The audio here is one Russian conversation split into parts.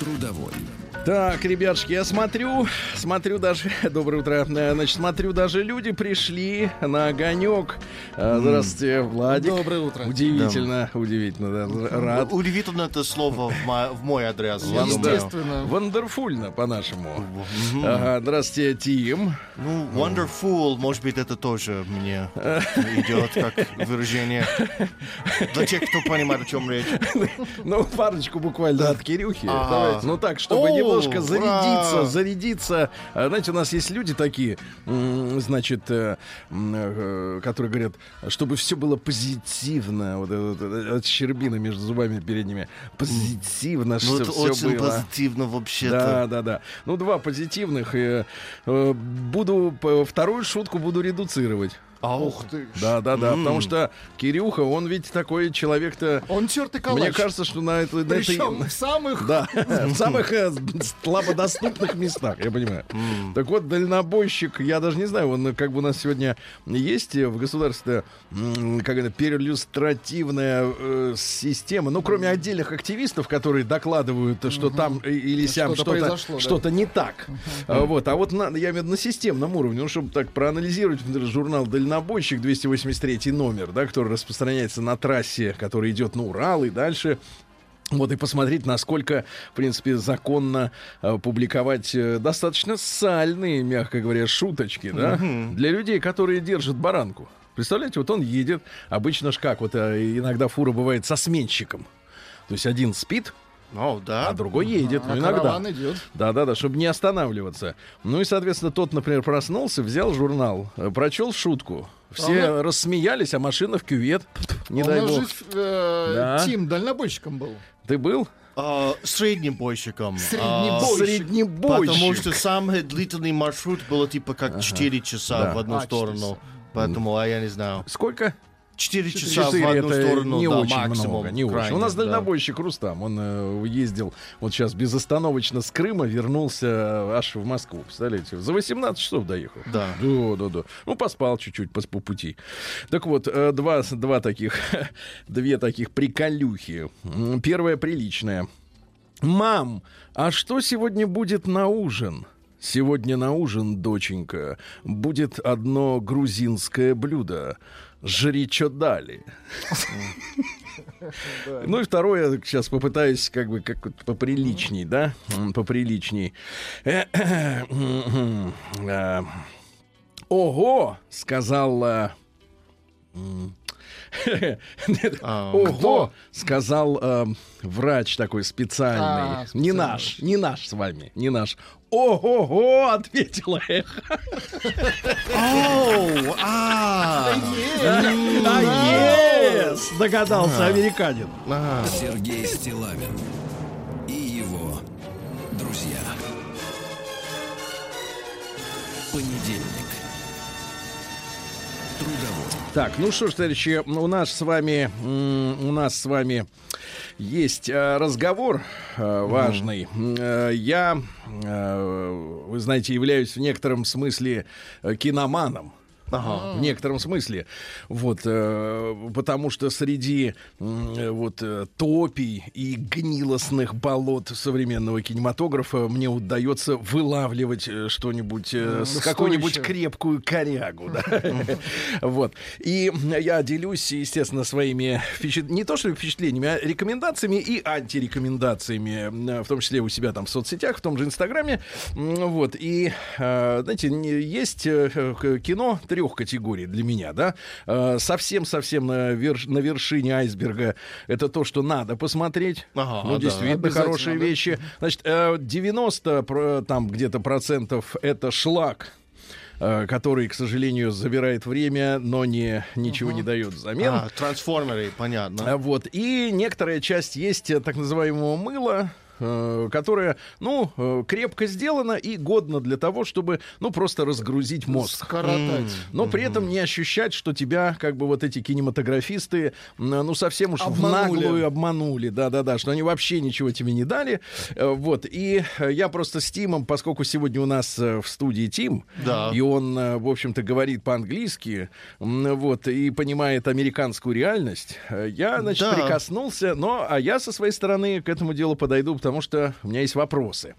Трудовой. Так, ребятушки, я смотрю, смотрю даже, доброе утро, Э, значит, смотрю, даже люди пришли на огонек. Э, Здравствуйте, Владик. Доброе утро. Удивительно, удивительно, да, рад. Удивительно это слово в мо- в мой адрес. Естественно. Вандерфульно, по-нашему. Ага, здравствуйте, Тим. Ну, wonderful, может быть, это тоже мне идет как выражение. Для тех, кто понимает, о чем речь. Ну, парочку буквально от Кирюхи. Ну так, чтобы О, немножко ура! зарядиться, зарядиться. А, Знаете, у нас есть люди такие, значит, э, э, которые говорят, чтобы все было позитивно. Вот это вот, э, от щербины между зубами передними. Позитивно, Ну, что это все очень было. позитивно Да, вообще-то. да, да. Ну, два позитивных. э, э, буду вторую шутку буду редуцировать. Ух ты. Да, да, да. Потому что Кирюха, он ведь такой человек-то. Он чертый калач. Мне кажется, что на, это, Причем в самых... Да, в самых э, слабодоступных местах, я понимаю. Так вот, дальнобойщик, я даже не знаю, он как бы у нас сегодня есть э, в государстве как это, периллюстративная э, система, ну, кроме отдельных активистов, которые докладывают, что там или сям Что-то не так. А, Вот, а вот на, я имею в виду на системном уровне, ну, чтобы так проанализировать журнал «Дальнобойщик», 283 номер, да, который распространяется на трассе, который идет на Урал и дальше, вот и посмотреть, насколько, в принципе, законно э, публиковать э, достаточно сальные, мягко говоря, шуточки, да, для людей, которые держат баранку. Представляете, вот он едет, обычно ж как, вот э, иногда фура бывает со сменщиком. То есть один спит, О, да? а другой едет. А ну, иногда. идет. Да-да-да, чтобы не останавливаться. Ну и, соответственно, тот, например, проснулся, взял журнал, э, прочел шутку. Все А рассмеялись, а машина в кювет. Не Он дай бог. же, э, Да. Тим дальнобойщиком был. Ты был? А, Средним бойщиком. Среднебойщик. Среднебойщик. Потому что самый длительный маршрут было типа как 4 часа Да. в одну А, сторону. Поэтому, а я не знаю. Сколько? 4 часа в Четыре одну это сторону, не да, очень максимум. много, не очень. крайне, У нас да. дальнобойщик Рустам, он э, ездил вот сейчас безостановочно с Крыма, вернулся э, аж в Москву, представляете? За 18 часов доехал. Да. Да, да, да. Ну, поспал чуть-чуть по, по пути. Так вот, э, два, два таких, две таких приколюхи. Первая приличная. Мам, а что сегодня будет на ужин? Сегодня на ужин, доченька, будет одно грузинское блюдо. Жри, чё дали. Ну и второе, сейчас попытаюсь как бы как поприличней, да? Поприличней. А, Ого, сказал... а, Ого, сказал э, врач такой специальный. А, Не специальный наш, не наш с вами, не наш. Ого-го, ответила эхо. Оу, а, А, yes, догадался американин. а. Сергей Стилавин и его друзья. Понедельник. Трудовой. Так, ну что ж, товарищи, у нас с вами, у нас с вами есть э, разговор э, важный. Э, Я, вы знаете, являюсь в некотором смысле киноманом. Ага. В некотором смысле. Вот, э, потому что среди э, вот э, топий и гнилостных болот современного кинематографа мне удается вылавливать э, что-нибудь, э, с какую-нибудь стоящее. крепкую корягу. да. Вот. И я делюсь, естественно, своими впечат- не то что впечатлениями, а рекомендациями и антирекомендациями, э, в том числе у себя там в соцсетях, в том же Инстаграме. Вот. И, э, знаете, есть кино трех категорий для меня, да. Э, Совсем-совсем на, верш- на вершине айсберга это то, что надо посмотреть. Ага, ну, да. действительно, хорошие да. вещи. Значит, э, 90 про- там где-то процентов это шлак э, который, к сожалению, забирает время, но не, ничего не дает взамен. А, трансформеры, понятно. А Вот. И некоторая часть есть э, так называемого мыла, э, которая, ну, э, крепко сделана и годна для того, чтобы, ну, просто разгрузить мозг. Скоротать. Но при этом не ощущать, что тебя, как бы, вот эти кинематографисты, ну, совсем уж в Обманули. наглую обманули. Да-да-да, что они вообще ничего тебе не дали. Э, Вот. И э, я просто с Тимом, поскольку сегодня у нас э, в студии Тим, Да. и он, э, в общем-то, говорит по-английски, вот, и понимает американскую реальность, э, я, значит, Да. прикоснулся, но, а я со своей стороны к этому делу подойду, потому что у меня есть вопросы.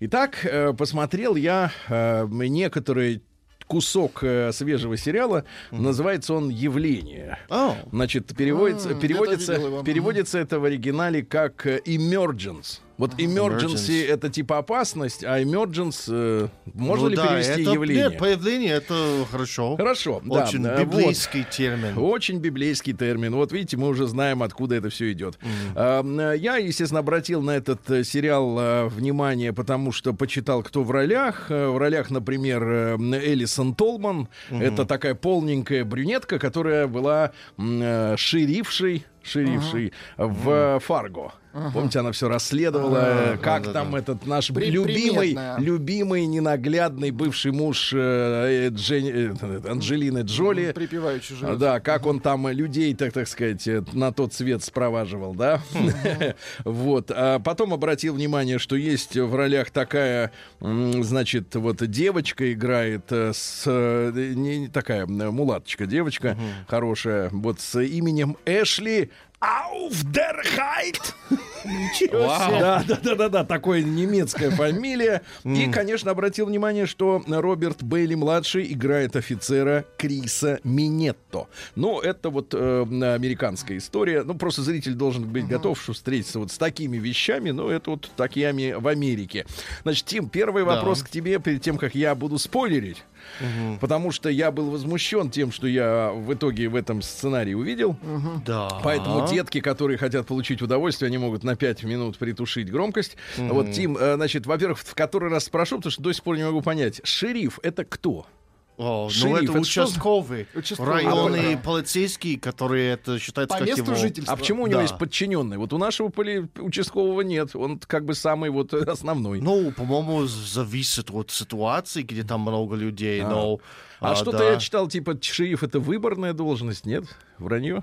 Итак, э, посмотрел я э, некоторые кусок э, свежего сериала, называется он «Явление». О, Значит, переводится, М, переводится, его. переводится это в оригинале как emergence. Вот emergency Emergency. это типа опасность, а emergence э, можно ну ли да, перевести это, явление? Нет, появление это хорошо. Хорошо, да, Очень э, вот. библейский термин. Очень библейский термин. Вот видите, мы уже знаем, откуда это все идет. А, м, Я, естественно, обратил на этот э, сериал э, внимание, потому что почитал, кто в ролях. Э, В ролях, например, э, Элисон Толман. Это такая полненькая брюнетка, которая была э, шерифшей шерифшей в э, Фарго. Помните, она все расследовала, э, как да, там да. этот наш При- любимый, приметная. любимый, ненаглядный бывший муж э, э, Джен- э, Анджелины Джоли. Припеваючи А, живет. Да, как он там э, людей, так, так сказать, э, на тот свет спроваживал, да? Вот. А потом обратил внимание, что есть в ролях такая, значит, вот девочка играет э, с... э, Не, такая мулаточка, девочка хорошая, вот с именем Эшли Ауфдерхайт. Да, да, да, да, да, такое немецкая фамилия. И, конечно, обратил внимание, что Роберт Бейли младший играет офицера Криса Минетто. Ну, это вот э, американская история. Ну, просто зритель должен быть готов, что встретиться вот с такими вещами. Ну, это вот такими в Америке. Значит, Тим, первый Да. вопрос к тебе перед тем, как я буду спойлерить. Потому что я был возмущен тем, что я в итоге в этом сценарии увидел. Да. Поэтому детки, которые хотят получить удовольствие, они могут на 5 минут притушить громкость. Вот, Тим, э, значит, во-первых, в который раз спрошу, потому что до сих пор не могу понять. Шериф — это кто? О, Шериф, ну это это что за- участковый. Участковый, Районные да. полицейские, которые это считается По как месту его... жительства. А почему у него Да. есть подчиненный? Вот у нашего поли- участкового нет. Он как бы самый вот основной. Ну, по-моему, зависит от ситуации, где там много людей, но... а что-то да. я читал, типа, шериф — это выборная должность, нет? Вранье?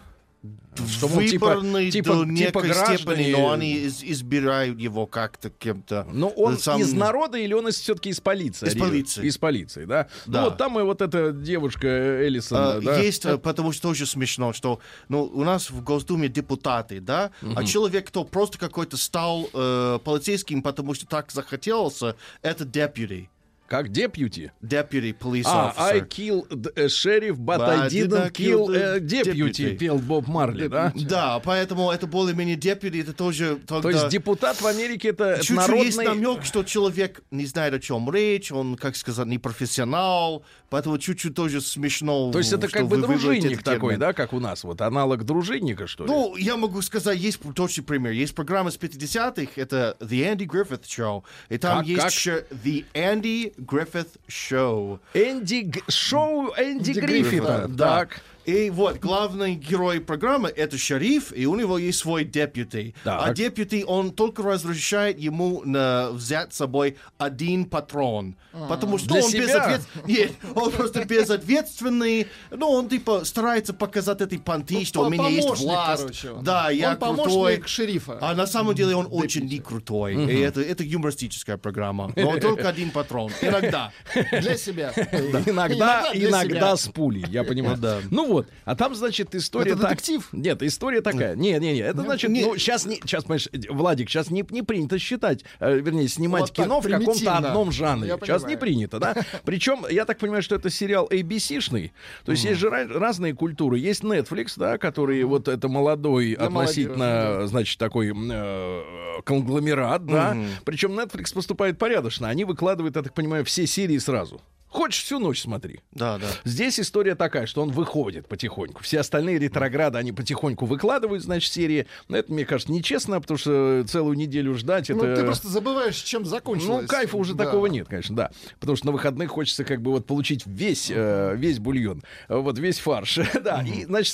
Что, мол, типа- типа- до типа граждане- степени, но они из- избирают его как-то кем-то. Но он Сам- из народа или он все-таки из полиции? Из полиции. Из полиции, да? Да. Ну вот там и вот эта девушка Элисон, А, да? Есть, э, потому что тоже смешно, что ну, у нас в Госдуме депутаты, да, а человек, кто просто какой-то стал э, полицейским, потому что так захотелось, это deputy. Как депьюти? Deputy police А, I officer. kill the uh, sheriff, but, But I I did didn't not kill kill uh, deputy, deputy. пел Боб Марли, да? Да, поэтому это более-менее deputy, это тоже То тогда... есть депутат в Америке это, Чуть-чуть есть народный... намек, что человек не знает, о чем речь, он, как сказать, не профессионал, поэтому чуть-чуть тоже смешно. То есть это как бы дружинник такой, да, как у нас, вот аналог дружинника, что ли? Ну, я могу сказать, есть точный пример. Есть программа с 50-х, это The Andy Griffith Show. И там Как- есть как? The Andy Griffith Show. Энди Г- шоу Энди Энди Гриффита. Гриффита, Да. Так. И вот главный герой программы это шериф, и у него есть свой депьюти. Так. А депьюти он только разрешает ему на, взять с собой один патрон. Потому что Для он себя? безответственный. Нет, он просто безответственный. Ну, он типа старается показать этой понты, что у меня есть власть. короче, он. Да, я Он крутой. шерифа. А на самом деле он очень не крутой. И это, это юмористическая программа. Но только один патрон. Иногда. Для себя. Иногда, иногда с пулей, я понимаю. Ну да. Ну вот, а там, значит, история... Это так- детектив? Нет, история такая. Не, не, не, это значит, не- ну, сейчас, не, сейчас, понимаешь, Владик, сейчас не, не принято считать, э, вернее, снимать Вот кино в каком-то одном жанре. Я Сейчас не понимаю. принято, да? Причем, я так понимаю, что это сериал ABC-шный, то есть есть же разные культуры. Есть Netflix, да, который вот это молодой, Для относительно, значит, такой э, конгломерат, да. Причем Netflix поступает порядочно. Они выкладывают, я так понимаю, все серии сразу. Хочешь всю ночь смотри. Да, да. Здесь история такая, что он выходит потихоньку. Все остальные ретрограды, они потихоньку выкладывают, значит, серии. Но это, мне кажется, нечестно, потому что целую неделю ждать, Ну, это... ты просто забываешь, чем закончилось. Ну, кайфа уже Да. такого нет, конечно, да. Потому что на выходных хочется как бы вот получить весь, э, весь бульон, э, вот весь фарш. да, и, значит,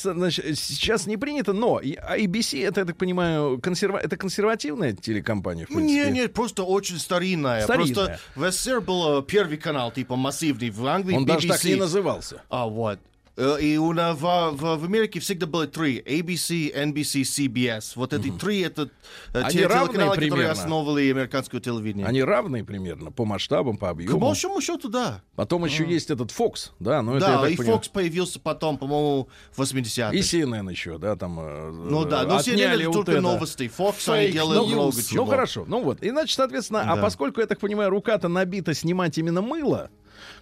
сейчас не принято, но и- а ABC, это, я так понимаю, консерва... это консервативная телекомпания, в принципе? Не, не, просто очень старинная. Старинная. Просто в СССР был э, первый канал, типа массивный, в Англии Он даже так BBC. не назывался. А, вот. Э, И у нас в, в, в Америке всегда было три. ABC, NBC, CBS. Вот эти три это э, Они те телеканалы, которые примерно? основывали американское телевидение. Они равные примерно по масштабам, по К объему. большому счету, да. Потом еще есть этот Fox, да, ну это я да, так и понимаю. Fox появился потом, по-моему, в 80-х. И CNN еще, да, там. э, Ну да, но CNN это только Теда. новости. Fox они Фейк делают news. много Ну чего. хорошо, ну вот. И значит, соответственно, а Да. поскольку, я так понимаю, рука-то набита снимать именно мыло,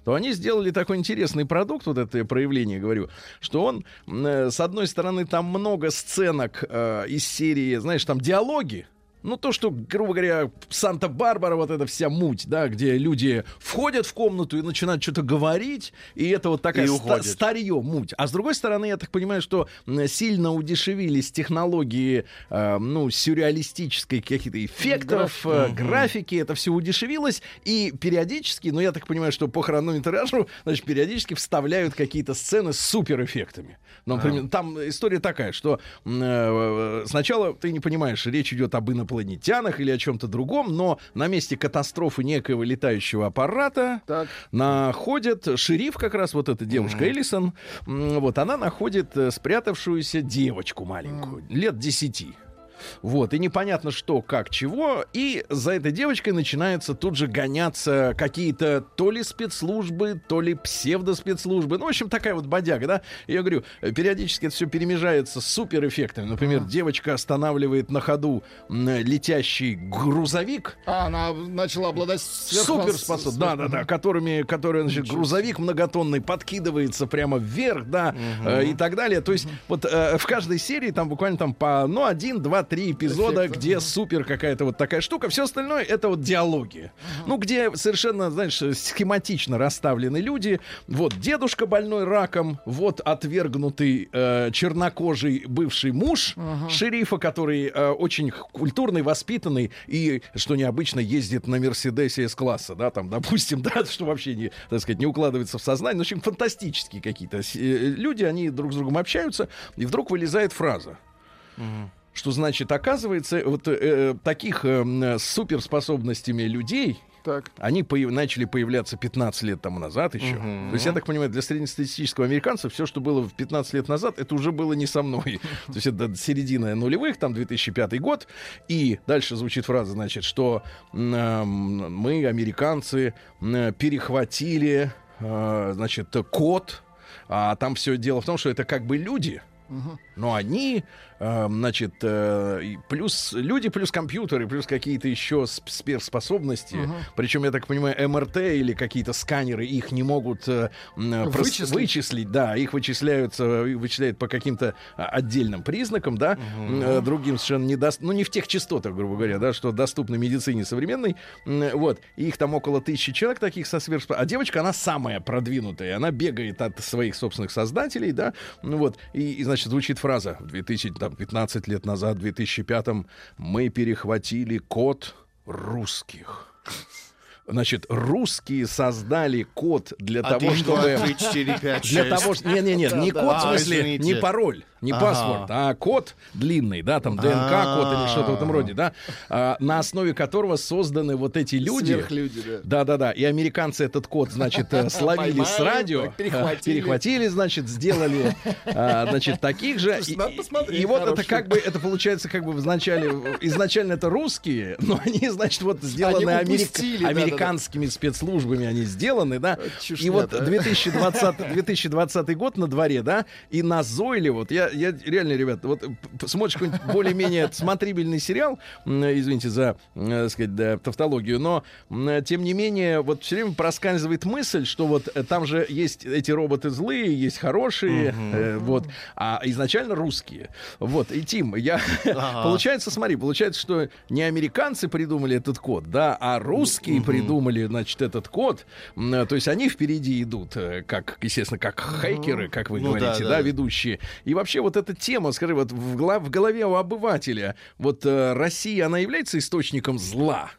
то они сделали такой интересный продукт, вот это проявление говорю, что он, э, с одной стороны, там много сценок э, из серии, знаешь, там диалоги, ну, то, что, грубо говоря, Санта-Барбара, вот эта вся муть, да, где люди входят в комнату и начинают что-то говорить, и это вот такая ста- старье, муть. А с другой стороны, я так понимаю, что сильно удешевились технологии, э, ну, сюрреалистической каких-то эффектов, э, графики, это все удешевилось, и периодически, ну, я так понимаю, что по хронометражу, значит, периодически вставляют какие-то сцены с суперэффектами. Например, там история такая, что м, э, сначала ты не понимаешь, речь идет об инопланетянах или о чем-то другом, но на месте катастрофы некоего летающего аппарата Так. находит шериф, как раз вот эта девушка Эллисон, м, вот она находит э, спрятавшуюся девочку маленькую, лет 10. Вот, и непонятно что, как, чего. И за этой девочкой начинаются тут же гоняться какие-то то ли спецслужбы, то ли псевдоспецслужбы. Ну, в общем, такая вот бодяга, да. Я говорю, э, периодически это все перемежается с суперэффектами. Например, девочка останавливает на ходу летящий грузовик, А, она начала обладать Суперспособ, да, да, да, которыми, которые, значит, грузовик многотонный подкидывается прямо вверх, да, э, и так далее. То есть вот э, в каждой серии там буквально там по, ну, один, два, три эпизода, Эффект, где супер какая-то вот такая штука. Все остальное это вот диалоги. Ну, где совершенно, знаешь, схематично расставлены люди. Вот дедушка больной раком, вот отвергнутый э, чернокожий бывший муж шерифа, который э, очень культурный, воспитанный и, что необычно, ездит на Мерседесе С-класса, да, там, допустим, да, что вообще не, так сказать, не укладывается в сознание. Ну, в общем, фантастические какие-то э, люди, они друг с другом общаются, и вдруг вылезает фраза. Что значит, оказывается, вот э, э, таких э, м, э, с суперспособностями людей, Так. они появ- начали появляться 15 лет тому назад еще. То есть, я так понимаю, для среднестатистического американца все, что было в 15 лет назад, это уже было не со мной. То есть это середина нулевых, там 2005 год. И дальше звучит фраза, значит, что эм, мы, американцы, м, перехватили, э, значит, код. А там все дело в том, что это как бы люди, но они, э, значит, э, плюс люди, плюс компьютеры, плюс какие-то еще сп- сверхспособности. Причем, я так понимаю, МРТ или какие-то сканеры их не могут э, э, Вычислить. вычислить. Да, их вычисляются, э, вычисляют по каким-то а, отдельным признакам, да, э, другим совершенно не даст, ну не в тех частотах, грубо говоря, да, что доступны медицине современной. Вот, и их там около тысячи человек таких со сверхспособностями. А девочка, она самая продвинутая, она бегает от своих собственных создателей, да, ну вот, и, и, значит, звучит фраза в 2015 лет назад, в 2005 мы перехватили код русских. Значит, русские создали код для того, Один, чтобы... два, три, четыре, пять, Для шесть. того, что... Не, не, нет, не Да, код, в смысле, А, извините. не пароль, не Ага. паспорт, а код длинный, да, там ДНК-код или что-то в этом роде, да, а, на основе которого созданы вот эти люди. Сверхлюди, да. Да-да-да, и американцы этот код, значит, э, словили с радио, перехватили. значит, сделали, а, значит, таких же. И- вот это как бы, это получается как бы вначале, изначально это русские, но они, значит, вот сделаны американскими спецслужбами, они сделаны, да. И вот да. 2020, 2020 год на дворе, да, и назойливо, вот я я, я реально, ребят, вот п- смотришь какой-нибудь более-менее смотрибельный сериал, извините за, э, так сказать, да, тавтологию, но тем не менее, вот все время проскальзывает мысль, что вот э, там же есть эти роботы злые, есть хорошие, э, вот, а изначально русские. Вот, и Тим, я, Ага. получается, смотри, получается, что не американцы придумали этот код, да, а русские придумали, значит, этот код, то есть они впереди идут, э, как, естественно, как хейкеры, как вы Ну да, говорите, да. да, ведущие. И вообще вот эта тема, скажи, вот в, гла- в голове у обывателя, вот э, Россия, она является источником зла?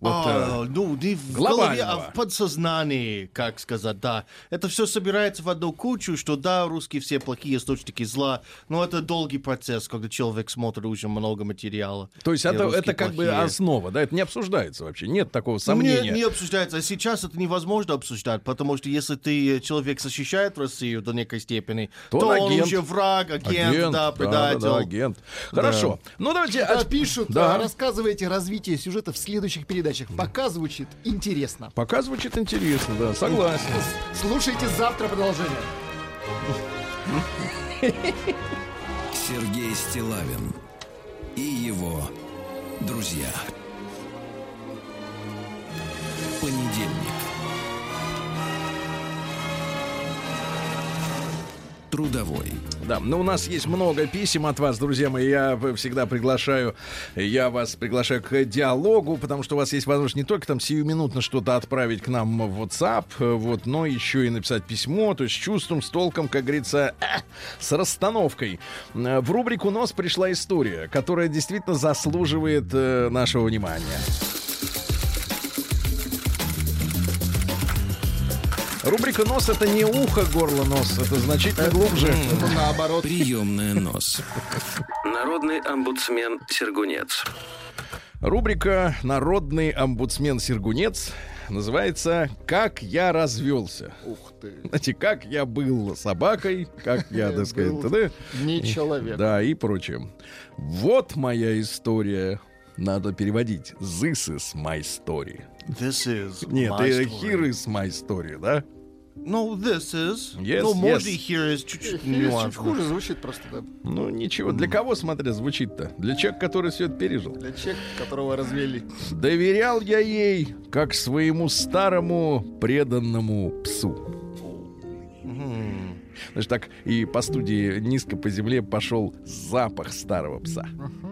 Вот, э, А, ну, не в голове, а в подсознании, как сказать, да. Это все собирается в одну кучу, что да, русские все плохие источники зла, но это долгий процесс, когда человек смотрит уже много материала. то есть и это, это как бы плохие. основа, да, это не обсуждается вообще, нет такого сомнения. Не, не обсуждается. А сейчас это невозможно обсуждать, потому что если ты э, человек защищает Россию до некой степени, То то, он он агент. уже враг, агент, да, предатель. да, агент. Хорошо. Ну давайте. Да, пишут, Да. а, рассказывайте развитие сюжета в следующих передачах. Пока звучит интересно. Пока звучит интересно, да, согласен. Слушайте завтра продолжение. Сергей Стилавин и его друзья. Понедельник. Трудовой. Да, но у нас есть много писем от вас, друзья мои. Я всегда приглашаю, я вас приглашаю к диалогу, потому что у вас есть возможность не только там сиюминутно что-то отправить к нам в WhatsApp, вот, но еще и написать письмо, то есть с чувством, с толком, как говорится, э, с расстановкой. В рубрику «Нос» пришла история, которая действительно заслуживает э, нашего внимания. Рубрика «Нос» — это не ухо, горло, нос. Это значительно глубже. Наоборот. Приемная нос. Народный омбудсмен Сергунец. Рубрика «Народный омбудсмен Сергунец» называется «Как я развелся». Ух ты. Знаете, как я был собакой, как я, так сказать, т.д. Не человек. да, и прочее. Вот моя история. Надо переводить. This is my story. This is Нет, my э, story. here is my story, да? Ну, this is. Yes, ну, yes. может, и here is чуть-чуть чуть нюанс. хуже звучит просто, да. Ну, ничего. Для кого, смотря, звучит-то? Для человека, который все это пережил. Для человека, которого развели. Доверял я ей, как своему старому преданному псу. Значит, так и по студии низко по земле пошел запах старого пса.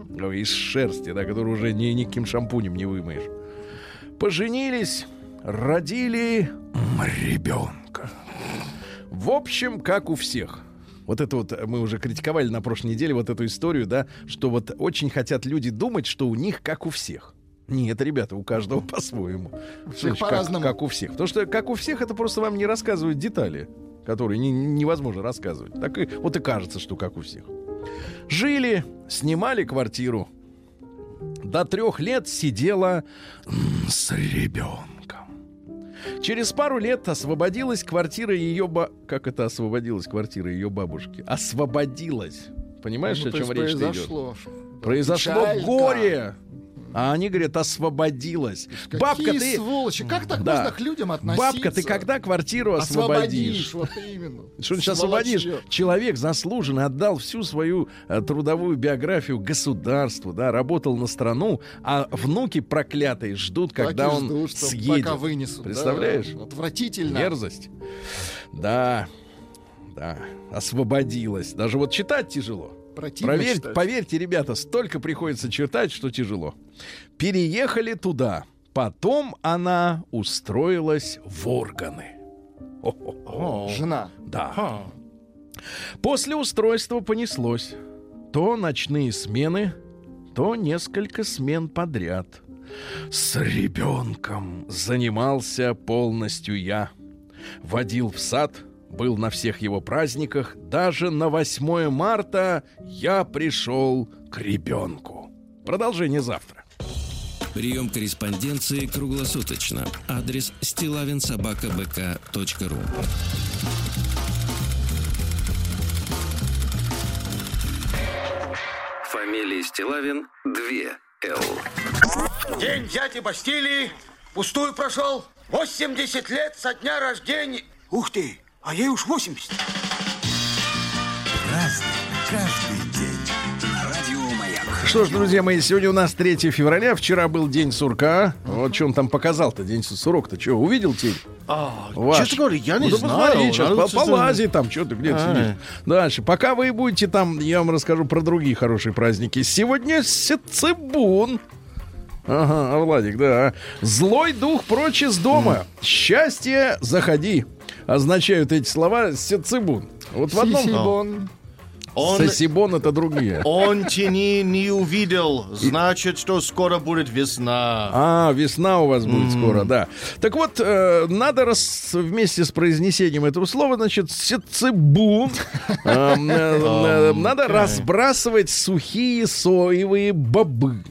Ну, Из шерсти, да, который уже ни, никаким шампунем не вымоешь. Поженились, родили ребенка. В общем, как у всех. Вот это вот мы уже критиковали на прошлой неделе вот эту историю, да, что вот очень хотят люди думать, что у них как у всех. Нет, ребята, у каждого по-своему. Всех значит, как- по-разному. Как, у всех. Потому что как у всех, это просто вам не рассказывают детали, которые не- невозможно рассказывать. Так и, вот и кажется, что как у всех. Жили, снимали квартиру. До трех лет сидела с ребенком. Через пару лет освободилась квартира ее ба... Как это освободилась квартира ее бабушки? Освободилась. Понимаешь, Ну, о чем речь идет? произошло. Произошло горе. А они говорят, освободилась. Какие Бабка, ты... сволочи, как так Да. можно к людям относиться? Бабка, ты когда квартиру освободишь? Освободишь, вот именно. Что значит освободишь? Человек заслуженно отдал всю свою э, трудовую биографию государству, да, работал на страну, а внуки проклятые ждут, Так когда он жду, что съедет. Пока вынесут. да. Представляешь? Отвратительно. Мерзость. Да, да, освободилась. Даже вот читать тяжело. Противно Проверь, читать. поверьте, ребята, столько приходится читать, что тяжело. Переехали туда. Потом она устроилась в органы. О-хо-хо. О, Жена. Да. ха. После устройства понеслось. То ночные смены, то несколько смен подряд. С ребенком занимался полностью я. Водил в сад, был на всех его праздниках. Даже на 8 марта я пришел к ребенку. Продолжение завтра. Прием корреспонденции круглосуточно. Адрес стилавинсобакабк.ру Фамилия Стилавин 2 Л. День дяди Бастилии пустую прошел. 80 лет со дня рождения. Ух ты, а ей уж 80. Разный, каждый. Радио Маяк. Что ж, друзья мои, сегодня у нас 3 февраля. Вчера был день сурка. Вот что он там показал-то, день сурок-то. Что, увидел тень? А, Ваш. ты говоришь? я не ну, знаю. Посмотри, сейчас, по полази там, что ты где а. сидишь. Дальше. Пока вы будете там, я вам расскажу про другие хорошие праздники. Сегодня Сецебун. Ага, а Владик, да. Злой дух прочь из дома. Счастье, заходи. Означают эти слова Сецебун. Вот в одном... Сисибон. Он, Сосибон это другие. он тени не увидел, значит, что скоро будет весна. А, весна у вас будет скоро, да. Так вот, э, надо рас- вместе с произнесением этого слова, значит, сецебун, э, э, э, надо разбрасывать сухие соевые бобы.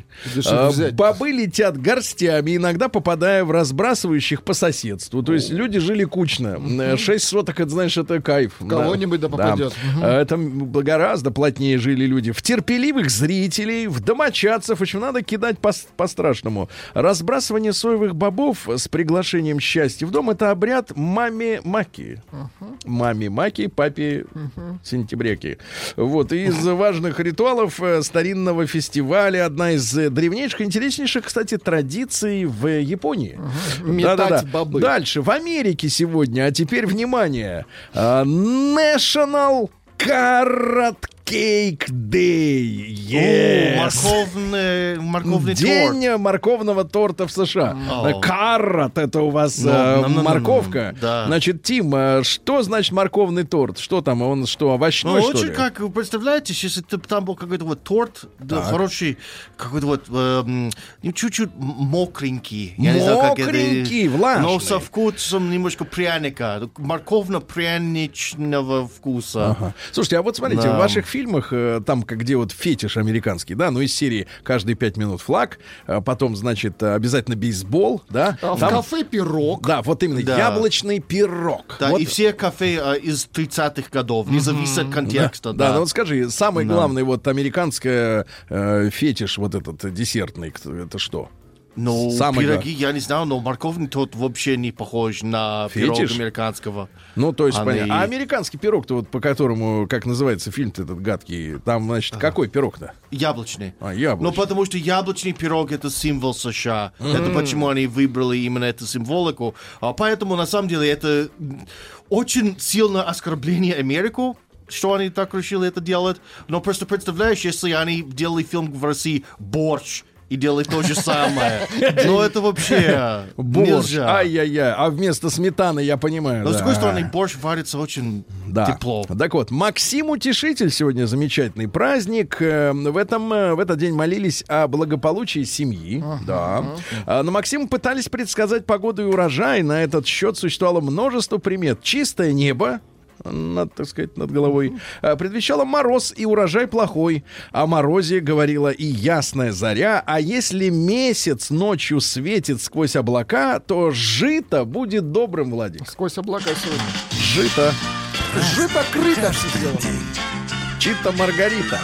А? Бобы летят горстями, иногда попадая в разбрасывающих по соседству. То есть люди жили кучно. Э, Шесть соток, это, знаешь, это кайф. Кого-нибудь да попадет. Мгм. А Это м, гораздо плотнее жили люди. В терпеливых зрителей, в домочадцев. В общем, надо кидать по- по-страшному. Разбрасывание соевых бобов с приглашением счастья в дом — это обряд маме маки. Маме маки, папе сентябряки. Вот. И из важных ритуалов э, старинного фестиваля одна из э, древнейших, интереснейших, кстати, традиций в Японии. Метать Да-да-да. бобы. Дальше. В Америке сегодня, а теперь внимание. а, National Carrot Cake Day. Yes. О, морковный, морковный День торт. морковного торта в США. О. Каррот это у вас Ну, э, ну, ну, ну, морковка. ну, да. Значит, Тим, э, что значит морковный торт? Что там? Он что, Ну, овощной, что очень ли? как, вы представляете, если там был какой-то вот торт, да, хороший, какой-то вот ну, чуть-чуть мокренький. Я не знаю, как это- Мокренький, влажный. Но со вкусом немножко пряника, морковно-пряничного вкуса. Ага. Слушайте, а вот смотрите, Да. в ваших фильмах, э, там, как где вот фетиш американский, да, ну из серии каждые пять минут флаг, а потом, значит, э, обязательно бейсбол, да, А в там- кафе пирог. да, вот именно Да. яблочный пирог. Да, Вот- и все кафе э, из 30-х годов, не зависит от контекста. Да, Да, ну вот скажи, самый Да. главный вот американская э, фетиш вот этот э, десертный, это что? Но самый пироги, я не знаю, но морковный торт вообще не похож на пирог Фетиш? американского. Ну, то есть, Они- понятно. А американский пирог-то вот по которому, как называется фильм-то этот гадкий, там, значит, какой пирог-то? Яблочный. А, Ну, яблочный. потому что яблочный пирог это символ США. Это почему они выбрали именно эту символику. А поэтому, на самом деле, это очень сильное оскорбление Америку, что они так решили это делать. Но просто представляешь, если они делали фильм в России «Борщ», и делали то же самое. Но это вообще Борщ, ай-яй-яй, а вместо сметаны, я понимаю. Но с другой стороны, борщ варится очень Да. тепло. Так вот, Максим Утешитель сегодня замечательный праздник. Э, В, этом, э, в этот день молились о благополучии семьи. Да. А, Но Максиму пытались предсказать погоду и урожай. На этот счет существовало множество примет. Чистое небо, над, так сказать, над головой, а, предвещало мороз и урожай плохой. О морозе говорила и ясная заря, а если месяц ночью светит сквозь облака, то жито будет добрым, Владик. Сквозь облака сегодня. Жито. Жито крыто все сделано. Чита Маргарита.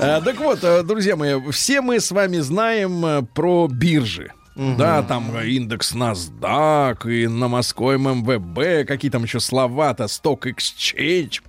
А, Так вот, э, друзья мои, все мы с вами знаем э, про биржи. Да, там индекс NASDAQ и на морском МВБ, какие там еще слова-то, Stock Exchange.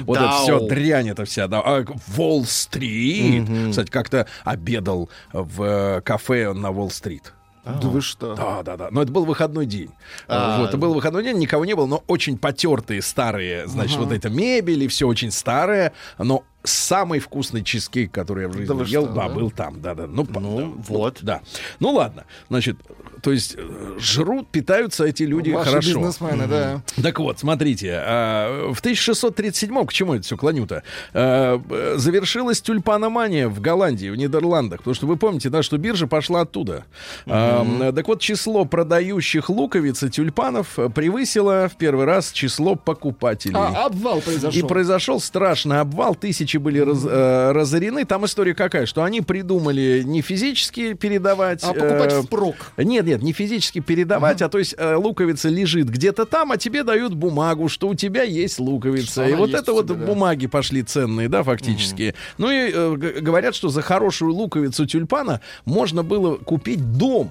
Вот это Dow. все дрянь это вся. Да. А Уолл-стрит. Кстати, как-то обедал в э, кафе на Уолл-стрит. Да вы что? Да, да, да. Но это был выходной день. А. Вот, это был выходной день, никого не было, но очень потертые старые, значит, вот эта мебель и все очень старое, но самый вкусный чизкейк, который я в жизни Да ел, что, да, да? был там, да, да. Ну, Ну, да, вот. Да. Ну ладно, значит, то есть э, жрут, питаются эти люди Ваши хорошо. бизнесмены, да. Так вот, смотрите, а, в 1637 к чему это все клоню-то? А, Завершилась тюльпаномания в Голландии, в Нидерландах. Потому что вы помните, да, что биржа пошла оттуда. А, Так вот, число продающих луковиц и тюльпанов превысило в первый раз число покупателей. А, обвал И произошел. произошел страшный обвал, тысячи были раз- э, разорены. Там история какая, что они придумали не физически передавать... А покупать э, впрок. нет, нет, не физически передавать, а то есть э, луковица лежит где-то там, а тебе дают бумагу, что у тебя есть луковица. Что и вот это у вот тебя, да. бумаги пошли ценные, да, фактически. Ну и э, говорят, что за хорошую луковицу тюльпана можно было купить дом.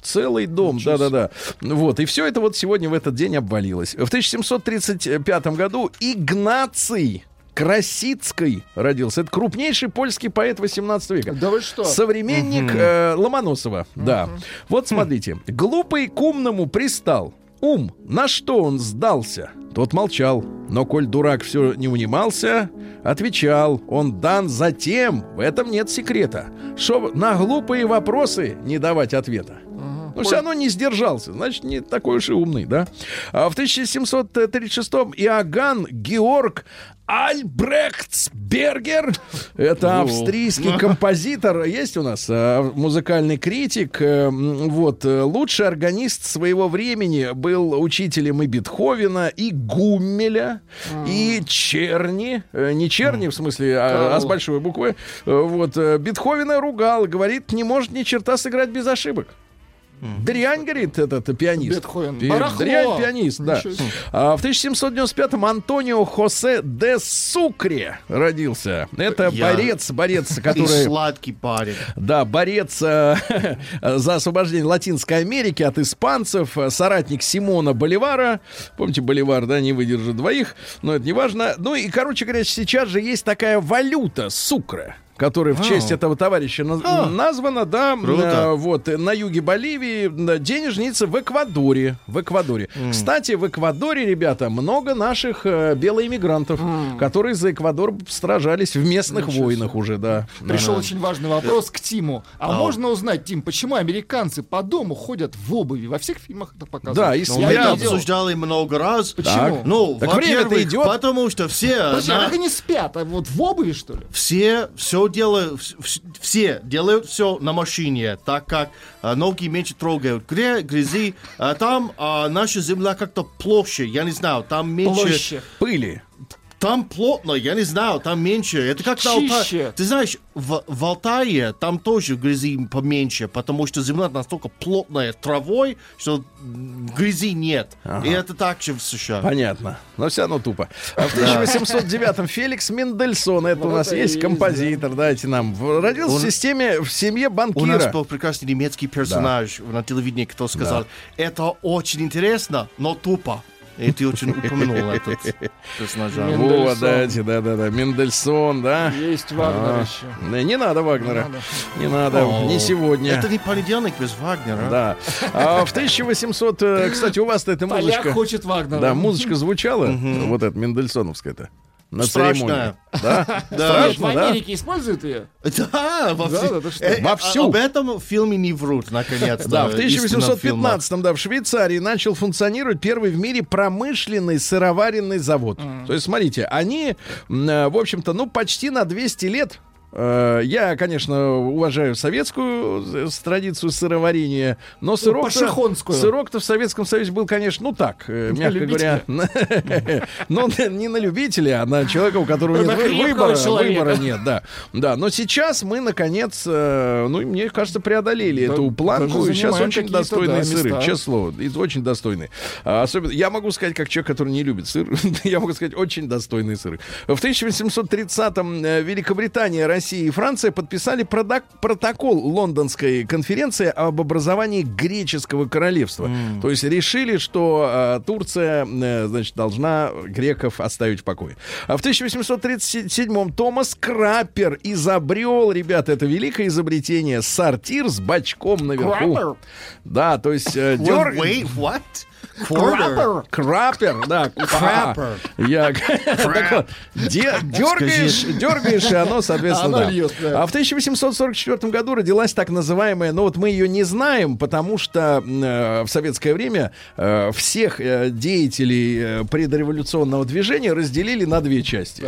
Целый дом, да-да-да. Вот, и все это вот сегодня в этот день обвалилось. В 1735 году Игнаций Красицкой родился. Это крупнейший польский поэт 18 века. Да вы что? Современник э, Ломоносова, да. Вот смотрите. Глупый к умному пристал. Ум, на что он сдался? Тот молчал. Но коль дурак все не унимался, отвечал. Он дан затем, в этом нет секрета, чтоб на глупые вопросы не давать ответа. Но все равно не сдержался, значит, не такой уж и умный, да? А в 1736-м Иоганн Георг Альбрехтсбергер, это австрийский композитор, есть у нас э, музыкальный критик, э, вот, э, лучший органист своего времени, был учителем и Бетховена, и Гуммеля, и Черни, э, не Черни в смысле, а, а с большой буквы, Э, вот, э, Бетховена ругал, говорит, не может ни черта сыграть без ошибок. Дрянь, говорит этот пианист. Бетховен. Пи- Барахло. Дрянь пианист, да. А в 1795-м Антонио Хосе де Сукре родился. Это Я- борец, борец, И который... сладкий парень. Да, борец э, за освобождение Латинской Америки от испанцев, соратник Симона Боливара. Помните, Боливар, да, не выдержит двоих, но это не важно. Ну и, короче говоря, сейчас же есть такая валюта сукра которая в честь А. этого товарища на- названа, да, Круто. э, вот, э, на юге Боливии, да, денежница в Эквадоре, в Эквадоре. Кстати, в Эквадоре, ребята, много наших э, белоэмигрантов, которые за Эквадор сражались в местных войнах уже, да. Пришел очень важный вопрос к Тиму. А можно узнать, Тим, почему американцы по дому ходят в обуви? Во всех фильмах это показывают. Да, и Ну, Я мы видел. обсуждали много раз. Почему? Ну, Так время-то во-первых, идет. потому что все, Подожди, а на- как они спят? А вот в обуви, что ли? все все делают, вс- вс- все делают все на машине, так как а, ноги меньше трогают гря- грязи. А там а, наша земля как-то площе, я не знаю, там меньше. Площе. Пыли. Там плотно, я не знаю, там меньше. Это как на Алтае. Чище. Ты знаешь, в, в Алтае там тоже грязи поменьше, потому что земля настолько плотная травой, что грязи нет. И это так же в США. Понятно. Но все равно тупо. А в 1809-м Феликс Мендельсон, это Вот у нас есть есть, композитор, дайте нам. Родился Он- в системе, в семье У нас банкира. был прекрасный немецкий персонаж на телевидении, кто сказал, это очень интересно, но тупо. И ты очень упомянул этот персонаж. Мендельсон. Вот, дайте, да-да-да. Мендельсон, да. Есть Вагнер А, еще. Не, не надо Вагнера. Не надо, не сегодня. Это не понедельник без Вагнера. Да. А в 1800... э, Кстати, у вас-то эта Поляк музычка... хочет Вагнера. Да, музычка звучала, вот эта Мендельсоновская-то. На Страшная. церемонии. Да? В Страшно, да? Америке используют ее? Да, во Да, все- да, ты что? Э, Вовсю. а- Об этом в фильме не врут, наконец-то. Да, в истинном фильме. 1815-м, да, в Швейцарии начал функционировать первый в мире промышленный сыроваренный завод. То есть, смотрите, они, э, в общем-то, ну, почти на 200 лет я, конечно, уважаю советскую э, традицию сыроварения, но сырок-то, пашихонскую. сырок-то в Советском Союзе был, конечно, ну так, э, мягко говоря, ну не на любителя, а на человека, у которого нет выбора, выбора нет, да, да. Но сейчас мы наконец, э, ну мне кажется, преодолели эту планку. Сейчас очень достойные сыры, и очень достойные. Особенно, я могу сказать, как человек, который не любит сыр, я могу сказать, очень достойные сыры. В 1830-м э, Великобритания, Россия и Франция подписали протокол Лондонской конференции об образовании греческого королевства. То есть решили, что э, Турция, э, значит, должна греков оставить в покое. А в 1837-м Томас Краппер изобрел, ребята, это великое изобретение, сортир с бачком наверху. Краппер? Да, то есть э, дёр- Wait, what? Quarter. Краппер, да. Краппер. Я так вот, де- дергаешь, дергаешь, и оно, соответственно, Оно да. льёт, да. А в 1844 году родилась так называемая, ну вот мы ее не знаем, потому что э, в советское время э, всех э, деятелей э, предреволюционного движения разделили на две части.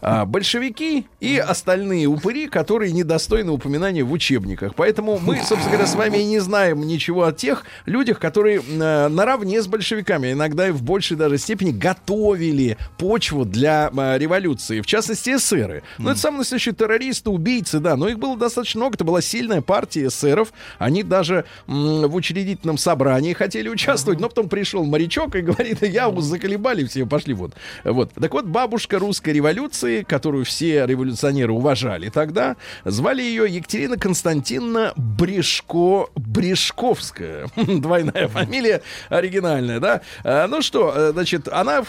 А, большевики и остальные упыри, которые недостойны упоминания в учебниках. Поэтому мы, собственно говоря, с вами и не знаем ничего о тех людях, которые э, наравне с большевиками, иногда и в большей даже степени готовили почву для э, революции. В частности, эсеры. Ну, это самые настоящие террористы, убийцы, да. Но их было достаточно много. Это была сильная партия эсеров. Они даже м, в учредительном собрании хотели участвовать. Но потом пришел морячок и говорит, я вас заколебали, все пошли вот. Вот. Так вот, бабушка русской революции, которую все революционеры уважали тогда, звали ее Екатерина Константиновна Брешко Брешковская. Двойная фамилия оригинальная. Нормальная, да? А, ну что, э, значит, она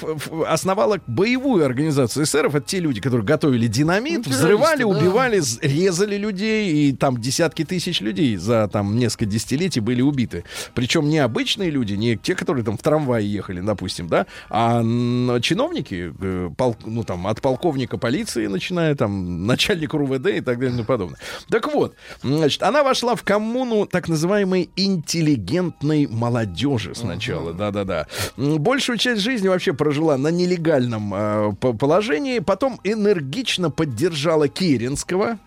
основала боевую организацию эсеров. Это те люди, которые готовили динамит, Ну, взрывали, да. убивали, резали людей, и там десятки тысяч людей за там несколько десятилетий были убиты. Причем не обычные люди, не те, которые там в трамвае ехали, допустим, да, а чиновники, э, пол- ну там от полковника полиции, начиная там начальника РУВД и так далее и тому подобное. Так вот, значит, она вошла в коммуну так называемой интеллигентной молодежи сначала, да-да-да. Большую часть жизни вообще прожила на нелегальном э, по- положении, потом энергично поддержала Керенского,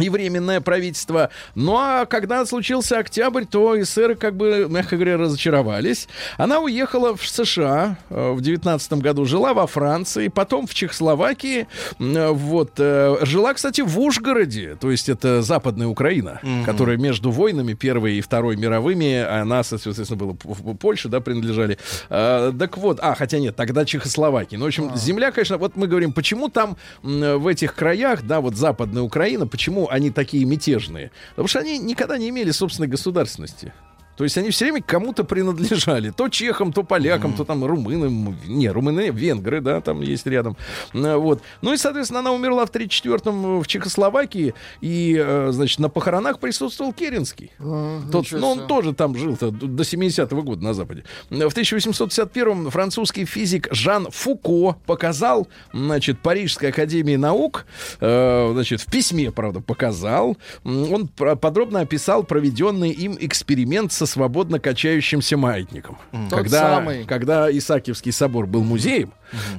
и временное правительство. Ну а когда случился октябрь, то эсеры, как бы, мягко говоря, разочаровались. Она уехала в США э, в девятнадцатом году, жила во Франции, потом в Чехословакии. Э, Вот. э, Жила, кстати, в Ужгороде, то есть это западная Украина, которая между войнами Первой и Второй мировыми, она, соответственно, была в Польше, да, принадлежали. Так вот, а, хотя нет, тогда Чехословакия. Ну, в общем, земля, конечно, вот мы говорим, почему там в этих краях, да, вот западная Украина, почему они такие мятежные? Потому что они никогда не имели собственной государственности. То есть они все время кому-то принадлежали. То чехам, то полякам, то там румынам. Не, румыны, венгры, да, там есть рядом. Вот. Ну и, соответственно, она умерла в 34-м в Чехословакии. И, э, значит, на похоронах присутствовал Керенский. А, Тот, ничего ну, он тоже там жил до 70-го года на Западе. В 1851-м французский физик Жан Фуко показал, значит, Парижской академии наук, э, значит, в письме, правда, показал, он подробно описал проведенный им эксперимент со свободно качающимся маятником. Тот Когда, самый. когда Исаакиевский собор был музеем,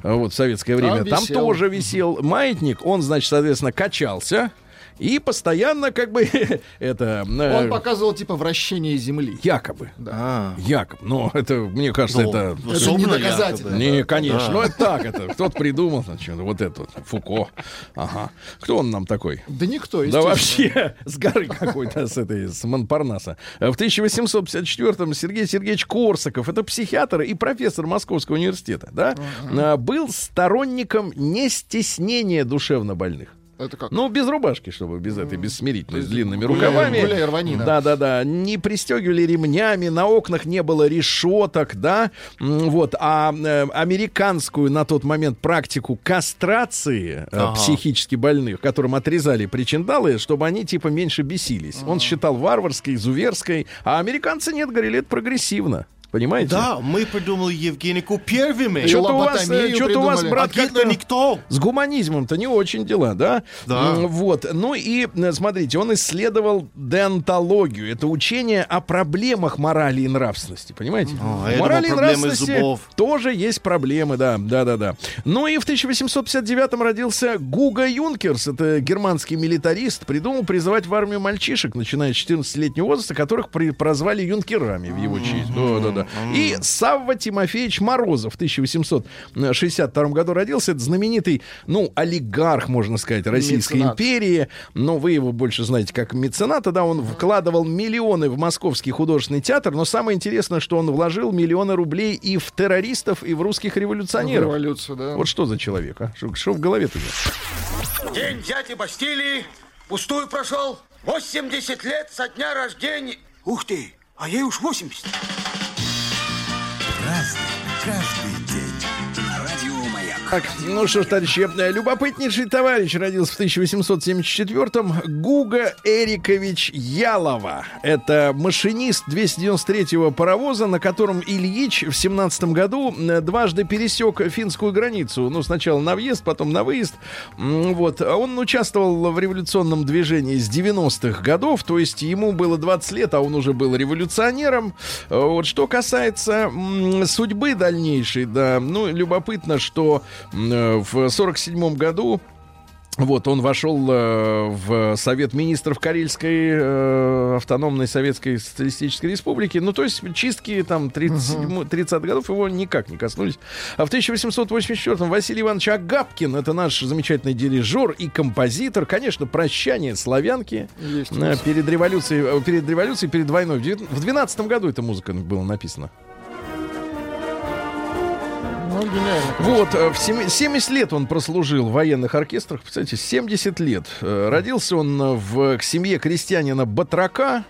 э, вот в советское время, там, висел. тоже висел маятник, он, значит, соответственно, качался, и постоянно, как бы, это... э, Он показывал типа вращение Земли. Якобы. А, Якобы. Но это, мне кажется, ну, это... особенно не доказательно. Не, конечно. Да. Ну, это так, это кто-то придумал, значит, вот это вот, Фуко. Ага. Кто он нам такой? Да никто, Да вообще с горы какой-то, с этой, с Монпарнаса. В 1854-м Сергей Сергеевич Корсаков, это психиатр и профессор Московского университета, да, а, был сторонником нестеснения душевнобольных. Это как? Ну, без рубашки, чтобы без этой, без смирительной, с длинными рукавами. гуляй, рванина. Да-да-да. Не пристегивали ремнями, на окнах не было решеток, да. Вот. А э, американскую на тот момент практику кастрации э, Ага. психически больных, которым отрезали причиндалы, чтобы они типа меньше бесились. Он считал варварской, изуверской, а американцы нет, говорили, это прогрессивно. Понимаете? Да, мы придумали Евгенику первыми. Что-то у вас, э, что-то у вас, брат, а как-то- никто. с гуманизмом-то не очень дела, да? Да. Вот. Ну и, э, смотрите, он исследовал деонтологию. Это учение о проблемах морали и нравственности, понимаете? А, морали думал, и нравственности зубов. тоже есть проблемы, да, да-да-да. Ну и в 1859-м родился Гуга Юнкерс. Это германский милитарист. Придумал призывать в армию мальчишек, начиная с 14-летнего возраста, которых при- прозвали юнкерами в его честь. Да-да-да. И Савва Тимофеевич Морозов в 1862 году родился. Это знаменитый, ну, олигарх, можно сказать, Российской Меценат. империи. Но вы его больше знаете как мецената, да, он вкладывал миллионы в Московский художественный театр, но самое интересное, что он вложил миллионы рублей и в террористов, и в русских революционеров. Революцию, да. Вот что за человек, а? Что, что в голове-то? у него? День дяди Бастилии пустую прошел. 80 лет со дня рождения. Ух ты, а ей уж 80. Erasmo. Так, ну что ж, товарищи, э, любопытнейший товарищ родился в 1874-м. Гуга Эрикович Ялова. Это машинист 293-го паровоза, на котором Ильич в 17 году э, дважды пересек финскую границу. Ну, сначала на въезд, потом на выезд. Вот. Он участвовал в революционном движении с 90-х годов, то есть ему было 20 лет, а он уже был революционером. Э, Вот. Что касается судьбы дальнейшей, да, ну, любопытно, что в 47 году вот, он вошел э, в Совет министров Карельской э, автономной Советской Социалистической Республики. Ну, то есть чистки там 37 30 годов его никак не коснулись. А в 1884-м Василий Иванович Агапкин, это наш замечательный дирижер и композитор, конечно, прощание славянки Есть э, перед революцией, э, перед революцией, перед войной. В 12 году эта музыка была написана. Ну, гениально. Вот, э, в семи- 70 лет он прослужил в военных оркестрах. Представляете, 70 лет. Э, Родился он э, в семье крестьянина Батрака.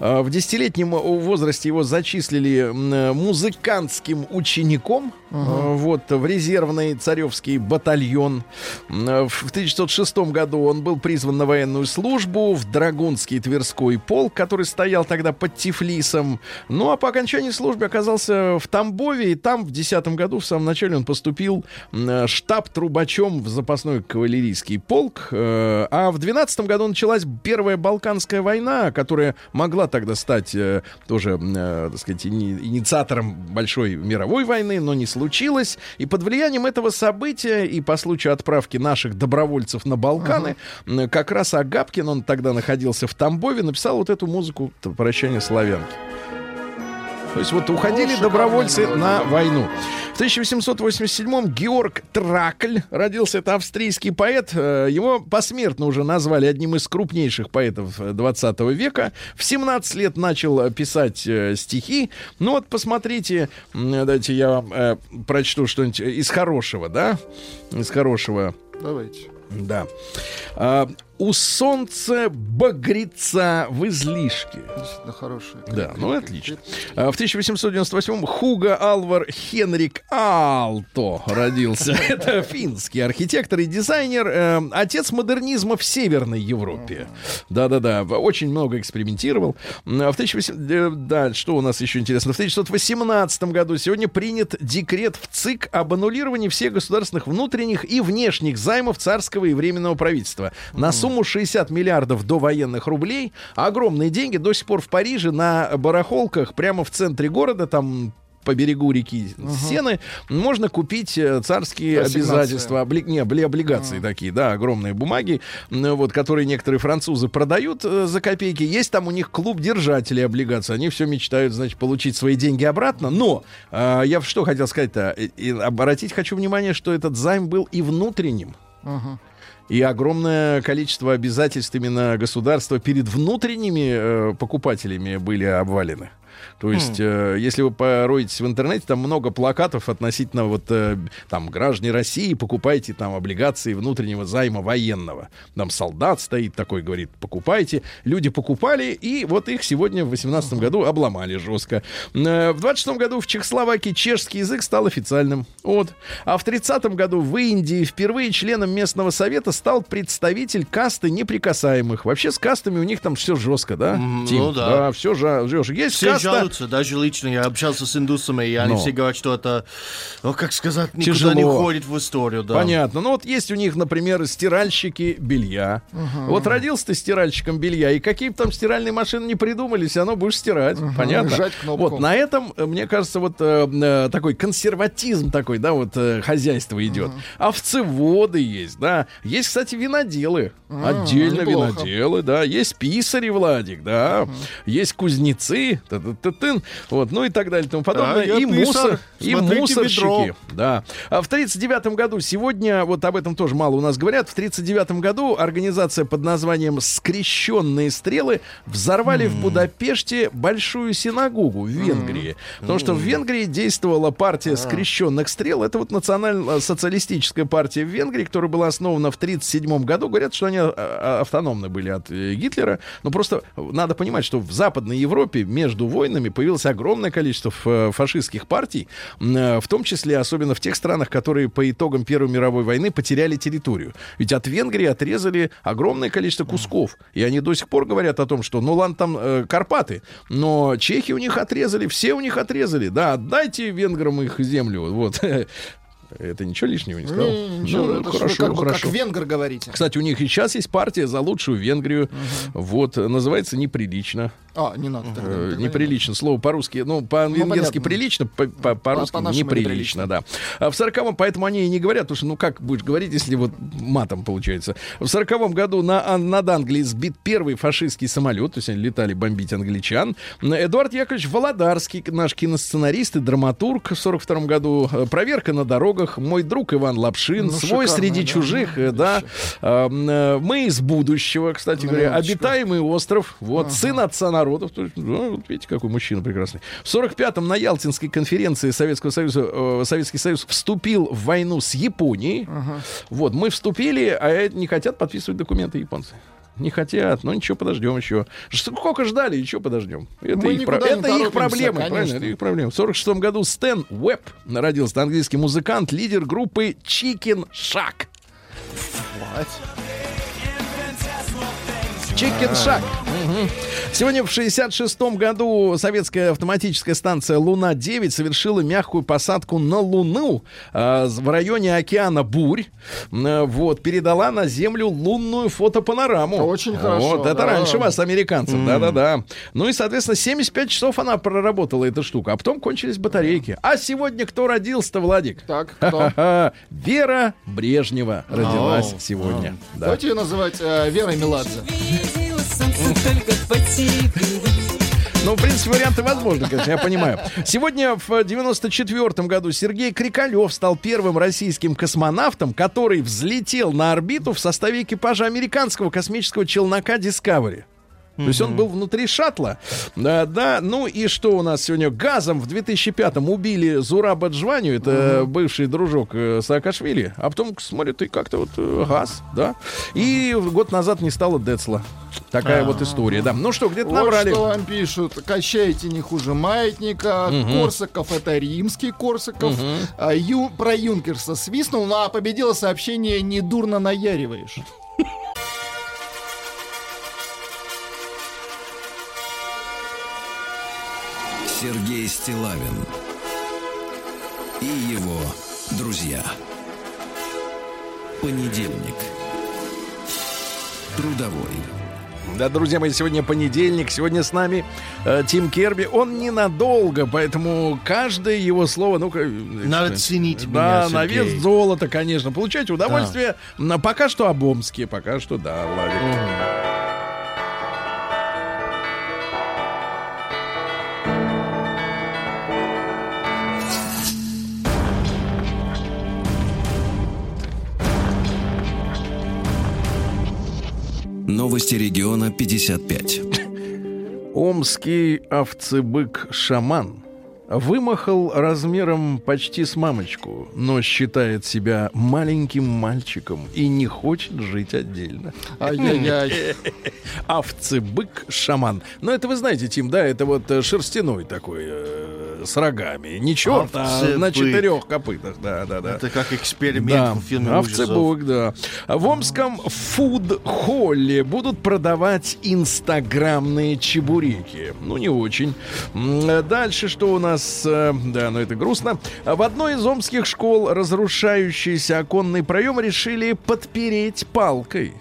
В десятилетнем возрасте его зачислили музыкантским учеником. э, Вот, в резервный царевский батальон. В 1906 году он был призван на военную службу в Драгунский Тверской полк, который стоял тогда под Тифлисом. Ну, а по окончании службы оказался в Тамбове, и там в 2010 году, в самом начале, он поступил э, штаб-трубачом в запасной кавалерийский полк. Э, А в 2012 году началась Первая Балканская война, которая могла тогда стать э, тоже, так сказать, ини- инициатором большой мировой войны, но не случилось. И под влиянием этого события и по случаю отправки наших добровольцев на Балканы, м, как раз Агапкин, он тогда находился в Тамбове, написал вот эту музыку «Прощание славянки». То есть вот уходили шикарная добровольцы мелодия. на войну. В 1887-м Георг Тракль родился. Это австрийский поэт. Э, Его посмертно уже назвали одним из крупнейших поэтов э, 20 века. В 17 лет начал э, писать э, стихи. Ну вот посмотрите, м, давайте я вам э, прочту что-нибудь из хорошего, да? Из хорошего. Давайте. Да. У солнца багрится в излишке. Действительно хорошая. Да, ну отлично. А, В 1898-м Хуга Алвар Хенрик Алто родился. Это финский архитектор и дизайнер. э, Отец модернизма в Северной Европе. Да-да-да, очень много экспериментировал. А В 1800... э, Да, что у нас еще интересно? В 1918 году сегодня принят декрет в ЦИК об аннулировании всех государственных внутренних и внешних займов царского и временного правительства. На сумму 60 миллиардов до военных рублей. Огромные деньги до сих пор в Париже на барахолках прямо в центре города, там по берегу реки Сены, можно купить э, царские обязательства, обли... не, обли- облигации такие, да, огромные бумаги, вот, которые некоторые французы продают э, за копейки. Есть там у них клуб держателей облигаций. Они все мечтают, значит, получить свои деньги обратно. Но э, я что хотел сказать-то? Обратить хочу внимание, что этот займ был и внутренним. Ага. И огромное количество обязательств именно государства перед внутренними э, покупателями были обвалены. То есть, э, если вы пороетесь в интернете, там много плакатов относительно вот э, там граждане России, покупайте там облигации внутреннего займа военного. Там солдат стоит такой, говорит, покупайте. Люди покупали, и вот их сегодня в 18 году обломали жестко. Э, В 26 году в Чехословакии чешский язык стал официальным. Вот. А в 30 году в Индии впервые членом местного совета стал представитель касты неприкасаемых. Вообще с кастами у них там все жестко, да? М, Тим? ну да. все жестко. Есть Все каста... жалуются, даже лично я общался с индусами, и они Но. все говорят, что это, ну, как сказать, никуда Тяжело. не входит в историю. Да. Понятно. Ну вот есть у них, например, стиральщики белья. Вот родился ты стиральщиком белья, и какие бы там стиральные машины не придумали, все равно будешь стирать. Понятно? Жать кнопку. Вот на этом, э, мне кажется, вот э, э, такой консерватизм такой, да, вот э, хозяйство идет. Овцеводы есть, да. Есть, кстати, виноделы. Отдельно неплохо. виноделы, да. Есть писари, Владик, да. Есть кузнецы, та-та-та-тын, вот, ну и так далее и тому подобное. я и мусор, и мусорщики. ведро. Да. А в 1939 году, сегодня, вот об этом тоже мало у нас говорят, в 1939 году организация под названием «Скрещенные стрелы» взорвали в Будапеште большую синагогу в Венгрии. Потому что в Венгрии действовала партия скрещенных стрел. Это вот национально-социалистическая партия в Венгрии, которая была основана в 1937 году. Говорят, что они а, а, автономны были от Гитлера. Но просто надо понимать, что в Западной Европе между войнами появилось огромное количество ф- фашистских партий, э, в том числе особенно в тех странах, которые по итогам Первой мировой войны потеряли территорию. Ведь от Венгрии отрезали огромное количество кусков. И они до сих пор говорят о том, что, ну ладно, там э, Карпаты, но чехи у них отрезали, все у них отрезали. Да, отдайте венграм их землю. Вот. Это ничего лишнего не сказал? Не, ничего, Ну, это хорошо, как, хорошо. как венгер говорите. Кстати, у них и сейчас есть партия за лучшую Венгрию. Вот, называется «Неприлично». А, не надо. тогда, Э, тогда неприлично. Слово по-русски, ну, по-венгерски понятно. прилично, по- по- по-русски по-нашему неприлично, да. А в сороковом, поэтому они и не говорят, потому что, ну, как будешь говорить, если вот матом получается. В сороковом году на, Ан- над Англией сбит первый фашистский самолет, то есть они летали бомбить англичан. Эдуард Яковлевич Володарский, наш киносценарист и драматург в сорок втором году. Э, Проверка на дорогах дорогах мой друг Иван Лапшин, Ну, свой шикарно, среди да. чужих, э, да. А, м, э, Мы из будущего, кстати говоря, Минуточку. обитаемый остров, вот, сын отца народов, то есть, ну, вот видите, какой мужчина прекрасный. В 45-м на Ялтинской конференции Советского Союза, э, Советский Союз вступил в войну с Японией. Вот, мы вступили, а не хотят подписывать документы японцы. Не хотят, ну ничего, подождем еще. Сколько ждали, еще подождем. Это, Мы их, про- это их проблемы, конечно. правильно? Это их проблемы. В 46 году Стэн Уэбб родился английский музыкант, лидер группы Chicken Shack. Chicken Shack. Сегодня в 66 году советская автоматическая станция «Луна-9» совершила мягкую посадку на Луну э, в районе океана Бурь. Э, вот, передала на Землю лунную фотопанораму. Очень хорошо, Вот, это да. раньше вас, американцев, да-да-да. Ну и, соответственно, 75 часов она проработала, эта штука. А потом кончились батарейки. А сегодня кто родился-то, Владик? Так, кто? Вера Брежнева родилась сегодня. Да. Давайте ее называть э, Верой Меладзе. Солнце только по. Ну, в принципе, варианты возможны, конечно, я понимаю. Сегодня в 94 году Сергей Крикалев стал первым российским космонавтом, который взлетел на орбиту в составе экипажа американского космического челнока Discovery. То есть он был внутри шаттла. Да, да, ну и что у нас сегодня? Газом в 2005-м убили Зураба Джваню, это бывший дружок э, Саакашвили. А потом смотрят, и как-то вот э, газ, да. И год назад не стало Децла. Такая вот история, да. Ну что, где-то Вот набрали. что вам пишут. Качаете не хуже маятника. Корсаков это римский Корсаков. А, Ю- про Юнкерса свистнул, ну а победило сообщение «Недурно наяриваешь». Сергей Стилавин и его друзья. Понедельник. Трудовой. Да, друзья мои, сегодня понедельник, сегодня с нами э, Тим Керби. Он ненадолго, поэтому каждое его слово, ну-ка... э, Надо ценить Да, меня, на вес золота, конечно. Получайте удовольствие. Но пока что об Омске, пока что, да, Владик. Новости региона 55. Омский овцебык-шаман вымахал размером почти с мамочку, но считает себя маленьким мальчиком и не хочет жить отдельно. Ай-яй-яй. Овцебык-шаман. Ну, это вы знаете, Тим, да, это вот э, шерстяной такой, э, с рогами. Не черт, а на Овцебык. четырех копытах. Да, да, да. Это как эксперимент Да, в фильме овцебук, да. В Омском фуд-холле будут продавать инстаграмные чебуреки. Ну, не очень. М, Дальше что у нас? Э, Да, ну это грустно. В одной из омских школ разрушающийся оконный проем решили подпереть палкой.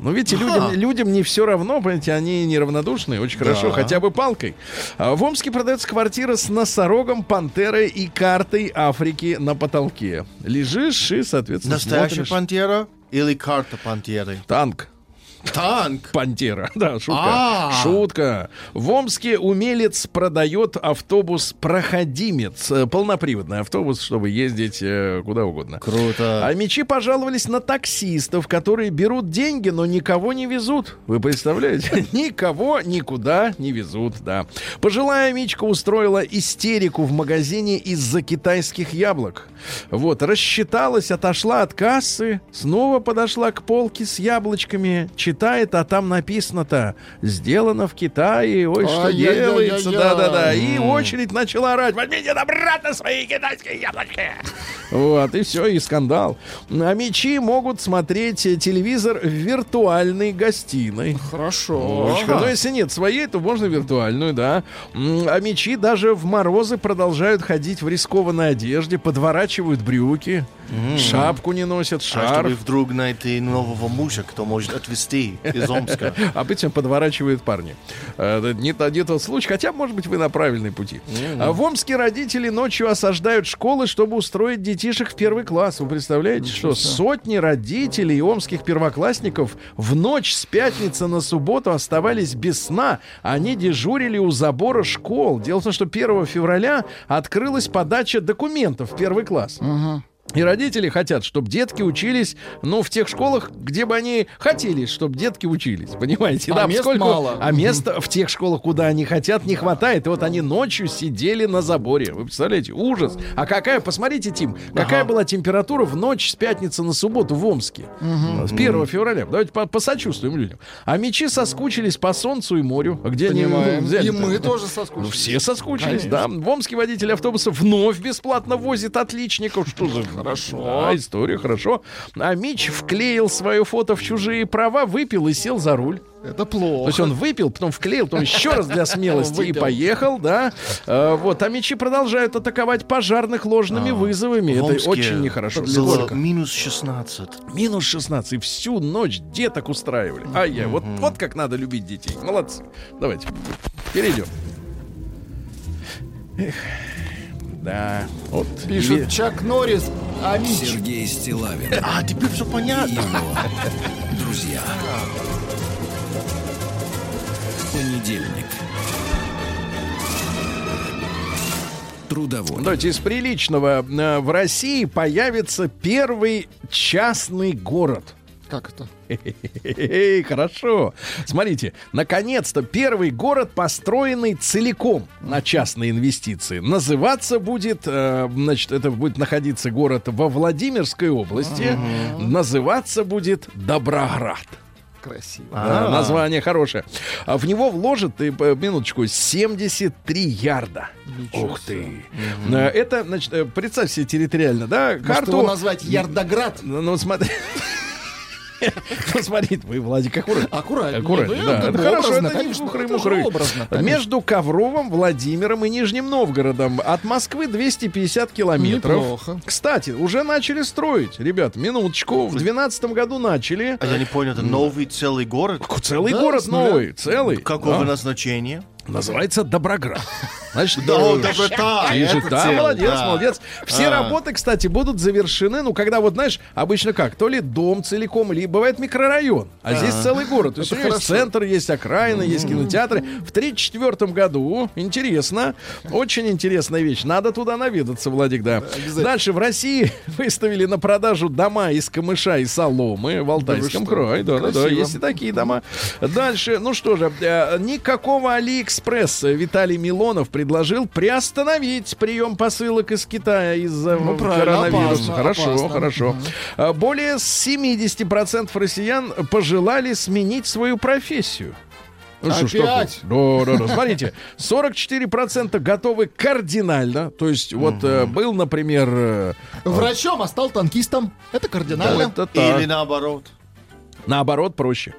Ну, видите, людям, людям не все равно, понимаете, они неравнодушны, очень хорошо, хотя бы палкой. А В Омске продается квартира с носорогом, пантерой и картой Африки на потолке. Лежишь и, соответственно, Настоящая смотришь. пантера или карта пантеры? Танк. Танк. Пантера. Да, шутка. А. Шутка. В Омске умелец продает автобус проходимец. Э, Полноприводный автобус, чтобы ездить э, куда угодно. Круто. А мечи пожаловались на таксистов, которые берут деньги, но никого не везут. Вы представляете? Никого никуда не везут, да. Пожилая Мичка устроила истерику в магазине из-за китайских яблок. Вот, рассчиталась, отошла от кассы, снова подошла к полке с яблочками, читает, а там написано-то «Сделано в Китае». Ой, что Ай-яй-яй-яй-яй. делается, да-да-да. И очередь начала орать «Возьмите обратно свои китайские яблочки!» Вот, и все, и скандал. А мечи могут смотреть телевизор в виртуальной гостиной. Хорошо. Хорошо. Но если нет своей, то можно виртуальную, да. А мечи даже в морозы продолжают ходить в рискованной одежде, подворачивают брюки, шапку не носят, А чтобы шарф. вдруг найти нового мужа, кто может отвезти из Омска. Обычно подворачивают парни. Э, Это не, то- не тот случай, хотя, может быть, вы на правильной пути. А В Омске родители ночью осаждают школы, чтобы устроить детишек в первый класс. Вы представляете, что сотни родителей омских первоклассников в ночь с пятницы на субботу оставались без сна. Они дежурили у забора школ. Дело в том, что 1 февраля открылась подача документов в первый класс. И родители хотят, чтобы детки учились, ну, в тех школах, где бы они хотели, чтобы детки учились. Понимаете? А мест поскольку- мало. А места в тех школах, куда они хотят, не хватает. И вот они ночью сидели на заборе. Вы представляете? Ужас. А какая, посмотрите, Тим, какая была температура в ночь с пятницы на субботу в Омске? С 1 февраля. Давайте по- посочувствуем людям. А мечи соскучились по солнцу и морю. А где они Понимаем. взяли? И мы тоже соскучились. Ну, все соскучились, Конечно. да. В Омске водитель автобуса вновь бесплатно возит отличников. Что за хорошо? Да, история хорошо. А Мич вклеил свое фото в чужие права, выпил и сел за руль. Это То плохо. есть он выпил, потом вклеил, потом еще раз для смелости и поехал, да. Э, вот, а мечи продолжают атаковать пожарных ложными вызовами. В Это очень нехорошо. было минус 16. Минус 16. И всю ночь деток устраивали. А я, вот, вот как надо любить детей. Молодцы. Давайте перейдем. Эх, да, вот. Пишет Или- Чак Норрис. А. Сергей Стилавин А, теперь все понятно. его друзья. Понедельник. Трудовой. Давайте из приличного. Э, В России появится первый частный город. Как это? Эй, хорошо. Смотрите, наконец-то первый город, построенный целиком на частные инвестиции. Называться будет, э, значит, это будет находиться город во Владимирской области. Называться будет Доброград. Красиво. Да, название хорошее. А в него вложат, и, э, минуточку, 73 ярда. Ух ты. Э, Это, значит, представь себе территориально, да, Может карту... его назвать Ярдоград? Ну, ну, смотри. Ну, смотрите, вы, Владик, аккуратно. Это Это хорошо, это не конечно, мухры-мухры. Между Ковровым, Владимиром и Нижним Новгородом от Москвы 250 километров. Неплохо. Кстати, уже начали строить. Ребят, минуточку. В 2012 году начали. А я не понял, это новый целый город? Целый Да, город новый, целый. Какого Да. назначения? Называется Доброград. Значит, Да, э, доброта, Пишет, это да, цель, молодец, да. молодец. Все А. работы, кстати, будут завершены, ну, когда вот, знаешь, обычно как, то ли дом целиком, или бывает микрорайон, а здесь целый город. То есть есть центр, есть окраины, есть кинотеатры. В 1934 году, интересно, очень интересная вещь, надо туда наведаться, Владик, да. Дальше в России выставили на продажу дома из камыша и соломы в Алтайском крае. Да, да, да, есть и такие дома. Дальше, ну что же, э, никакого Алиэкспресс. Виталий Милонов предложил приостановить прием посылок из Китая из-за Ну, коронавируса. опасно, хорошо, опасно. хорошо. А, Более 70% россиян пожелали сменить свою профессию. Ну что Опять? такое? Да, да, да. Смотрите, 44% готовы кардинально. То есть, вот э, был, например, э, Врачом, а стал танкистом. Это кардинально. это так. Или наоборот? Наоборот, проще.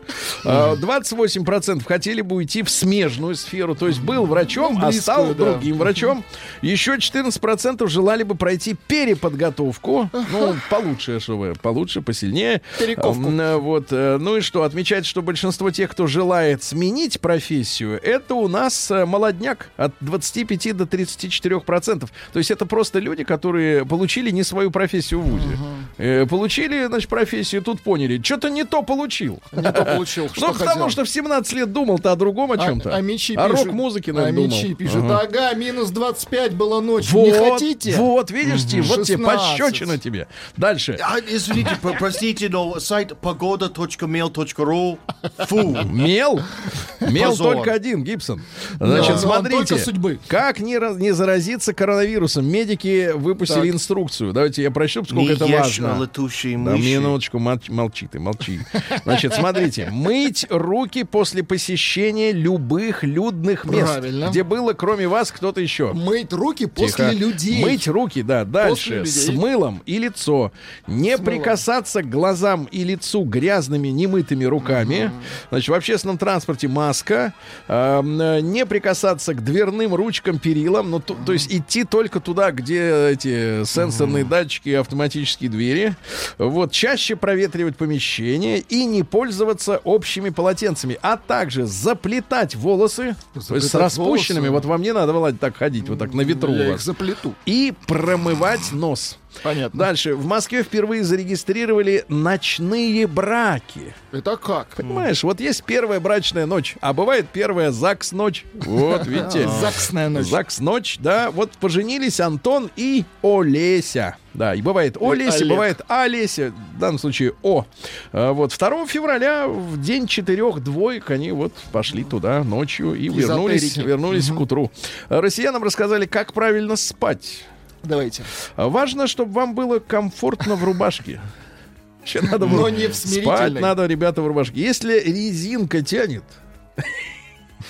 А, 28% хотели бы уйти в смежную сферу. То есть был врачом, Ну, а стал близкую, да. другим врачом. Еще 14% желали бы пройти переподготовку. Ну, получше, чтобы получше, посильнее. Перековку. Вот. э, Ну и что? Отмечать, что большинство тех, кто желает сменить профессию, это у нас э, молодняк от 25 до 34%. То есть это просто люди, которые получили не свою профессию в ВУЗе. Э, Получили, значит, профессию, тут поняли, что-то не то получил. Не то получил, что Ну, потому что в 17 лет думал-то о другом о чем-то. А, а рок-музыке, А наверное, думал. Мичи пишет, Ага. ага, минус 25 было ночью. Не хотите? Вот, видишь, Стив, вот тебе 16. пощечина тебе. Дальше. А, извините, про- простите, но сайт погода.mail.ru Фу. Мел? Мел только один, Гибсон. Значит, смотрите. судьбы. Как не, раз- не заразиться коронавирусом? Медики выпустили инструкцию. Давайте я прочту, Не сколько это важно. Да, мыши. минуточку, молчи, молчи ты, молчи. Значит, смотрите, мыть руки после посещения любых людных мест, Правильно. где было, кроме вас, кто-то еще. Мыть руки после Тихо. людей. Мыть руки, да. Дальше. С мылом и лицо. Не прикасаться к глазам и лицу грязными, немытыми руками. Значит, в общественном транспорте маска. Э, не прикасаться к дверным ручкам, перилам. Ну, то, то есть идти только туда, где эти сенсорные датчики и автоматические двери. Вот. Чаще проветривать помещение и не пользоваться общими полотенцами. А также заплетать волосы. есть с Заплетать распущенными. волосы? Вот вам не надо, Володь, так ходить, вот так на ветру Я их вас заплету. и промывать нос. Понятно. Дальше. В Москве впервые зарегистрировали ночные браки. Это как? Понимаешь, вот есть первая брачная ночь, а бывает первая ЗАГС-ночь. Вот, видите. Заксная ночь. ЗАГС-ночь, да. Вот поженились Антон и Олеся. Да, и бывает Олеся, Олег. бывает Олеся, в данном случае О. А, Вот 2 февраля в день четырех двоек они вот пошли туда ночью и вернулись, вернулись к утру. А, Россиянам рассказали, как правильно спать. Давайте. А Важно, чтобы вам было комфортно в рубашке. Вообще надо Но в- не в спать надо, ребята, в рубашке. Если резинка тянет.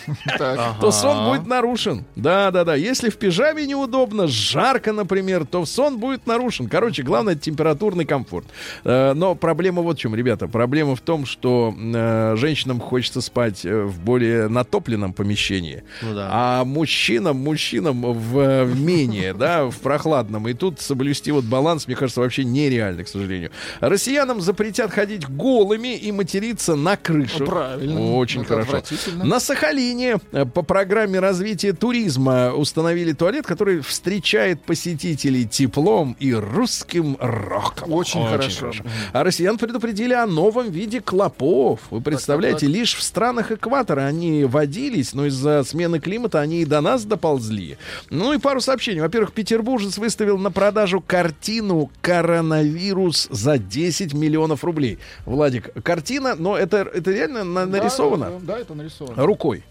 то сон будет нарушен. Да, да, да. Если в пижаме неудобно, жарко, например, то сон будет нарушен. Короче, главное температурный комфорт. Э, Но проблема вот в чем, ребята. Проблема в том, что э, женщинам хочется спать э, в более натопленном помещении, Ну а мужчинам, мужчинам в, менее, да, в прохладном. И тут соблюсти вот баланс, мне кажется, вообще нереально, к сожалению. Россиянам запретят ходить голыми и материться на крышу. Правильно. Очень хорошо. На Сахалине э, по программе развития туризма установили туалет, который встречает посетителей теплом и русским роком. Очень хорошо. А россиян предупредили о новом виде клопов. Вы представляете, лишь в странах экватора они водились, но из-за смены климата они и до нас доползли. Ну и пару сообщений. Во-первых, петербуржец выставил на продажу картину «Коронавирус» за 10 миллионов рублей. Владик, картина, но это, это реально на- нарисовано Да, да, это нарисовано. рукой.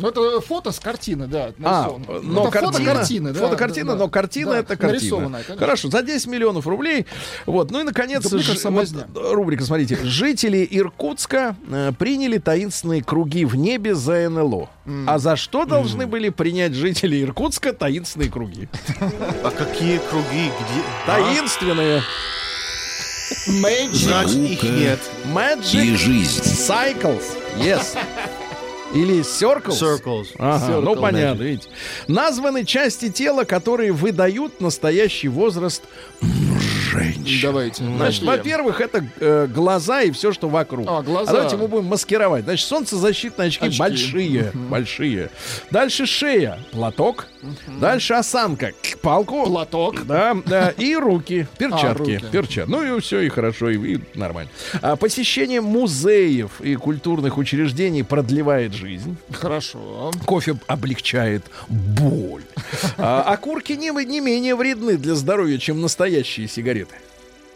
Ну, это фото с картины, да. А, но это картина, фотокартины, да. фотокартина, да, да. но картина Да, это картина. нарисованная, конечно. Хорошо, за 10 миллионов рублей. Вот, ну и наконец, кажется, ж- вот, рубрика, смотрите, жители Иркутска э, приняли таинственные круги в небе за НЛО. А за что должны были принять жители Иркутска таинственные круги? А какие круги? Где? Таинственные. Magic. Значит, их нет. Magic И жизнь. Cycles. Yes. Или Circles. Circles. Ага, Circle ну понятно, magic. видите. Названы части тела, которые выдают настоящий возраст женщин. Давайте. Значит, во-первых, это э, глаза и все, что вокруг. А, глаза. давайте мы будем маскировать. Значит, солнцезащитные очки, Очки. большие, большие. Дальше шея, платок. Дальше осанка, палку. Платок. Да, да, и руки, перчатки, руки. перчат. Ну и все, и хорошо, и, и нормально. А посещение музеев и культурных учреждений продлевает жизнь. Хорошо. Кофе облегчает боль. А, окурки не, не менее вредны для здоровья, чем настоящие сигареты.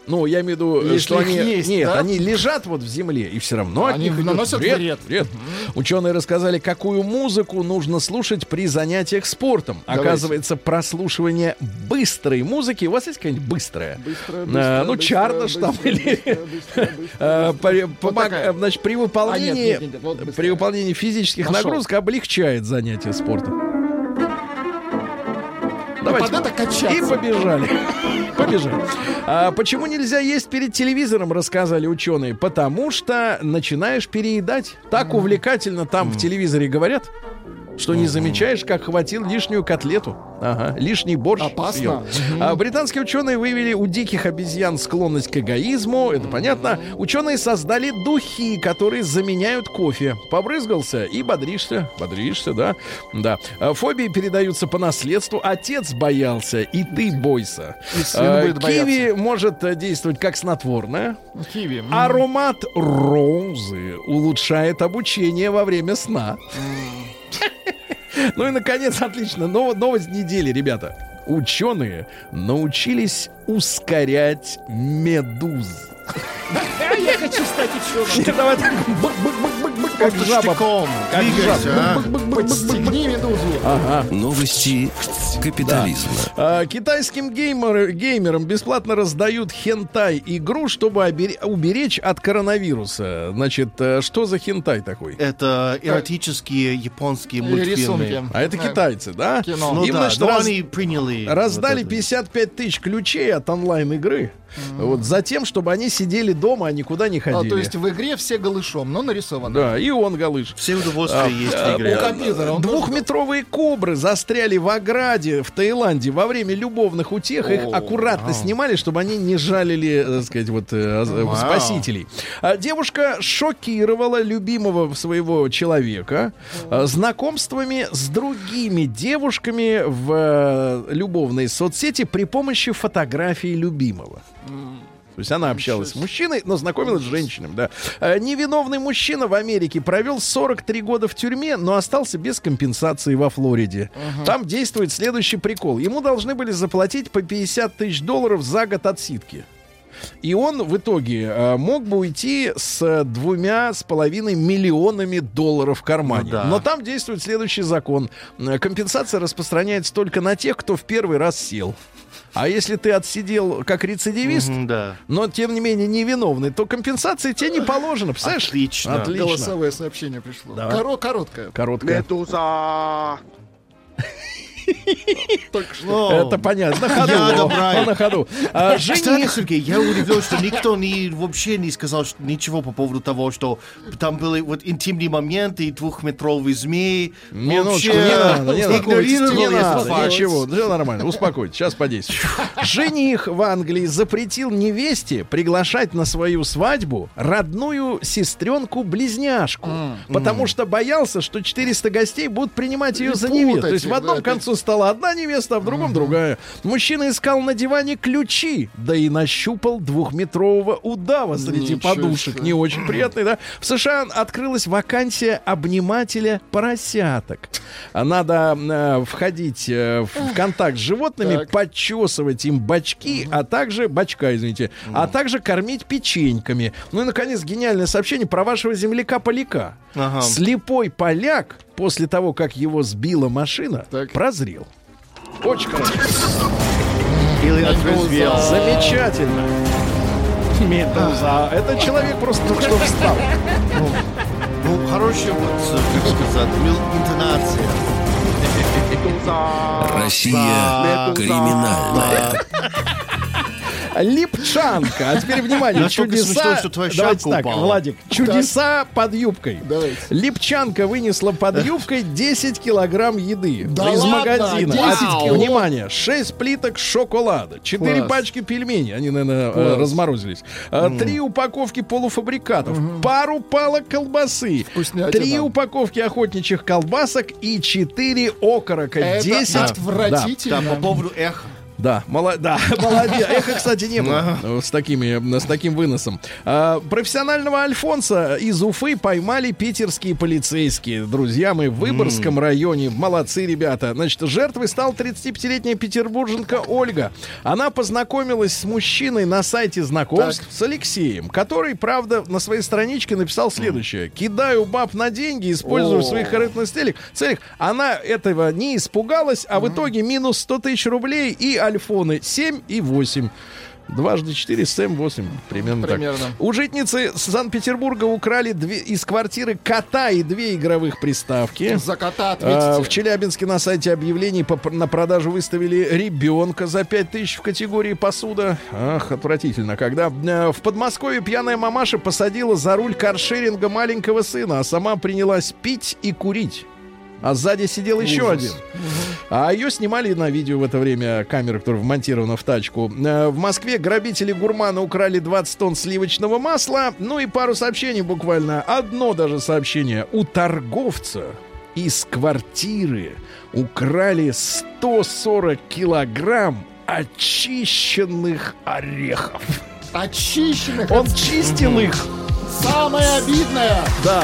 Ну, я имею в виду, Если что они... есть, нет, да? они лежат вот в земле, и все равно от Они них идет наносят вред. вред. Ученые рассказали, какую музыку нужно слушать при занятиях спортом. Давайте. Оказывается, прослушивание быстрой музыки... У вас есть какая-нибудь быстрая? Быстро, А, ну, быстро, чардаш там или... Значит, при выполнении, А, вот при выполнении физических нагрузок облегчает занятие спортом. Давайте. это качаться. И побежали. Побежали. А почему нельзя есть перед телевизором, рассказали ученые. Потому что начинаешь переедать. Так увлекательно там в телевизоре говорят, что не замечаешь, как хватил лишнюю котлету. Ага, лишний борщ Опасно. съел. А британские ученые выявили у диких обезьян склонность к эгоизму. Это понятно. Ученые создали духи, которые заменяют кофе. Побрызгался и бодришься. Бодришься, да. Да. А Фобии передаются по наследству. Отец боялся, и ты бойся. И сын А, будет Киви может э, действовать как снотворное. Киви. Аромат розы улучшает обучение во время сна. Ну и, наконец, отлично. Нов- Новость недели, ребята. Ученые научились ускорять медуз. Я хочу стать ученым. Давай так, бык-бык-бык-бык-бык, как жаба. Штыком. Как Двигайся, жаба. а. Подстегни медузу. Ага. Новости капитализма. А, Китайским геймер- геймерам бесплатно раздают хентай-игру, чтобы обере- уберечь от коронавируса. Значит, э, что за хентай такой? Это эротические японские мультфильмы. Рисунки. А это Да. китайцы, да? Кино. Ну Им, да, значит, раз- они приняли. Раздали вот это. 55 тысяч ключей от онлайн-игры. Вот за тем, чтобы они сидели дома, а никуда не А, ходили. то есть в игре все голышом, но нарисовано. Да, и он галыш. Все удовольствия есть в У игре. компьютера он тоже Двухметровые кобры застряли в ограде в Таиланде во время любовных утех. Их аккуратно снимали, чтобы они не жалили, э, так сказать, вот э, э, спасителей. А Девушка шокировала любимого своего человека э, знакомствами с другими девушками в любовной соцсети при помощи фотографии любимого. То есть она общалась с мужчиной, но знакомилась с женщинами, да. Э, Невиновный мужчина в Америке провел 43 года в тюрьме, но остался без компенсации во Флориде. Там действует следующий прикол. Ему должны были заплатить по 50 тысяч долларов за год отсидки. И он в итоге э, мог бы уйти с двумя с половиной миллионами долларов в кармане. Ну да. Но там действует следующий закон. Э, Компенсация распространяется только на тех, кто в первый раз сел. А если ты отсидел как рецидивист, Мгм, Да. но тем не менее невиновный, то компенсации тебе не положено. Представляешь? Отлично. Отлично. Голосовое сообщение пришло. Давай. Коро- короткое. Короткое. Медуза. Только что. Это понятно. На ходу. На ходу. А, Кстати, Жених. Сергей, я удивлен, что никто не, вообще не сказал ничего по поводу того, что там были вот интимные моменты, двухметровый змей. Минуточку, Вообще не надо, не надо. Не ничего, все нормально, успокойтесь, сейчас подействует. Жених в Англии запретил невесте приглашать на свою свадьбу родную сестренку-близняшку, потому что боялся, что 400 гостей будут принимать ее за невесту. То есть в одном да, концу стола одна невеста, а в другом другая. Мужчина искал на диване ключи, да и нащупал двухметрового удава среди Ничего подушек. себе. Не очень приятный, да? В США открылась вакансия обнимателя поросяток. Надо э, входить э, в контакт с животными, Так. подчесывать им бачки, а также бачка, извините, а также кормить печеньками. Ну и наконец гениальное сообщение про вашего земляка поляка. Ага. Слепой поляк после того, как его сбила машина, Так. прозрел. Очень хорошо. Или отрезвел. Замечательно. Медуза. Это человек просто только что встал. Ну, хорошая, вот, как сказать, мил- интонация. Россия криминальная. Липчанка. А теперь внимание, Настолько чудеса. смешно, что твоя Давайте так, упала. Владик, чудеса под юбкой. Давайте. Липчанка вынесла под юбкой 10 килограмм еды Да из ладно? магазина. 10 А, кило? Внимание, 6 плиток шоколада, 4 Класс. пачки пельменей, они, наверное, Класс. разморозились, 3 упаковки полуфабрикатов, пару палок колбасы, Вкуснятина. 3 упаковки охотничьих колбасок и 4 окорока. Это 10 отвратительно. Да, по поводу эха. Да, мола- да, молодец. Эхо, кстати, не было э, с, такими, с таким выносом. А, профессионального Альфонса из Уфы поймали питерские полицейские. Друзья мы в Выборгском районе. Молодцы, ребята. Значит, жертвой стала 35-летняя петербурженка Ольга. Она познакомилась с мужчиной на сайте знакомств с Алексеем, который, правда, на своей страничке написал следующее. «Кидаю баб на деньги, использую в своих корыстных целях». целях». Она этого не испугалась, а в итоге минус 100 тысяч рублей и альфоны 7 и 8. Дважды 4, 7, 8. Примерно, Примерно. так. У житницы Санкт-Петербурга украли две, из квартиры кота и две игровых приставки. За кота А, ответите. в Челябинске на сайте объявлений по- на продажу выставили ребенка за 5000 в категории посуда. Ах, отвратительно. Когда э, в Подмосковье пьяная мамаша посадила за руль каршеринга маленького сына, а сама принялась пить и курить. А сзади сидел еще один. А ее снимали на видео в это время камеры, которая вмонтирована в тачку. Э, В Москве грабители гурмана украли 20 тонн сливочного масла. Ну и пару сообщений буквально. Одно даже сообщение. У торговца из квартиры украли 140 килограмм очищенных орехов. Очищенных. Он чистил их. Самое обидное. Да.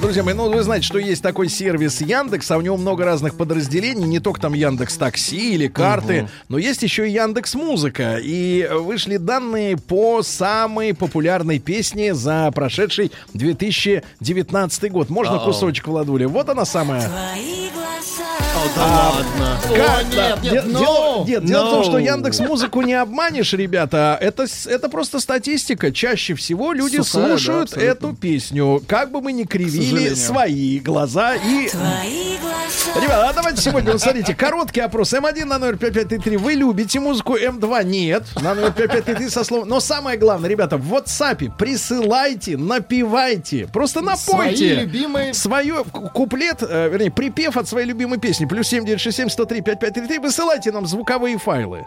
Друзья мои, ну вы знаете, что есть такой сервис Яндекс, а у него много разных подразделений, не только там Яндекс Такси или карты, но есть еще и Яндекс Музыка. И вышли данные по самой популярной песне за прошедший 2019 год. Можно кусочек, Владуля? Вот она самая. Твои глаза О, да ладно. Как? О, нет, Да. нет, no. Дело, нет, дело в том, что No. Яндекс Музыку не обманешь, ребята. Это, это просто статистика. Чаще всего люди Сухая, да, слушают абсолютно. эту песню. Как бы мы ни кривили свои глаза и Твои глаза Ребята, а давайте сегодня, вот смотрите, короткий опрос. М1 на номер 5533. Вы любите музыку, М2 нет. На номер 5533 со словом. Но самое главное, ребята, в WhatsApp присылайте, напевайте. Просто напойте. Свои любимые- Свое ку- куплет, э, вернее, припев от своей любимой песни. Плюс 7967 103 5533. Высылайте нам звуковые файлы.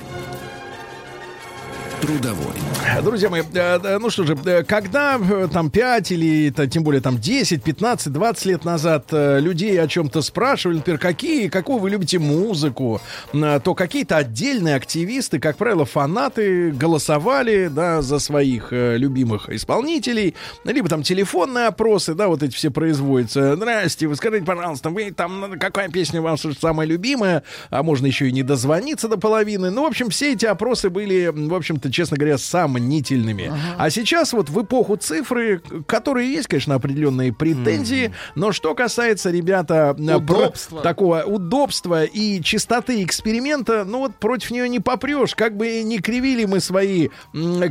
Трудовой. Друзья мои, э, э, ну что же, э, когда там 5 или тем более там 10, 15, 20 лет назад людей о чем-то спрашивали, например, какие, какую вы любите музыку, то какие-то отдельные активисты, как правило, фанаты, голосовали, да, за своих любимых исполнителей, либо там телефонные опросы, да, вот эти все производятся. Здрасте, вы скажите, пожалуйста, вы там, какая песня у вас самая любимая, а можно еще и не дозвониться до половины. Ну, в общем, все эти опросы были, в общем-то, честно говоря, сомнительными. А сейчас вот в эпоху цифры, которые есть, конечно, определенные претензии, но что касается, ребята, э, про- Удобства. такого удобства и чистоты эксперимента, ну вот против нее не попрешь. Как бы не кривили мы свои,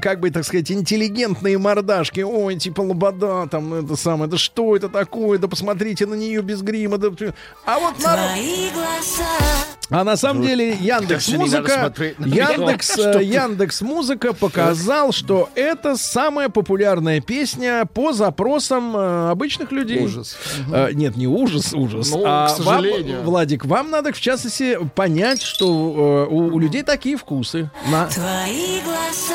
как бы, так сказать, интеллигентные мордашки. Ой, типа лобода, там, это самое, да что это такое, да посмотрите на нее без грима. Да... А вот народ... А на самом деле Яндекс даже не надо Музыка, Яндекс, э, Яндекс Музыка показал, что это самая популярная песня по запросам э, обычных людей. Ужас. Э, Нет, не ужас, ужас. Ну, а к сожалению. вам, Владик, вам надо в частности понять, что э, у, у людей такие вкусы. На. Твои глаза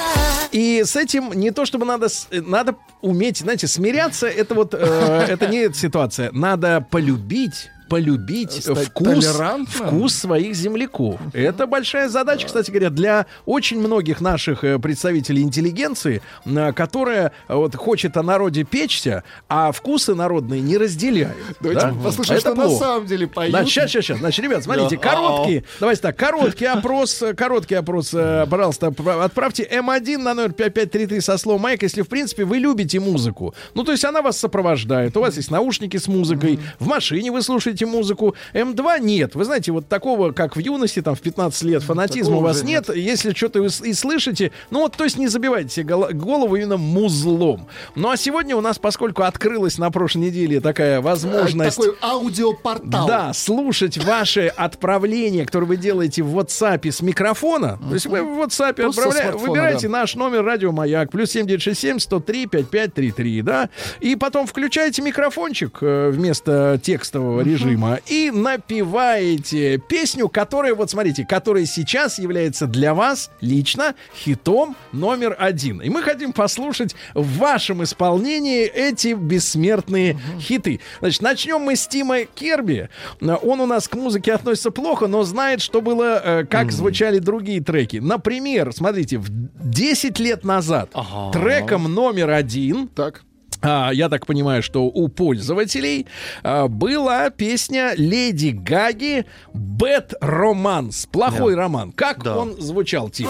И с этим не то чтобы надо, надо уметь, знаете, смиряться. Это вот, э, это не эта ситуация. Надо полюбить полюбить Стать вкус, толерантным. вкус своих земляков. Это большая задача, кстати говоря, для очень многих наших э, представителей интеллигенции, э, которая э, вот хочет о народе печься, а вкусы народные не разделяют. Давайте да? послушаем, Это что на плохо. самом деле поют. Значит, сейчас, сейчас, сейчас. Значит, ребят, смотрите, короткий, давайте так, короткий опрос, э, короткий опрос, э, пожалуйста, отпра- отправьте М1 на номер 5533 со словом Майк, если, в принципе, вы любите музыку. Ну, то есть она вас сопровождает, у вас есть наушники с музыкой, в машине вы слушаете музыку. М2 нет. Вы знаете, вот такого, как в юности, там, в 15 лет, фанатизма у вас уже нет. Если что-то вы и слышите, ну, вот, то есть не забивайте себе голо- голову именно музлом. Ну, а сегодня у нас, поскольку открылась на прошлой неделе такая возможность... Такой аудиопортал. Да, слушать ваши отправления, которые вы делаете в WhatsApp с микрофона. То есть вы в WhatsApp отправляете, выбираете да. наш номер радио Маяк, плюс 7967 103 5533, да, и потом включаете микрофончик э, вместо текстового режима и напеваете песню, которая, вот смотрите, которая сейчас является для вас лично хитом номер один. И мы хотим послушать в вашем исполнении эти бессмертные хиты. Значит, начнем мы с Тима Керби. Он у нас к музыке относится плохо, но знает, что было, э, как звучали другие треки. Например, смотрите, в 10 лет назад треком номер один Так. А, я так понимаю, что у пользователей а, была песня Леди Гаги «Bad Romance». Плохой роман. Как Да. он звучал, Тим?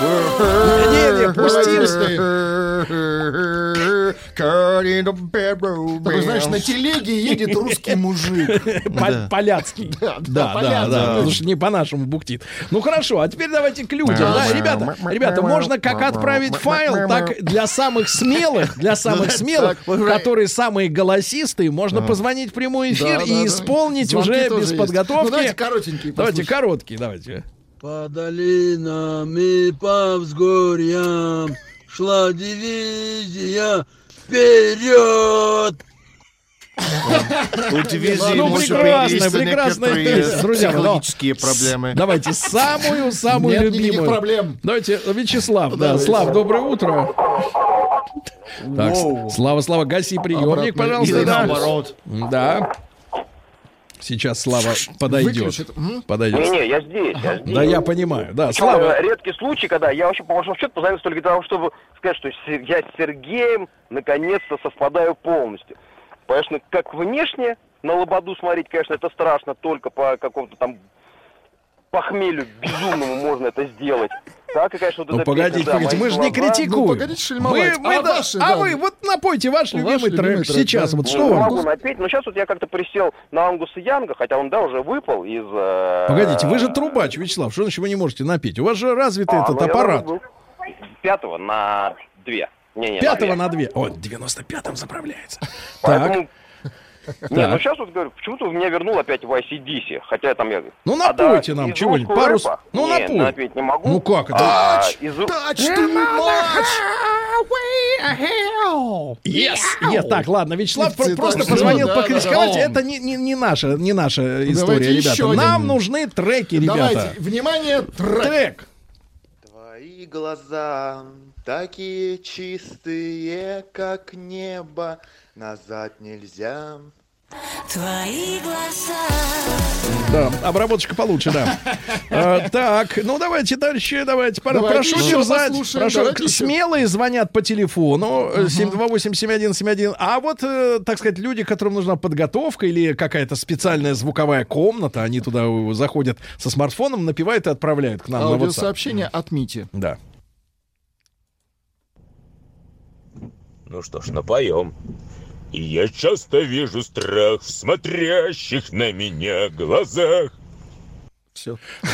Не-не, пусть Тим Такой, знаешь, на телеге едет русский мужик. По- Поляцкий. Да, да, да. Потому что не по-нашему бухтит. Ну хорошо, а теперь давайте к людям. Ребята, ребята, можно как отправить файл, так для самых смелых, для самых смелых, которые самые голосистые, можно позвонить в прямой эфир и исполнить уже без подготовки. Ну, давайте коротенький Давайте короткий, давайте. По долинам и по взгорьям шла дивизия вперед! У дивизии Ну, есть прекрасная некоторые песня, друзья психологические проблемы. Давайте самую-самую Нет никаких любимую. проблем. Давайте, Вячеслав, да, Слав, доброе утро. Так, Слава, Слава, гаси приемник, пожалуйста. Или да. Сейчас Слава подойдет. Выключит. Подойдет. Не-не, я здесь, я здесь. Да, я понимаю. Да, Причем, Слава. э, редкий случай, когда я вообще, по большому счету, позвонил только для того, чтобы сказать, что я с Сергеем наконец-то совпадаю полностью. Конечно, как внешне на лободу смотреть, конечно, это страшно, только по какому-то там похмелью безумному можно это сделать. Так, и, конечно, вот Ну погодите, песня, да, погодите, «Мои мы же не глаза». критикуем. Ну, погодите шельмовать. Мы- мы А да- ваши, а да. вы вот напойте ваш Ваш любимый любимый трек трек, сейчас. да. Вот Ну, что вам? могу напеть, но сейчас вот я как-то присел на Ангуса Янга, хотя он, да, уже выпал из... э, Погодите, вы же трубач, Вячеслав, что значит вы не можете напеть? У вас же развитый а, этот ну, аппарат. Пятого на две. Не, не, Пятого на две. на две. Он 95-м заправляется. Так, Не, ну сейчас вот говорю, почему-то меня вернул опять в ICDC, хотя там я... Ну, А, напойте нам чего-нибудь, пару... Ну, напой. напеть не могу. Ну как это? Из... Touch too much. Yes. Yes. Так, ладно, Вячеслав просто позвонил покритиковать. Это не, не, не наша, не наша история, ребята. Нам нужны треки, ребята. Давайте, внимание, трек. Трек. Твои глаза такие чистые, как небо, назад нельзя. Твои глаза. Да, обработочка получше, да. А, так, ну давайте дальше, давайте. пора- Давайте прошу дерзать. Прошу, давайте еще. смелые звонят по телефону э, 728-7171. А вот, э, так сказать, люди, которым нужна подготовка или какая-то специальная звуковая комната, они туда э, заходят со смартфоном, напевают и отправляют к нам на WhatsApp. Аудиосообщение от Мити. Да. Ну что ж, напоем. И я часто вижу страх в смотрящих на меня глазах. Все.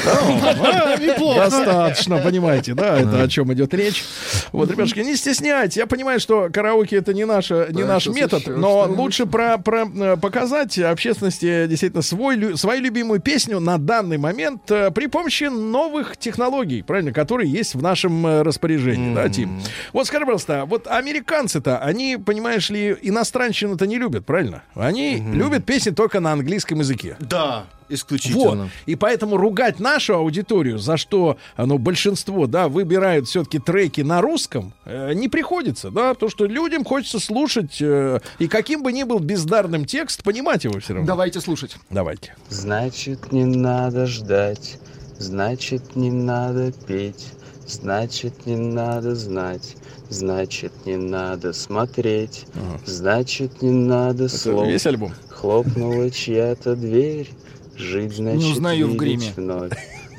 Достаточно, понимаете, да, это о чем идет речь. Вот, ребятушки, не стесняйтесь. Я понимаю, что караоке это не, наша, не наш метод, но лучше про, про, э, показать общественности действительно свой, свою любимую песню на данный момент э, при помощи новых технологий, правильно, которые есть в нашем э, распоряжении, да, Тим? Вот скажи, пожалуйста, вот американцы-то, они, понимаешь ли, иностранщину-то не любят, правильно? Они любят песни только на английском языке. Да, Вот. исключительно. И поэтому ругать нашу аудиторию, за что ну, большинство, да, выбирают все-таки треки на русском, э, не приходится, да, потому что людям хочется слушать, э, и каким бы ни был бездарным текст, понимать его все равно. Давайте слушать. Давайте. Значит, не надо ждать, значит, не надо петь, значит, не надо знать, значит, не надо смотреть, значит, не надо Это слов. весь альбом. Хлопнула чья-то дверь, жить, значит, узнаю в гриме. вновь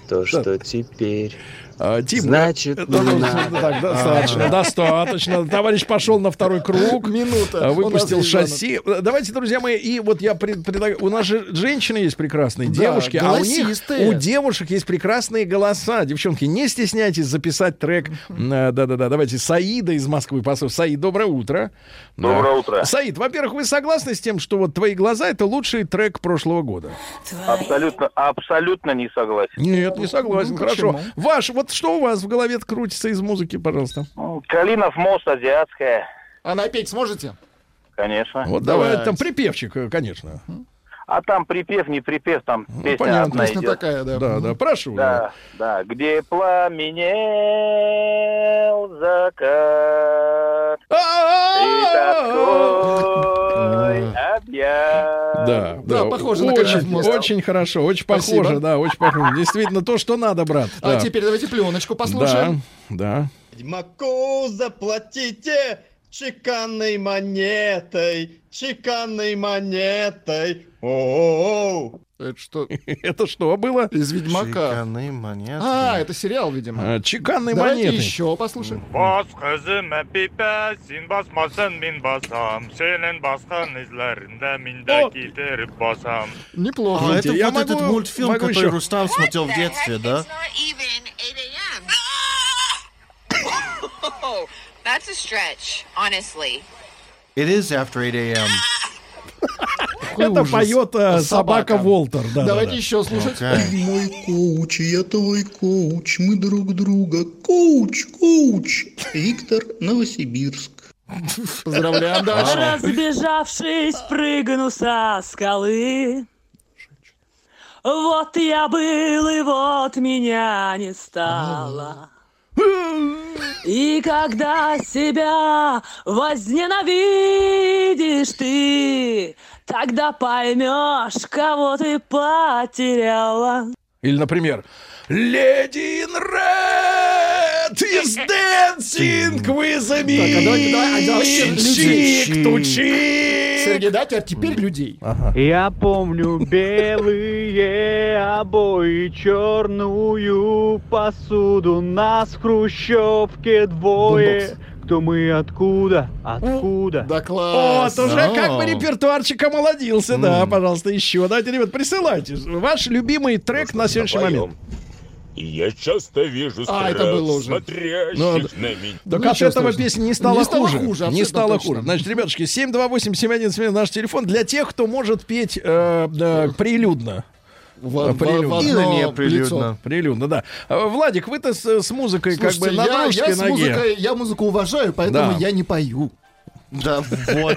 то, что теперь. А, Тим, Значит, это- это- надо. так, достаточно, достаточно. Товарищ пошел на второй круг. Минута. а, Выпустил шасси. Давайте, друзья мои, и вот я пред- предлагаю... У нас же женщины есть прекрасные, Да, девушки, а у них, у девушек есть прекрасные голоса. Девчонки, не стесняйтесь записать трек. Э, Да-да-да, давайте. Саида из Москвы. послушаем. Саид, доброе утро. Да. Доброе утро. Саид, во-первых, вы согласны с тем, что вот «Твои глаза» — это лучший трек прошлого года? Абсолютно, абсолютно не согласен. Нет, не согласен. Ну, Хорошо. почему? Ваш, вот что у вас в голове крутится из музыки, пожалуйста? Калинов мост, азиатская, А напеть сможете? конечно. Вот давай, Давайте. там припевчик, э, конечно. А там припев, не припев, там песня Ну, понятно, одна Песня идет. такая, да. Да, да, прошу. Да, да, где пламенел закат, и такой объят. Да, Да, похоже на очень, очень хорошо, очень Спасибо. похоже, да, очень похоже. Действительно, то, что надо, брат. А да. теперь давайте пленочку послушаем. Да, да. Ведьмаку заплатите чеканной монетой, чеканной монетой. О-о-о. Это что? Это что было? Из Ведьмака. Чеканные монеты. А, это сериал, видимо. А, Чеканной Давайте монеты. еще послушаем. Бас қызыма пипа, сен басмасын мен басам, сенің басқан ізлерінде мен де О! кетіріп басам. Неплохо. А, это я вот этот могу- мультфильм, могу который еще. Рустам смотрел в детстве, да? That's a stretch, honestly. It is after 8 a.m. Это поет э, собака. Волтер. Да, Давайте да, да. еще слушать. Окей. Мой коуч, я твой коуч, мы друг друга. Коуч, коуч. Виктор, Новосибирск. Поздравляем дальше. Разбежавшись, прыгну со скалы. Вот я был, и вот меня не стало. И когда себя возненавидишь ты, тогда поймешь, кого ты потеряла. Или, например, Lady in Red is dancing with me. Так, а давайте- давай- а давайте, cheek to cheek. Сергей, да, а теперь людей. Я помню белые обои, черную посуду, нас в хрущевке двое. Кто мы, откуда, откуда? Да класс. Вот, уже как бы репертуарчик омолодился, да, пожалуйста, еще. Давайте, ребят, присылайте. Ваш любимый трек на сегодняшний момент. И я часто вижу страх, А, это было уже. смотрящих Ну, на меня. Так Ничего от этого песня не стала Не стала хуже. хуже, не стала точно. хуже. Значит, ребятушки, 728-7171 наш телефон для тех, кто может петь э, э, прилюдно. В, в- Прилюдно. в Или одно не лицо. прилюдно. Прилюдно, да. А, Владик, вы-то с, с музыкой Слушайте, как бы на я, дружеской я, с ноге. музыкой, я музыку уважаю, поэтому Да. я не пою. Да, вот.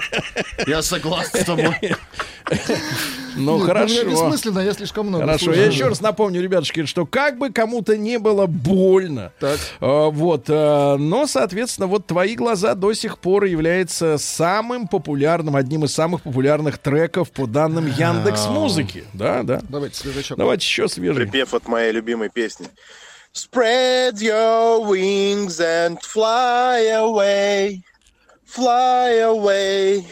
Я согласен с тобой. Ну, Нет, хорошо. Ну, мне бессмысленно, я слишком много Хорошо, слушаю. я еще раз напомню, ребятушки, что как бы кому-то не было больно, Так. э, вот, э, но, соответственно, вот твои глаза до сих пор является самым популярным, одним из самых популярных треков по данным Яндекс Музыки, да, да. Давайте свежачок. Давайте еще свежий. Припев от моей любимой песни. Spread your wings and fly away, fly away,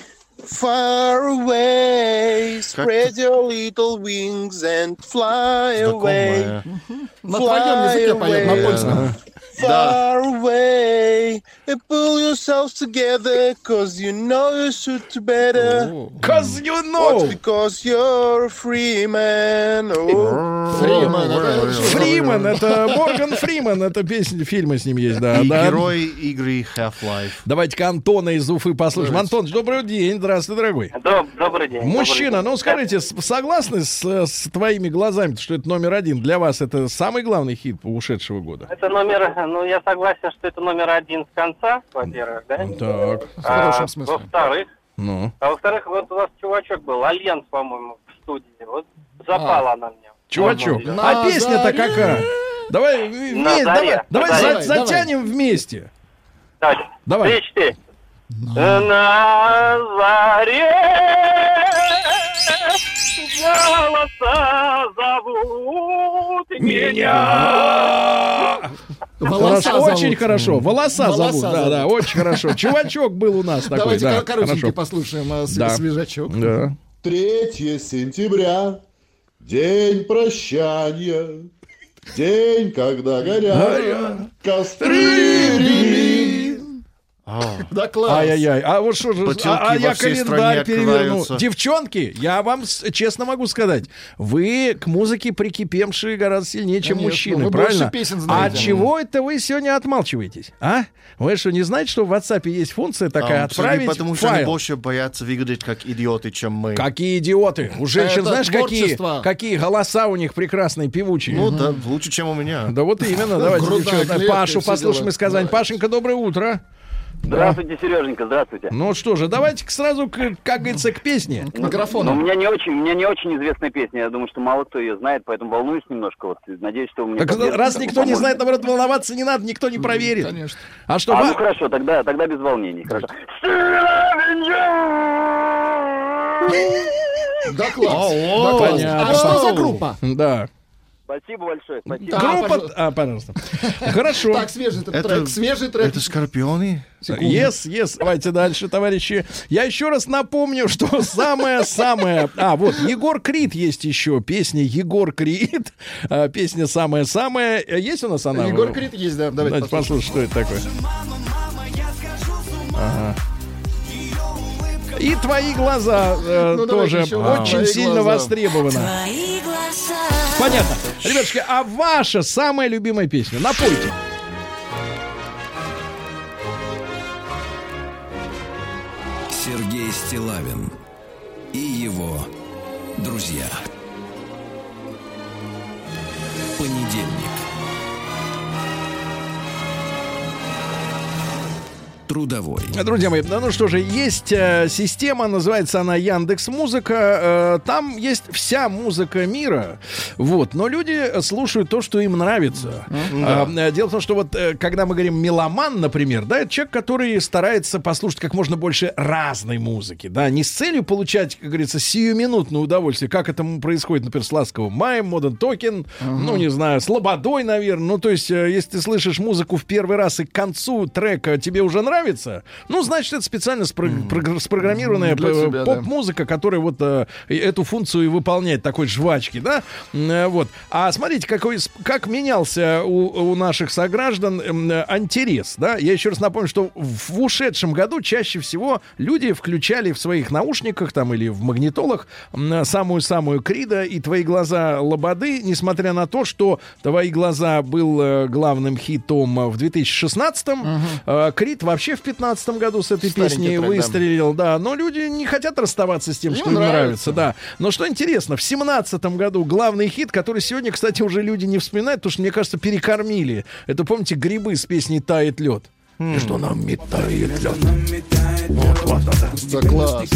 far away. Spread your little wings and fly away, Знакомая. На твоем языке поет, на польском. Far away. And pull yourselves together, cause you know you should do better. Cause you What's know. because you're a free man. Oh. Фриман, это? Фриман, это Морган Фриман, это песня, фильмы с ним есть, да. И да. герой игры Half-Life. Давайте-ка Антона из Уфы послушаем. Антон, добрый день, здравствуй, дорогой. Добрый день. Мужчина, ну скажите, согласны с, с твоими глазами, что это номер один? Для вас это самый главный хит ушедшего года? Это номер, ну я согласен, что это номер один с конца, во-первых, да? Так, В хорошем А, смысле. Во-вторых, ну. а во-вторых, вот у вас чувачок был, Альянс, по-моему, в студии. Вот запала она мне. Чувачок, Можно На а песня-то заре. какая? Давай, в- На вме- заре, давай, на давай заре. за- Давай, давай. затянем вместе. Так, Давай. три, четыре. На заре голоса зовут меня. Волоса Хорошо, очень зовут. хорошо. Волоса, Волоса зовут. Да, зовут. да, очень хорошо. Чувачок был у нас такой. Давайте да, кор- коротенький хорошо. послушаем а, Да. свежачок. Да. 3 сентября, день прощания, день, когда горят костры. Да класс. Ай-яй-яй. А вот что же, а, а я календарь переверну. Девчонки, я вам честно могу сказать, вы к музыке прикипевшие гораздо сильнее, чем Конечно, мужчины, вы правильно? песен а знаете. чего это вы сегодня отмалчиваетесь? А? Вы что, не знаете, что в WhatsApp есть функция такая А, отправить Потому что они больше боятся выглядеть как идиоты, чем мы. Какие идиоты. У женщин, Это знаешь, какие, творчество. какие голоса у них прекрасные, певучие. Ну да, лучше, чем у меня. Да вот именно. Давайте, Пашу послушаем из Казани. Пашенька, доброе утро. Здравствуйте, Сереженька, здравствуйте. Ну что же, давайте сразу, к, как говорится, к песне. К микрофону. Но у меня не очень, у меня не очень известная песня. Я думаю, что мало кто ее знает, поэтому волнуюсь немножко. Вот надеюсь, что у меня. Так раз никто не знает, наоборот, волноваться не надо, никто не проверит. Конечно. А что, А, ну хорошо, тогда, тогда без волнений. Хорошо. Да класс. О, Да класс. понятно. А что за группа? Да. Спасибо большое, спасибо. Да, Группа... пожалуйста. А, пожалуйста. Хорошо. Так, свежий трек. Это- Свежий трек. Это скорпионы? Yes, yes. Давайте дальше, товарищи. Я еще раз напомню, что самое-самое... А, вот, Егор Крид есть еще. Песня Егор Крид. А, Песня самая-самая. Есть у нас она? Егор Крид есть, да. Давайте Давайте послушаем, что это такое. Ага. И твои глаза э, Ну, тоже очень Твои сильно глаза. востребованы. Понятно. Ребятушки, а ваша самая любимая песня? Напойте. Сергей Стилавин и его друзья. Понедельник. Трудовой. Друзья мои, ну, ну что же, есть э, система, называется она Яндекс Музыка. Э, там есть вся музыка мира, вот. Но люди слушают то, что им нравится. А, э, дело в том, что вот э, когда мы говорим меломан, например, да, это человек, который старается послушать как можно больше разной музыки, да, не с целью получать, как говорится, сиюминутное удовольствие, как это происходит, например, с Ласковым Маем, Моден Токен, ну, не знаю, с Лободой, наверное. Ну, то есть, э, если ты слышишь музыку в первый раз и к концу трека тебе уже нравится, нравится, ну, значит, это специально спро- прогр- спрограммированная тебя, да. поп-музыка, которая вот э, эту функцию и выполняет такой жвачки, да? Э, Вот. А смотрите, какой, как менялся у, у наших сограждан м, э, интерес, да? Я еще раз напомню, что в ушедшем году чаще всего люди включали в своих наушниках там или в магнитолах м, самую-самую Крида и «Твои глаза Лободы», несмотря на то, что «Твои глаза» был э, главным хитом э, в 2016-м, э, Крид вообще в 2015 году с этой Старенький песней трек, выстрелил, да, но люди не хотят расставаться с тем, Им что им нравится. нравится, да. Но что интересно, в 2017 году главный хит, который сегодня, кстати, уже люди не вспоминают, потому что, мне кажется, перекормили. Это, помните, грибы с песней «Тает лед». И что нам метает лед. Вот, вот, вот, Да класс.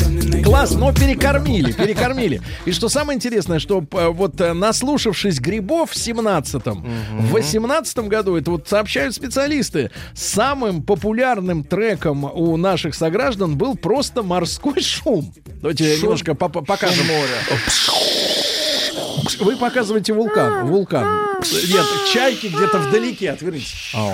Класс, но перекормили, перекормили. И что самое интересное, что п- вот э, наслушавшись грибов в 17-м, в 18-м году, это вот сообщают специалисты, самым популярным треком у наших сограждан был просто морской шум. Давайте Шум- немножко по- по- покажем. Вы показываете вулкан. Вулкан. Нет, чайки где-то вдалеке, отвернитесь. Ау.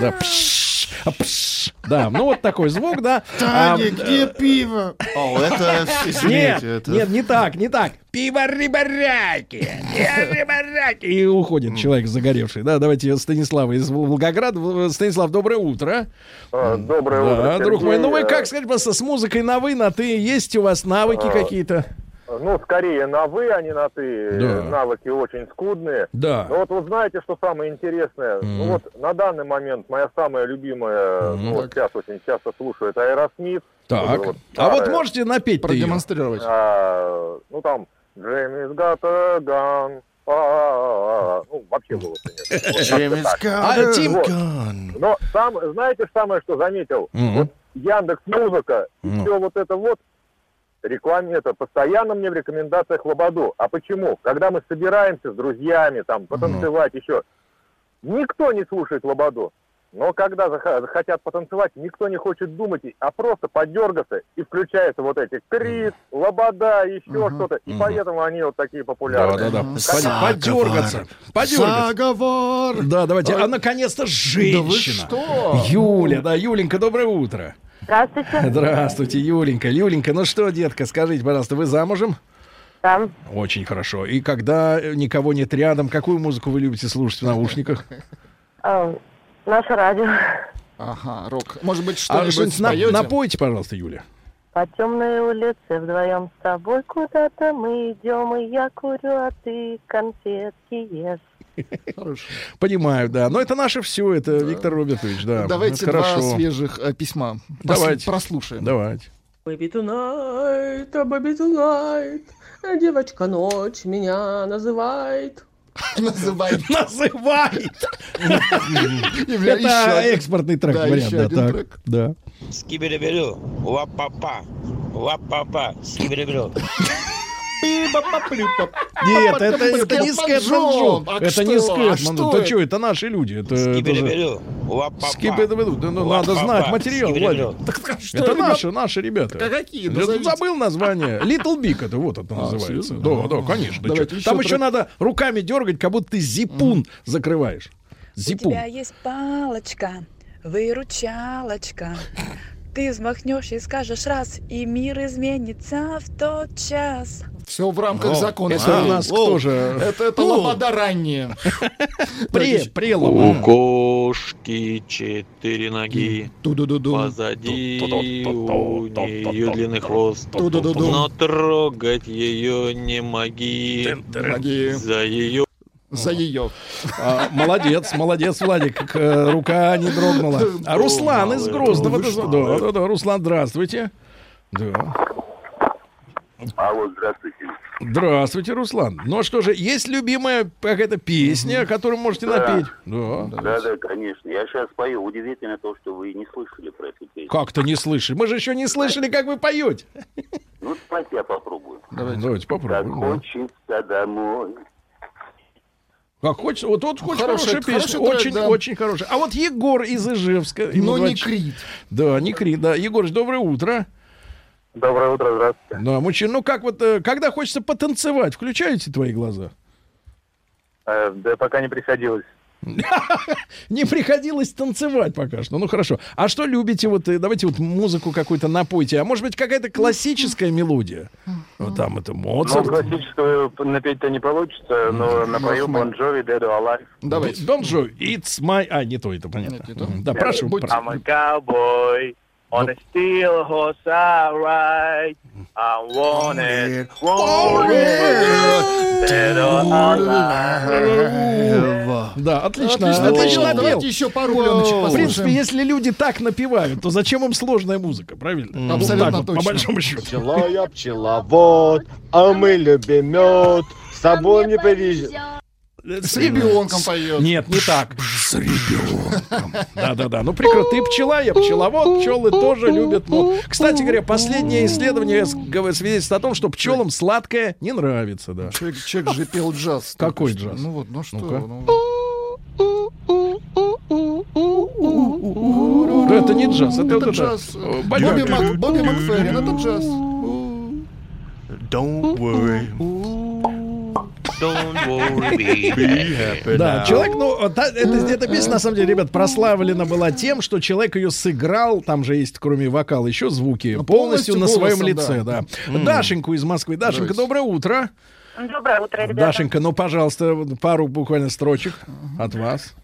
Да, пш, а, пш. да, ну вот такой звук, да. А, Таня, где пиво? О, это, нет, извините, это... нет, не так, не так. Пиво рыбаряки. И уходит человек загоревший. Да, давайте Станислава из Волгограда. Станислав, доброе утро. Доброе утро, Да, друг мой. Ну вы Э, как, скажите, пожалуйста, с музыкой на вы, на ты, есть у вас навыки А, какие-то? Ну, скорее на вы, а не на ты. Да. Навыки очень скудные. Да. Но вот вы знаете, что самое интересное? Ну Мгм. вот на данный момент моя самая любимая, Мгм. ну вот сейчас очень часто слушаю, это Аэросмит. Так. Вот А вот можете напеть Продемонстрировать. А, ну там Janie's Got a Gun. а, Ну, вообще было, конечно. Вот Janie's. Got A. Gun. Но сам, знаете, самое, что заметил? Вот Яндекс Музыка и Ну. все вот это вот рекламе это постоянно мне в рекомендациях Лободу. А почему? Когда мы собираемся с друзьями, там, потанцевать еще, никто не слушает Лободу. Но когда зах- захотят потанцевать, никто не хочет думать, а просто подергаться, и включаются вот эти Крис, Лобода, еще что-то. И поэтому они вот такие популярные. Да-да-да. Конечно. Подергаться. Подергаться. Заговор. Да, давайте. А наконец-то женщина. Юля, да, Юленька, доброе утро. Здравствуйте. Здравствуйте, Юленька. Юленька, ну что, детка, скажите, пожалуйста, вы замужем? Да. Очень хорошо. И когда э, никого нет рядом, какую музыку вы любите слушать в наушниках? А, наше радио. Ага, рок. Может быть, А что-нибудь что-нибудь на- споете? напойте, пожалуйста, Юля. По темной улице вдвоем с тобой куда-то мы идем, и я курю, а ты конфетки ешь. Понимаю, да. Но это наше все, это Виктор Робертович, да. Давайте два хорошо. свежих э, письма. Пос- Давайте. Прослушаем. Давайте. Baby tonight, baby tonight, а девочка ночь меня называет. Называет. Называет. Это экспортный трек, Да, вариант, да, так. Да. Скибереберю, ла-па-па, ла-па-па, скибереберю. Нет, это, это не Скэтман Джо. А Это не А Скэтман. что Это это? что, это наши люди. Это. Да, ну, надо знать материал. Владик. Это ребят? наши, наши ребята. Как- какие? Забыл название. Little Big это вот это называется. Да, да, конечно. да Давайте чё. еще Там еще надо руками дергать, как будто ты зипун закрываешь. У Зипун. тебя есть палочка, выручалочка. Ты взмахнешь и скажешь раз, и мир изменится в тот час. Все в рамках О, закона. это у нас кто же? Это, это Ну. лобода ранняя. Пре, У прелом. кошки четыре ноги, позади у нее длинный хвост, но трогать ее не моги, за ее За ее. А, молодец, молодец, Владик. К- Рука не дрогнула. А Руслан из Грозного. Да, да, да. Руслан, здравствуйте. Да. Алло, здравствуйте. Здравствуйте, Руслан. Ну а что же, есть любимая какая-то песня, которую можете Да. напеть? Да. Да, да, конечно. Я сейчас пою. Удивительно то, что вы не слышали про эту песню. Как-то не слышали. Мы же еще не слышали, как вы поете. Ну, давайте я попробую. Давайте, Как попробуем. да. хочется домой. Как хочется. Вот тут очень Хороший- хорошая песня. хороший Очень, да. очень хорошая. А вот Егор из Ижевска. Но не 20 Крид. Да, не Крид, да. Егорыч, доброе утро. Доброе утро, здравствуйте. Да, мужчина, ну как вот, э, когда хочется потанцевать, включаете твои глаза? Э, да пока не приходилось. Не приходилось танцевать пока что. Ну хорошо. А что любите? Вот э, давайте вот музыку какую-то напойте. А может быть какая-то классическая мелодия? Вот там это Ну, Моцарт. классическую напеть-то не получится, но напою Бон Джови, Dead or Alive. Давайте. Don Jovi, It's my... А, не то, это понятно. Да, прошу. прошу. I'm a cowboy on a steel horse I ride. I want it, want it, alive. Да, отлично. Отлично, Отлично Давайте еще пару пленочек В принципе, если люди так напевают, то зачем им сложная музыка, правильно? Абсолютно точно. По большому счету. Пчела я пчеловод, а мы любим мед, с собой не повезет. С ребенком поет. Нет, не так. С ребенком. Да-да-да. Ну, прекрасно. Ты пчела, я пчеловод. Пчелы тоже любят мод. Кстати говоря, последнее исследование свидетельствует о том, что пчелам сладкое не нравится, да. Человек, человек же пел джаз. Какой джаз? Ну вот, ну что. Ну-ка. ну. Это не джаз, это, Это джаз. Бобби, баняк. Мак- Бобби Макферрин, это джаз. Don't worry. Don't worry, Be happy Да, now. человек, ну, та- это, эта песня, на самом деле, ребят, прославлена была тем, что человек ее сыграл, там же есть, кроме вокала, еще звуки, Ну, полностью, полностью на своем голосом, лице, да. да. Дашеньку из Москвы. Дашенька, доброе утро. Доброе утро, ребята. Дашенька, ну, пожалуйста, пару буквально строчек от вас.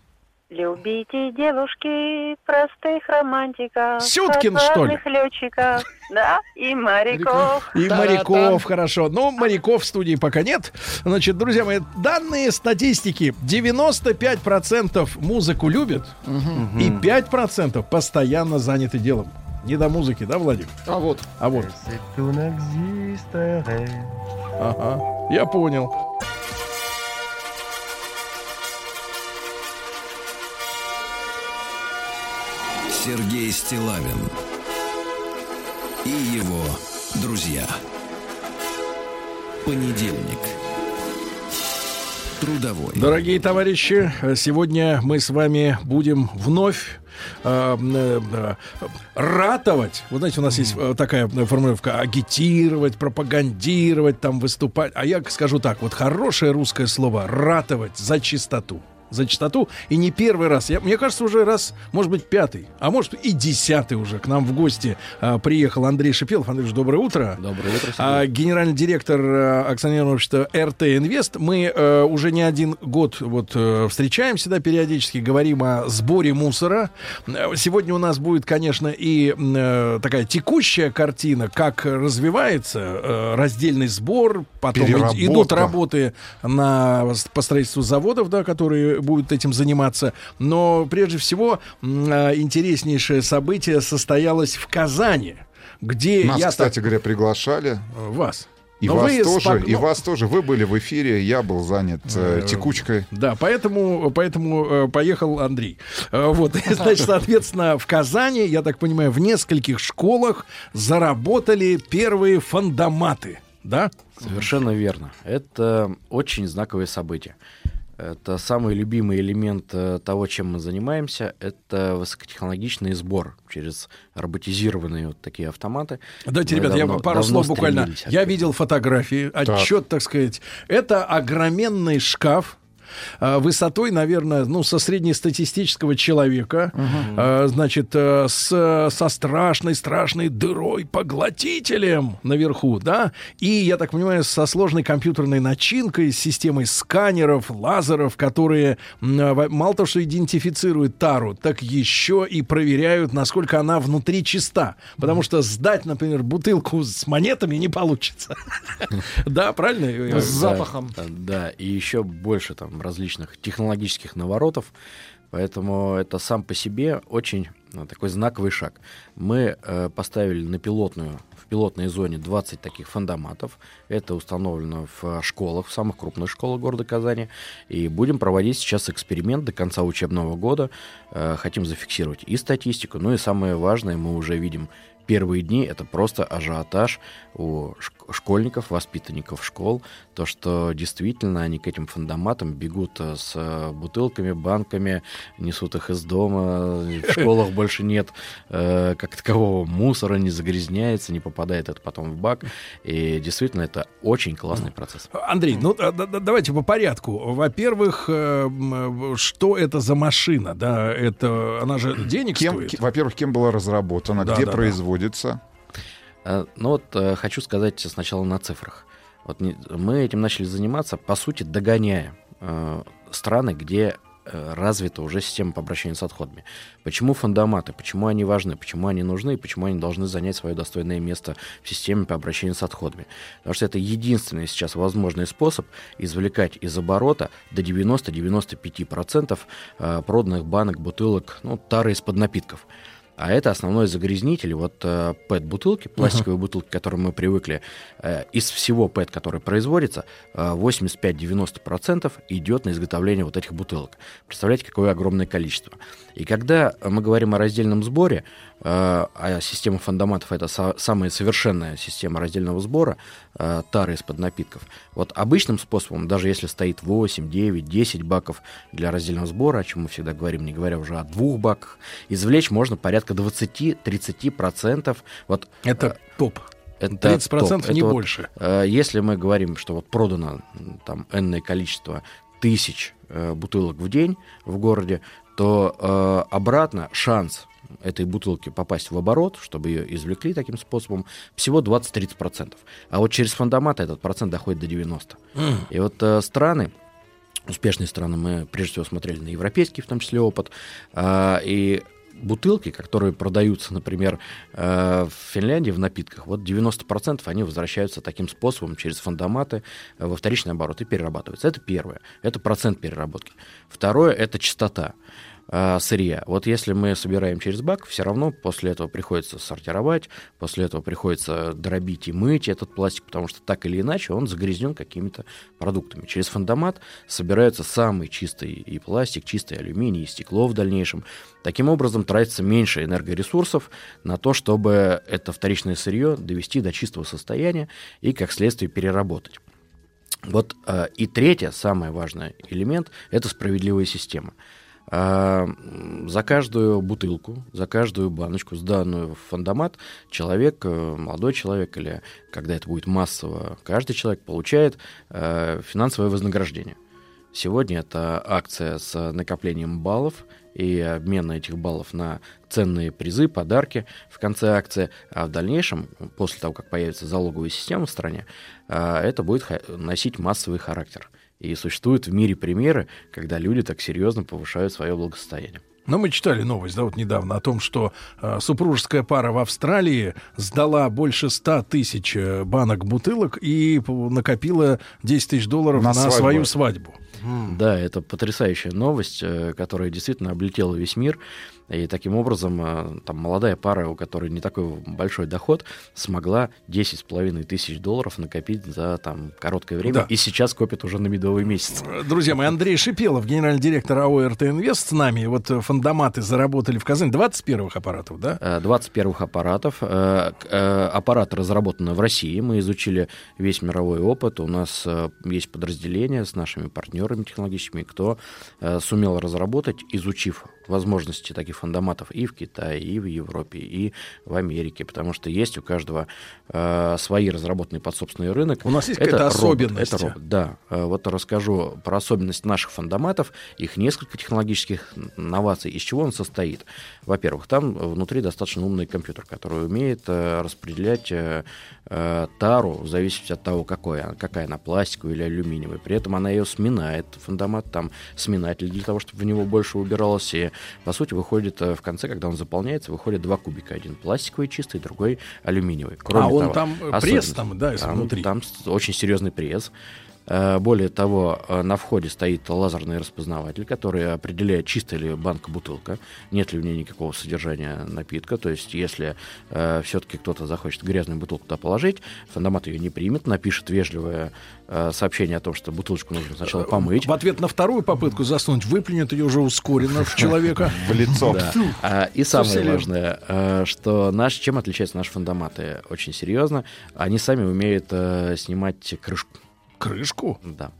Любите девушки простых романтиков. Сюткин, что ли? летчиков, да, и моряков. И Та-да-там. моряков, хорошо. Но моряков в студии пока нет. Значит, друзья мои, данные статистики. 95% музыку любят, и 5% постоянно заняты делом. Не до музыки, да, Владик? А вот. А вот. Ага, я понял. Сергей Стилавин и его друзья. Понедельник. Трудовой. Дорогие товарищи, сегодня мы с вами будем вновь э, э, ратовать. Вот знаете, у нас есть э, такая формулировка агитировать, пропагандировать, там выступать. А я скажу так, вот хорошее русское слово ратовать за чистоту. За чистоту. И не первый раз. Я, мне кажется, уже раз, может быть, пятый, а может и десятый уже к нам в гости э, приехал Андрей Шипелов. Андрей, доброе утро. Доброе утро. А, генеральный директор э, акционерного общества РТ Инвест. Мы э, уже не один год вот э, встречаемся, да, периодически говорим о сборе мусора. Сегодня у нас будет, конечно, и э, такая текущая картина, как развивается э, раздельный сбор, потом идут работы на по строительству заводов, да, которые будут этим заниматься. Но прежде всего э, интереснейшее событие состоялось в Казани, где Нас, я кстати так- говоря, приглашали. вас. И Но вас тоже, спок- и ну, вас тоже. Вы были в эфире, я был занят э, Э, текучкой. Да, поэтому, поэтому э, поехал Андрей. Э, вот, значит, соответственно, в Казани, я так понимаю, в нескольких школах заработали первые фандоматы, да? Совершенно верно. Это очень знаковое событие. Это самый любимый элемент э, того, чем мы занимаемся. Это высокотехнологичный сбор через роботизированные вот такие автоматы. Дайте, Мы ребят, я давно- пару давно слов буквально. Я видел фотографии, отчет, так сказать. Это огроменный шкаф. А, Высотой, наверное, ну, со среднестатистического человека, а, значит, э, с, со страшной, страшной дырой, поглотителем наверху, да, и, я так понимаю, со сложной компьютерной начинкой, с системой сканеров, лазеров, которые мало того, что идентифицируют тару, так еще и проверяют, насколько она внутри чиста. Потому что сдать, например, бутылку с монетами не получится. Да, правильно? Да, Да, да, и еще больше там различных технологических наворотов. Поэтому это сам по себе очень ну, такой знаковый шаг. Мы э, поставили на пилотную, в пилотной зоне 20 таких фандоматов. Это установлено в э, школах, в самых крупных школах города Казани. И будем проводить сейчас эксперимент до конца учебного года. Э, хотим зафиксировать и статистику, ну и самое важное, мы уже видим первые дни это просто ажиотаж у шк- школьников, воспитанников школ, то, что действительно они к этим фундаматам бегут э, с э, бутылками, банками, несут их из дома, в школах больше нет э, как такового мусора, не загрязняется, не попадает это потом в бак, и действительно это очень классный процесс. Андрей, ну да- да- да- давайте по порядку. Во-первых, э, э, что это за машина? Да, это она же денег Кем, стоит. во-первых, кем была разработана, Да, где да, да. производится? Э, Ну вот э, хочу сказать сначала на цифрах. Вот мы этим начали заниматься, по сути, догоняя э, страны, где э, развита уже система по обращению с отходами. Почему фундаматы, почему они важны, почему они нужны, и почему они должны занять свое достойное место в системе по обращению с отходами. Потому что это единственный сейчас возможный способ извлекать из оборота до 90-95% э, проданных банок, бутылок, ну, тары из-под напитков. А это основной загрязнитель. Вот э, ПЭТ-бутылки, пластиковые бутылки, к которым мы привыкли, э, из всего ПЭТ, который производится, э, 85-90% идет на изготовление вот этих бутылок. Представляете, какое огромное количество. И когда мы говорим о раздельном сборе, э, а система фундаментов это со- самая совершенная система раздельного сбора э, тары из-под напитков. Вот обычным способом, даже если стоит 8, 9, 10 баков для раздельного сбора, о чем мы всегда говорим, не говоря уже о двух баках, извлечь можно порядка 20-30%. Вот, Это топ. это 30% топ. не Это вот, больше. э, если мы говорим, что вот продано там энное количество тысяч э, бутылок в день в городе, то э, обратно шанс этой бутылки попасть в оборот, чтобы ее извлекли таким способом, всего 20-30%. А вот через фундамат этот процент доходит до 90%. Мгм. И вот э, страны, успешные страны, мы прежде всего смотрели на европейский, в том числе, опыт, а, и бутылки, которые продаются, например, э, в Финляндии в напитках, вот 90% они возвращаются таким способом через фундаматы э, во вторичный оборот и перерабатываются. Это первое. Это процент переработки. Второе — это частота э, сырья. Вот если мы собираем через бак, все равно после этого приходится сортировать, после этого приходится дробить и мыть этот пластик, потому что так или иначе он загрязнен какими-то продуктами. Через фундамат собирается самый чистый и пластик, чистый алюминий, и стекло в дальнейшем. Таким образом, тратится меньше энергоресурсов на то, чтобы это вторичное сырье довести до чистого состояния и, как следствие, переработать. Вот э, и третье, самый важный элемент, это справедливая система. А, За каждую бутылку, за каждую баночку, сданную в фондомат, человек, э, молодой человек или когда это будет массово, каждый человек получает э, финансовое вознаграждение. Сегодня это акция с накоплением баллов и обмен этих баллов на ценные призы, подарки в конце акции. А в дальнейшем, после того, как появится залоговая система в стране, а, это будет носить массовый характер. И существуют в мире примеры, когда люди так серьезно повышают свое благосостояние. Но мы читали новость, да, вот недавно о том, что э, супружеская пара в Австралии сдала больше 100 тысяч э, банок бутылок и накопила 10 тысяч долларов На на, свадьбу. свою свадьбу. Да, это потрясающая новость, э, которая действительно облетела весь мир. И таким образом э, там молодая пара, у которой не такой большой доход, смогла 10,5 тысяч долларов накопить за там короткое время. Да. И сейчас копит уже на медовый месяц. Друзья мои, Андрей Шипелов, генеральный директор АО РТ Инвест с нами. Вот э, фондоматы заработали в Казани 20 первых аппаратов, да? Э, 20 первых аппаратов. Э, к- э, Аппараты разработаны в России. Мы изучили весь мировой опыт. У нас э, есть подразделение с нашими партнерами технологическими, кто э, сумел разработать, изучив возможности таких фундаматов и в Китае, и в Европе, и в Америке, потому что есть у каждого э, свои разработанные под собственный рынок. У нас есть Это какая-то особенность? Это робот, да. Э, Вот расскажу про особенность наших фундаматов, их несколько технологических новаций, из чего он состоит. Во-первых, там внутри достаточно умный компьютер, который умеет э, распределять э, э, тару в зависимости от того, какой, она- какая она, пластиковая или алюминиевая. При этом она ее сминает, фундамат, там сминатель для того, чтобы в него больше убиралось. И, по сути, выходит э, в конце, когда он заполняется, выходит два кубика. Один пластиковый чистый, другой алюминиевый. Кроме А он того, там, э, пресс там, да, если там, там очень серьезный пресс. Э, Более того, э, на входе стоит лазерный распознаватель, который определяет, чистая ли банка-бутылка, нет ли в ней никакого содержания напитка. То есть, если все-таки кто-то захочет грязную бутылку туда положить, фандомат ее не примет, напишет вежливое э, сообщение о том, что бутылочку нужно сначала помыть. В ответ на вторую попытку засунуть, выплюнет ее уже ускоренно в человека. В лицо. А, и самое важное, э, что наш, чем отличаются наши фандоматы? Очень серьезно. Они сами умеют э, снимать крышку. Крышку? Да.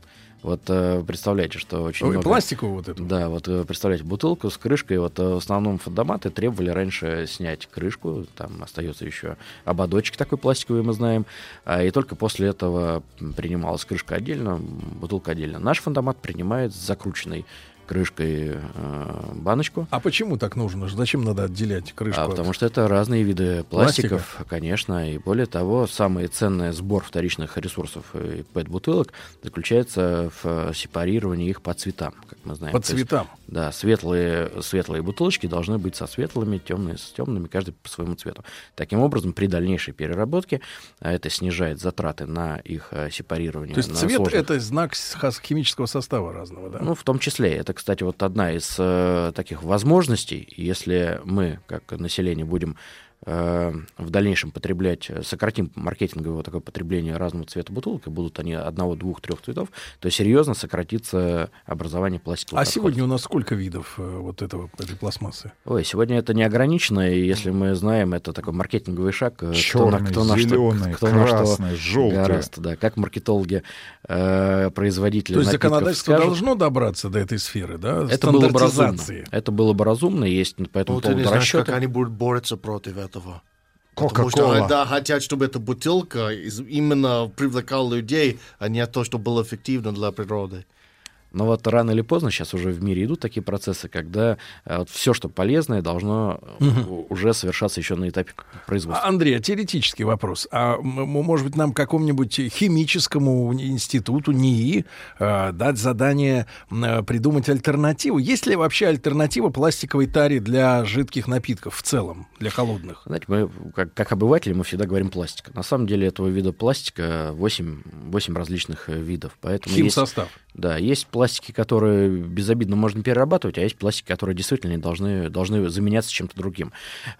Вот э, представляете, что очень Ой, много... пластиковую вот эту. Да, вот э, представляете, бутылку с крышкой. Вот э, в основном фандоматы требовали раньше снять крышку. Там остается еще ободочек такой пластиковый, мы знаем. А, и только после этого принималась крышка отдельно, бутылка отдельно. Наш фандомат принимает с закрученной крышкой э, баночку. А почему так нужно? Зачем надо отделять крышку? А, от- потому что это разные виды Пластика? пластиков, конечно. И более того, самый ценный сбор вторичных ресурсов э, PET-бутылок заключается в э, сепарировании их по цветам, как мы знаем. По То есть, цветам? да, светлые, светлые бутылочки должны быть со светлыми, темные с темными, каждый по своему цвету. Таким образом, при дальнейшей переработке а это снижает затраты на их э, сепарирование. То есть цвет это знак химического состава разного, да? ну, в том числе. Это, кстати, вот одна из э, таких возможностей, если мы, как население, будем в дальнейшем потреблять, э, сократим маркетинговое вот такое потребление разного цвета бутылок, и будут они одного, двух, трех цветов, то серьезно сократится образование пластиковых А отходов. сегодня у нас сколько видов э, вот этого, этой пластмассы? Ой, сегодня это не ограничено, и если мы знаем, это такой маркетинговый шаг. э, кто на- Черный, кто на что- кто на что красный, желтый. гораст, да, как маркетологи, э, производители То есть законодательство скажут. должно добраться до этой сферы, да? Это было бы разумно. Это было бы разумно, есть по этому Вот поводу расчеты. как они будут бороться против этого. Потому что да, хотят, чтобы эта бутылка из- именно привлекала людей, а не то, что было эффективно для природы. Но вот рано или поздно сейчас уже в мире идут такие процессы, когда все, что полезное, должно э, Мгм. у- уже совершаться еще на этапе производства. А, Андрей, а теоретический вопрос. А может быть, нам какому-нибудь химическому институту НИИ э, дать задание э, придумать альтернативу? Есть ли вообще альтернатива пластиковой таре для жидких напитков в целом, для холодных? Знаете, мы, как, как обыватели, мы всегда говорим пластика. На самом деле этого вида пластика 8, 8 различных э, видов. Поэтому есть- Химсостав. Да, есть пластики, которые безобидно можно перерабатывать, а есть пластики, которые действительно должны, должны заменяться чем-то другим.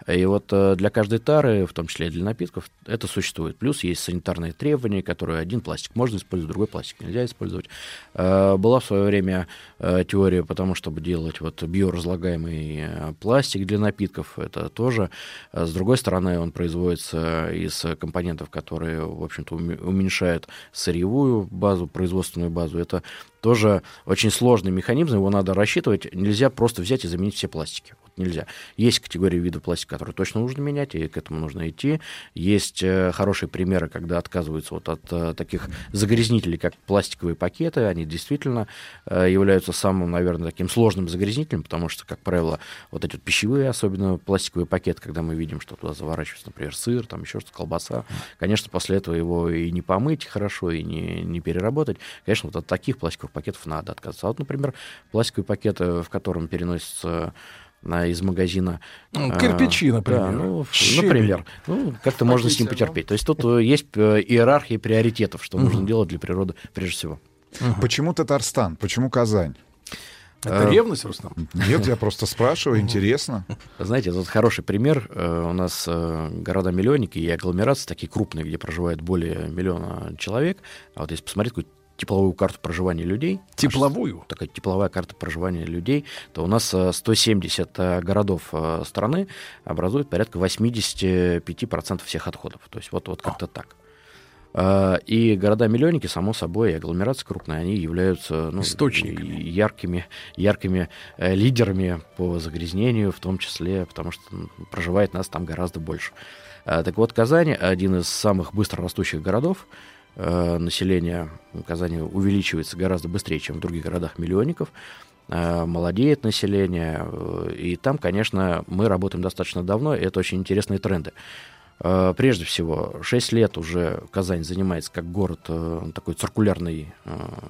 И вот э, для каждой тары, в том числе и для напитков, это существует. Плюс есть санитарные требования, которые один пластик можно использовать, другой пластик нельзя использовать. Э, Была в свое время э, теория по тому, чтобы делать вот биоразлагаемый пластик для напитков. Это тоже. С другой стороны, он производится из компонентов, которые, в общем-то, уме- уменьшают сырьевую базу, производственную базу. Это тоже очень сложный механизм, его надо рассчитывать. Нельзя просто взять и заменить все пластики. Вот нельзя. Есть категории видов пластика, которые точно нужно менять, и к этому нужно идти. Есть э, хорошие примеры, когда отказываются вот от э, таких загрязнителей, как пластиковые пакеты. Они действительно э, являются самым, наверное, таким сложным загрязнителем, потому что, как правило, вот эти вот пищевые, особенно пластиковые пакеты, когда мы видим, что туда заворачивается, например, сыр, там еще что-то, колбаса, конечно, после этого его и не помыть хорошо, и не, не переработать. Конечно, вот от таких пластиковых пакетов надо отказаться. А вот, например, пластиковый пакет, э, в котором переносится на, из магазина. Ну, э, кирпичи, например. Да, ну, например. Ну, как-то можно с ним потерпеть. То есть тут э, есть иерархия приоритетов, что нужно Мгм. делать для природы прежде всего. Почему Татарстан? Почему Казань? Это ревность, Рустам? Нет, я просто спрашиваю, интересно. Знаете, тут хороший пример. У нас города-миллионники и агломерации такие крупные, где проживает более миллиона человек. А вот если посмотреть какую тепловую карту проживания людей. Тепловую? Такая тепловая карта проживания людей. То у нас э, 170 э, городов э, страны образуют порядка 85% всех отходов. То есть вот, вот как-то так. Э, И города-миллионники, само собой, и агломерации крупные, они являются ну, Источниками. яркими, яркими э, лидерами по загрязнению, в том числе, потому что проживает нас там гораздо больше. Э, Так вот, Казань один из самых быстро растущих городов. Э, Население Казани увеличивается гораздо быстрее, чем в других городах-миллионников. Э, Молодеет население. э, И там, конечно, мы работаем достаточно давно, и это очень интересные тренды. Прежде всего, 6 лет уже Казань занимается как город такой циркулярной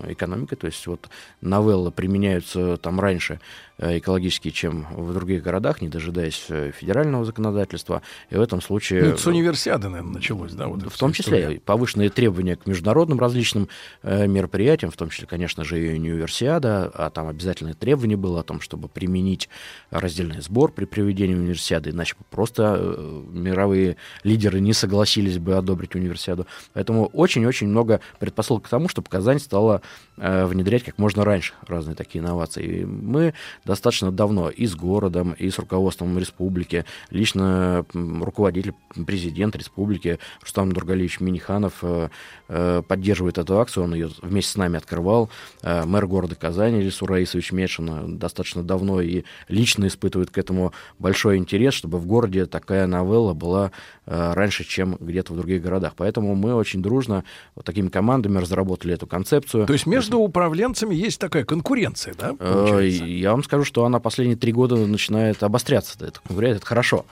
экономикой, то есть вот новеллы применяются там раньше экологические, чем в других городах, не дожидаясь э, федерального законодательства. И в этом случае... Ну, это с универсиады, наверное, началось, да? Вот в том числе история. повышенные требования к международным различным э, мероприятиям, в том числе, конечно же, и универсиада, а там обязательное требование было о том, чтобы применить раздельный сбор при проведении универсиады, иначе просто э, мировые лидеры не согласились бы одобрить универсиаду. Поэтому очень-очень много предпосылок к тому, чтобы Казань стала э, внедрять как можно раньше разные такие инновации. И мы достаточно давно и с городом, и с руководством республики, лично руководитель, президент республики Рустам Дургалевич Миниханов э, э, поддерживает эту акцию, он ее вместе с нами открывал. Э, Мэр города Казани Ильсур Раисович Мешин достаточно давно и лично испытывает к этому большой интерес, чтобы в городе такая новелла была раньше, чем где-то в других городах. Поэтому мы очень дружно вот такими командами разработали эту концепцию. То есть между управленцами есть такая конкуренция, да? Получается? Я вам скажу, что она последние три года начинает обостряться. Это, это хорошо.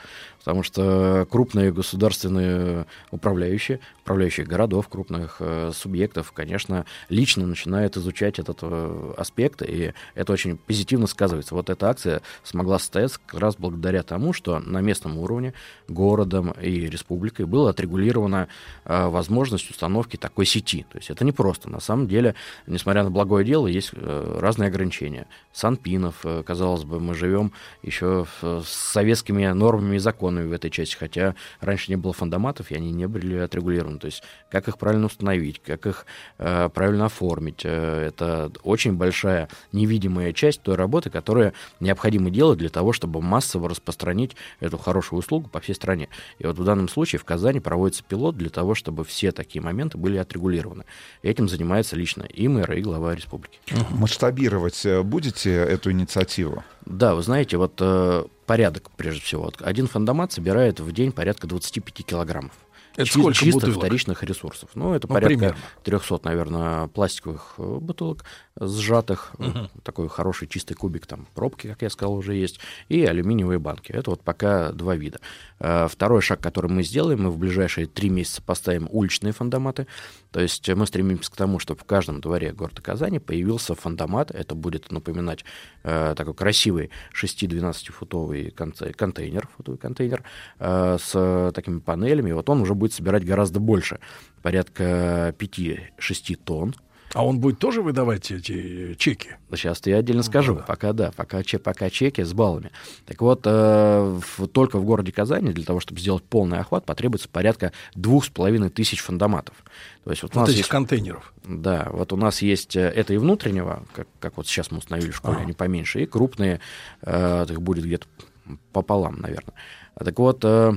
Потому что крупные государственные управляющие, управляющие городов, крупных э, субъектов, конечно, лично начинают изучать этот э, аспект, и это очень позитивно сказывается. Вот эта акция смогла состояться как раз благодаря тому, что на местном уровне городом и республикой была отрегулирована э, возможность установки такой сети. То есть это не просто. На самом деле, несмотря на благое дело, есть э, разные ограничения. Санпинов, э, казалось бы, мы живем еще в- с советскими нормами и законами в этой части, хотя раньше не было фандоматов, и они не были отрегулированы. То есть как их правильно установить, как их э, правильно оформить. Э, это очень большая невидимая часть той работы, которая необходимо делать для того, чтобы массово распространить эту хорошую услугу по всей стране. И вот в данном случае в Казани проводится пилот для того, чтобы все такие моменты были отрегулированы. Этим занимается лично и мэр, и глава республики. Масштабировать э, будете эту инициативу? Да, вы знаете, вот э, порядок, прежде всего. Один фандомат собирает в день порядка 25 килограммов. Это Чи- сколько чисто бутылок? вторичных ресурсов. Ну, это Ну, порядка примерно. 300, наверное, пластиковых э, бутылок сжатых. Мгм. Такой хороший чистый кубик, там пробки, как я сказал, уже есть. И алюминиевые банки. Это вот пока два вида. Э, Второй шаг, который мы сделаем, мы в ближайшие три месяца поставим уличные фандоматы. То есть э, мы стремимся к тому, чтобы в каждом дворе города Казани появился фандомат. Это будет напоминать э, такой красивый 6-12-футовый конце- контейнер, футовый контейнер э, с такими панелями. Вот он уже будет собирать гораздо больше, порядка 5-6 тонн. А он будет тоже выдавать эти чеки? Сейчас я отдельно скажу. Пока да, пока, че- пока чеки с баллами. Так вот, э, в- только в городе Казани для того, чтобы сделать полный охват, потребуется порядка двух с половиной тысяч фандоматов. То есть вот у Вот нас этих есть контейнеров. Да, вот у нас есть э, это и внутреннего, как, как вот сейчас мы установили в школе, Ага. они поменьше, и крупные, э, их будет где-то пополам, наверное. А Так вот, э,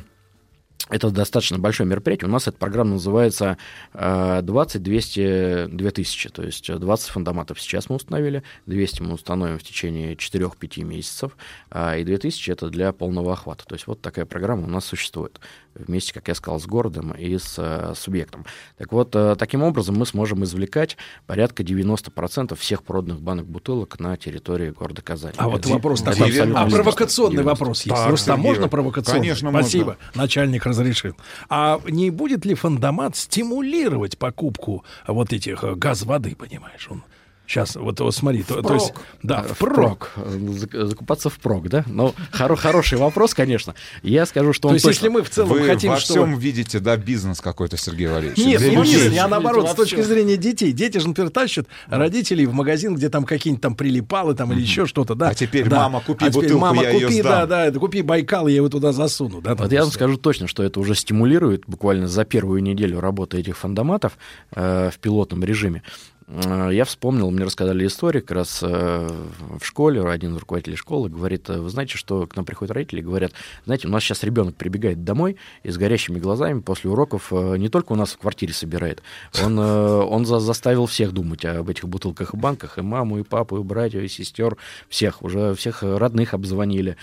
это достаточно большое мероприятие. У нас эта программа называется э, 20 200 2000, то есть э, 20 фандоматов сейчас мы установили, 200 мы установим в течение 4-5 месяцев, а, и 2000 это для полного охвата. То есть вот такая программа у нас существует вместе, как я сказал, с городом и с э, субъектом. Так вот, э, таким образом мы сможем извлекать порядка 90% всех проданных банок бутылок на территории города Казани. А вот Это- вопрос это такой. А провокационный 90. вопрос есть. Так, Рустам, Сергей, можно провокационный? конечно, можно. Спасибо. Начальник разрешил. А не будет ли фандомат стимулировать покупку вот этих э, газ воды, понимаешь? Он сейчас, вот, вот смотри, то, то есть, да, Э, впрок. Зак- Закупаться впрок, да? Ну, хоро- хороший вопрос, конечно. Я скажу, что То он есть, точно- если мы в целом Вы хотим, во что... всем видите, да, бизнес какой-то, Сергей Валерьевич? Нет, ну нет, я наоборот, с точки зрения детей. Дети же, например, тащат родителей в магазин, где там какие-нибудь там прилипалы там или еще что-то, да. А теперь, Да. мама, купи А теперь, бутылку, мама, я купи, сдам. да, да, купи Байкал, я его туда засуну, да. Вот я вам скажу точно, что это уже стимулирует буквально за первую неделю работы этих фандоматов э, в пилотном режиме. Э, Я вспомнил, мне рассказали историю, как раз э, в школе один из руководителей школы говорит, «Э, вы знаете, что к нам приходят родители и говорят, знаете, у нас сейчас ребенок прибегает домой и с горящими глазами после уроков не только у нас в квартире собирает, он, он за- заставил всех думать об этих бутылках и банках, и маму, и папу, и братьев, и сестер, всех, уже всех родных обзвонили,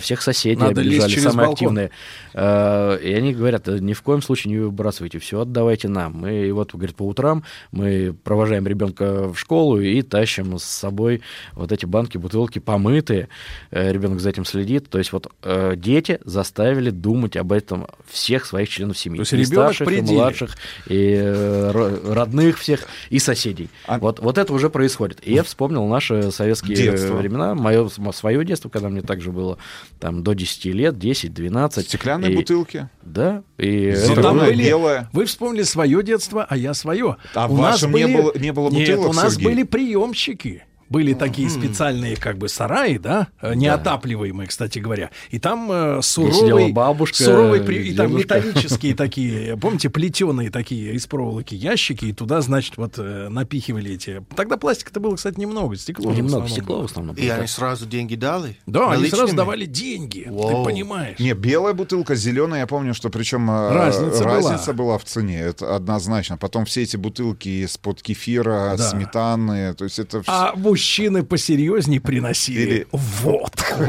всех соседей Надо обижали, самые балкон. активные. И они говорят, «Э, ни в коем случае не выбрасывайте, все отдавайте нам. Мы, и вот, говорит, по утрам мы провожаем собираем ребенка в школу и тащим с собой вот эти банки, бутылки помытые. Э, Ребенок за этим следит. То есть вот э, дети заставили думать об этом всех своих членов семьи. То есть И ребенок старших, при и младших, и э, ро- родных всех, и соседей. Вот, вот это уже происходит. И я вспомнил наши советские Детство. времена, мое свое детство, когда мне также было там до 10 лет, 10-12. Стеклянные И- бутылки. Да. И Но это белое. Вы вспомнили свое детство, а я свое. А в у нас вашем не было- не было Нет, бутылок, у нас Сергей? были приемщики. Были такие специальные как бы сараи, да, э, неотапливаемые, кстати говоря. И там э, суровый, бабушка, суровый при- и там металлические такие, помните, плетеные такие из проволоки ящики, и туда, значит, вот э, напихивали эти. Тогда пластика-то было, кстати, немного, стекло. Немного стекло было. в основном. И они сразу деньги дали? Да, они сразу давали деньги, ты понимаешь. Не, белая бутылка, зеленая, я помню, что причем э, Разница была. в цене, это однозначно. Потом все эти бутылки из-под кефира, Да. сметаны, то есть это А мужчины посерьезнее приносили Или- водку.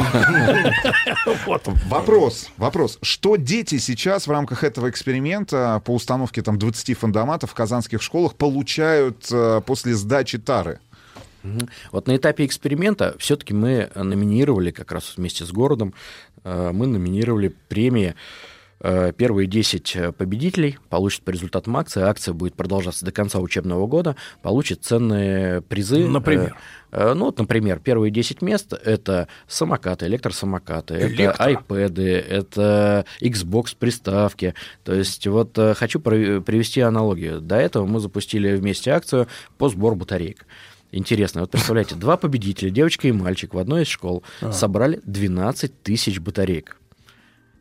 Вопрос, вопрос. Что дети сейчас в рамках этого эксперимента по установке там 20 фандоматов в казанских школах получают э, после сдачи тары? Вот на этапе эксперимента все-таки мы номинировали, как раз вместе с городом, э, мы номинировали премии Первые 10 э, победителей получат по результатам акции. Акция будет продолжаться до конца учебного года. Получат ценные призы. Например? Э, э, Ну, вот, например, первые 10 мест — это самокаты, электросамокаты, Электро? это айпэды, это Xbox приставки. То есть вот э, хочу привести аналогию. До этого мы запустили вместе акцию по сбору батареек. Интересно, вот представляете, два победителя, девочка и мальчик в одной из школ, А. собрали 12 тысяч батареек.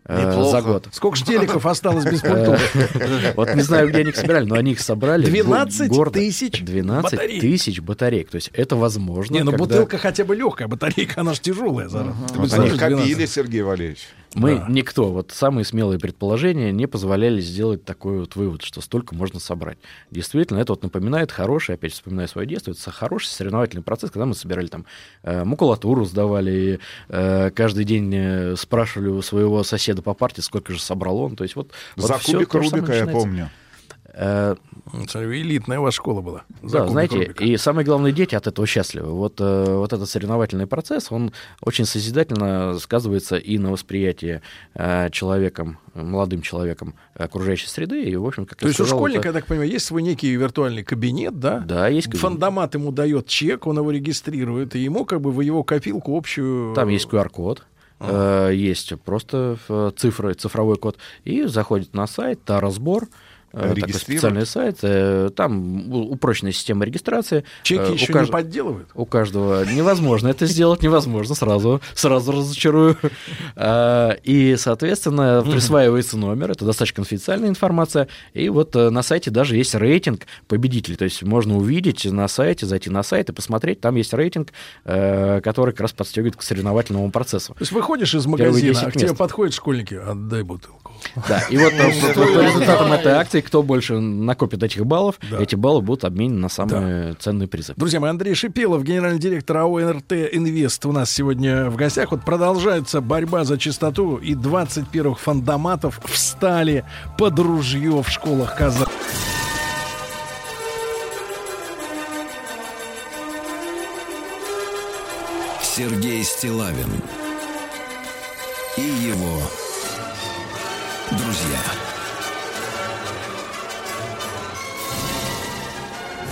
Э, Неплохо. За год. Сколько ж телеков осталось без пультов? Э, Вот не знаю, где они их собирали, но они их собрали. 12 го- гордо. тысяч 12 батареек. тысяч батареек. То есть это возможно. Не, ну когда бутылка хотя бы легкая, батарейка, она же тяжелая, зараза. Вот они 12? копили, Сергей Валерьевич. Мы Да. никто, вот самые смелые предположения не позволяли сделать такой вот вывод, что столько можно собрать. Действительно, это вот напоминает хороший, опять вспоминаю свое детство, это хороший соревновательный процесс, когда мы собирали там э, макулатуру, сдавали, э, каждый день э, спрашивали у своего соседа по партии, сколько же собрал он. То есть вот, вот За всё кубик Рубика, я помню. Э, Смотри, Элитная ваша школа была. Да, знаете, Рубика. и самое главное, дети от этого счастливы. Вот, э, вот этот соревновательный процесс, он очень созидательно сказывается и на восприятии э, человеком, молодым человеком окружающей среды. И, в общем, как То есть у сказал, школьника, это- я так понимаю, есть свой некий виртуальный кабинет, да? Да, есть кабинет. Фандомат ему дает чек, он его регистрирует, и ему как бы в его копилку общую... Там есть QR-код, э, есть просто э, цифры, цифровой код, и заходит на сайт, Таразбор, э, такой Регистрирует? специальный сайт, э, там упрощенная система регистрации. Чеки Э, у еще кажд- не подделывают? У каждого невозможно это сделать, невозможно, сразу, сразу разочарую. А, И, соответственно, присваивается номер, это достаточно конфиденциальная информация, и вот э, на сайте даже есть рейтинг победителей, то есть можно увидеть на сайте, зайти на сайт и посмотреть, там есть рейтинг, э, который как раз подстегивает к соревновательному процессу. То есть выходишь из магазина, 10 а к тебе подходят школьники, отдай бутылку. Да, и вот, вот по результатам этой акции, кто больше накопит этих баллов, эти баллы будут обменены на самые ценные призы. Друзья мои, Андрей Шипелов, генеральный директор АО НРТ Инвест у нас сегодня в гостях. Вот продолжается борьба за чистоту, и 20 первых фандоматов встали под ружье в школах Казани. Сергей Стилавин и его друзья.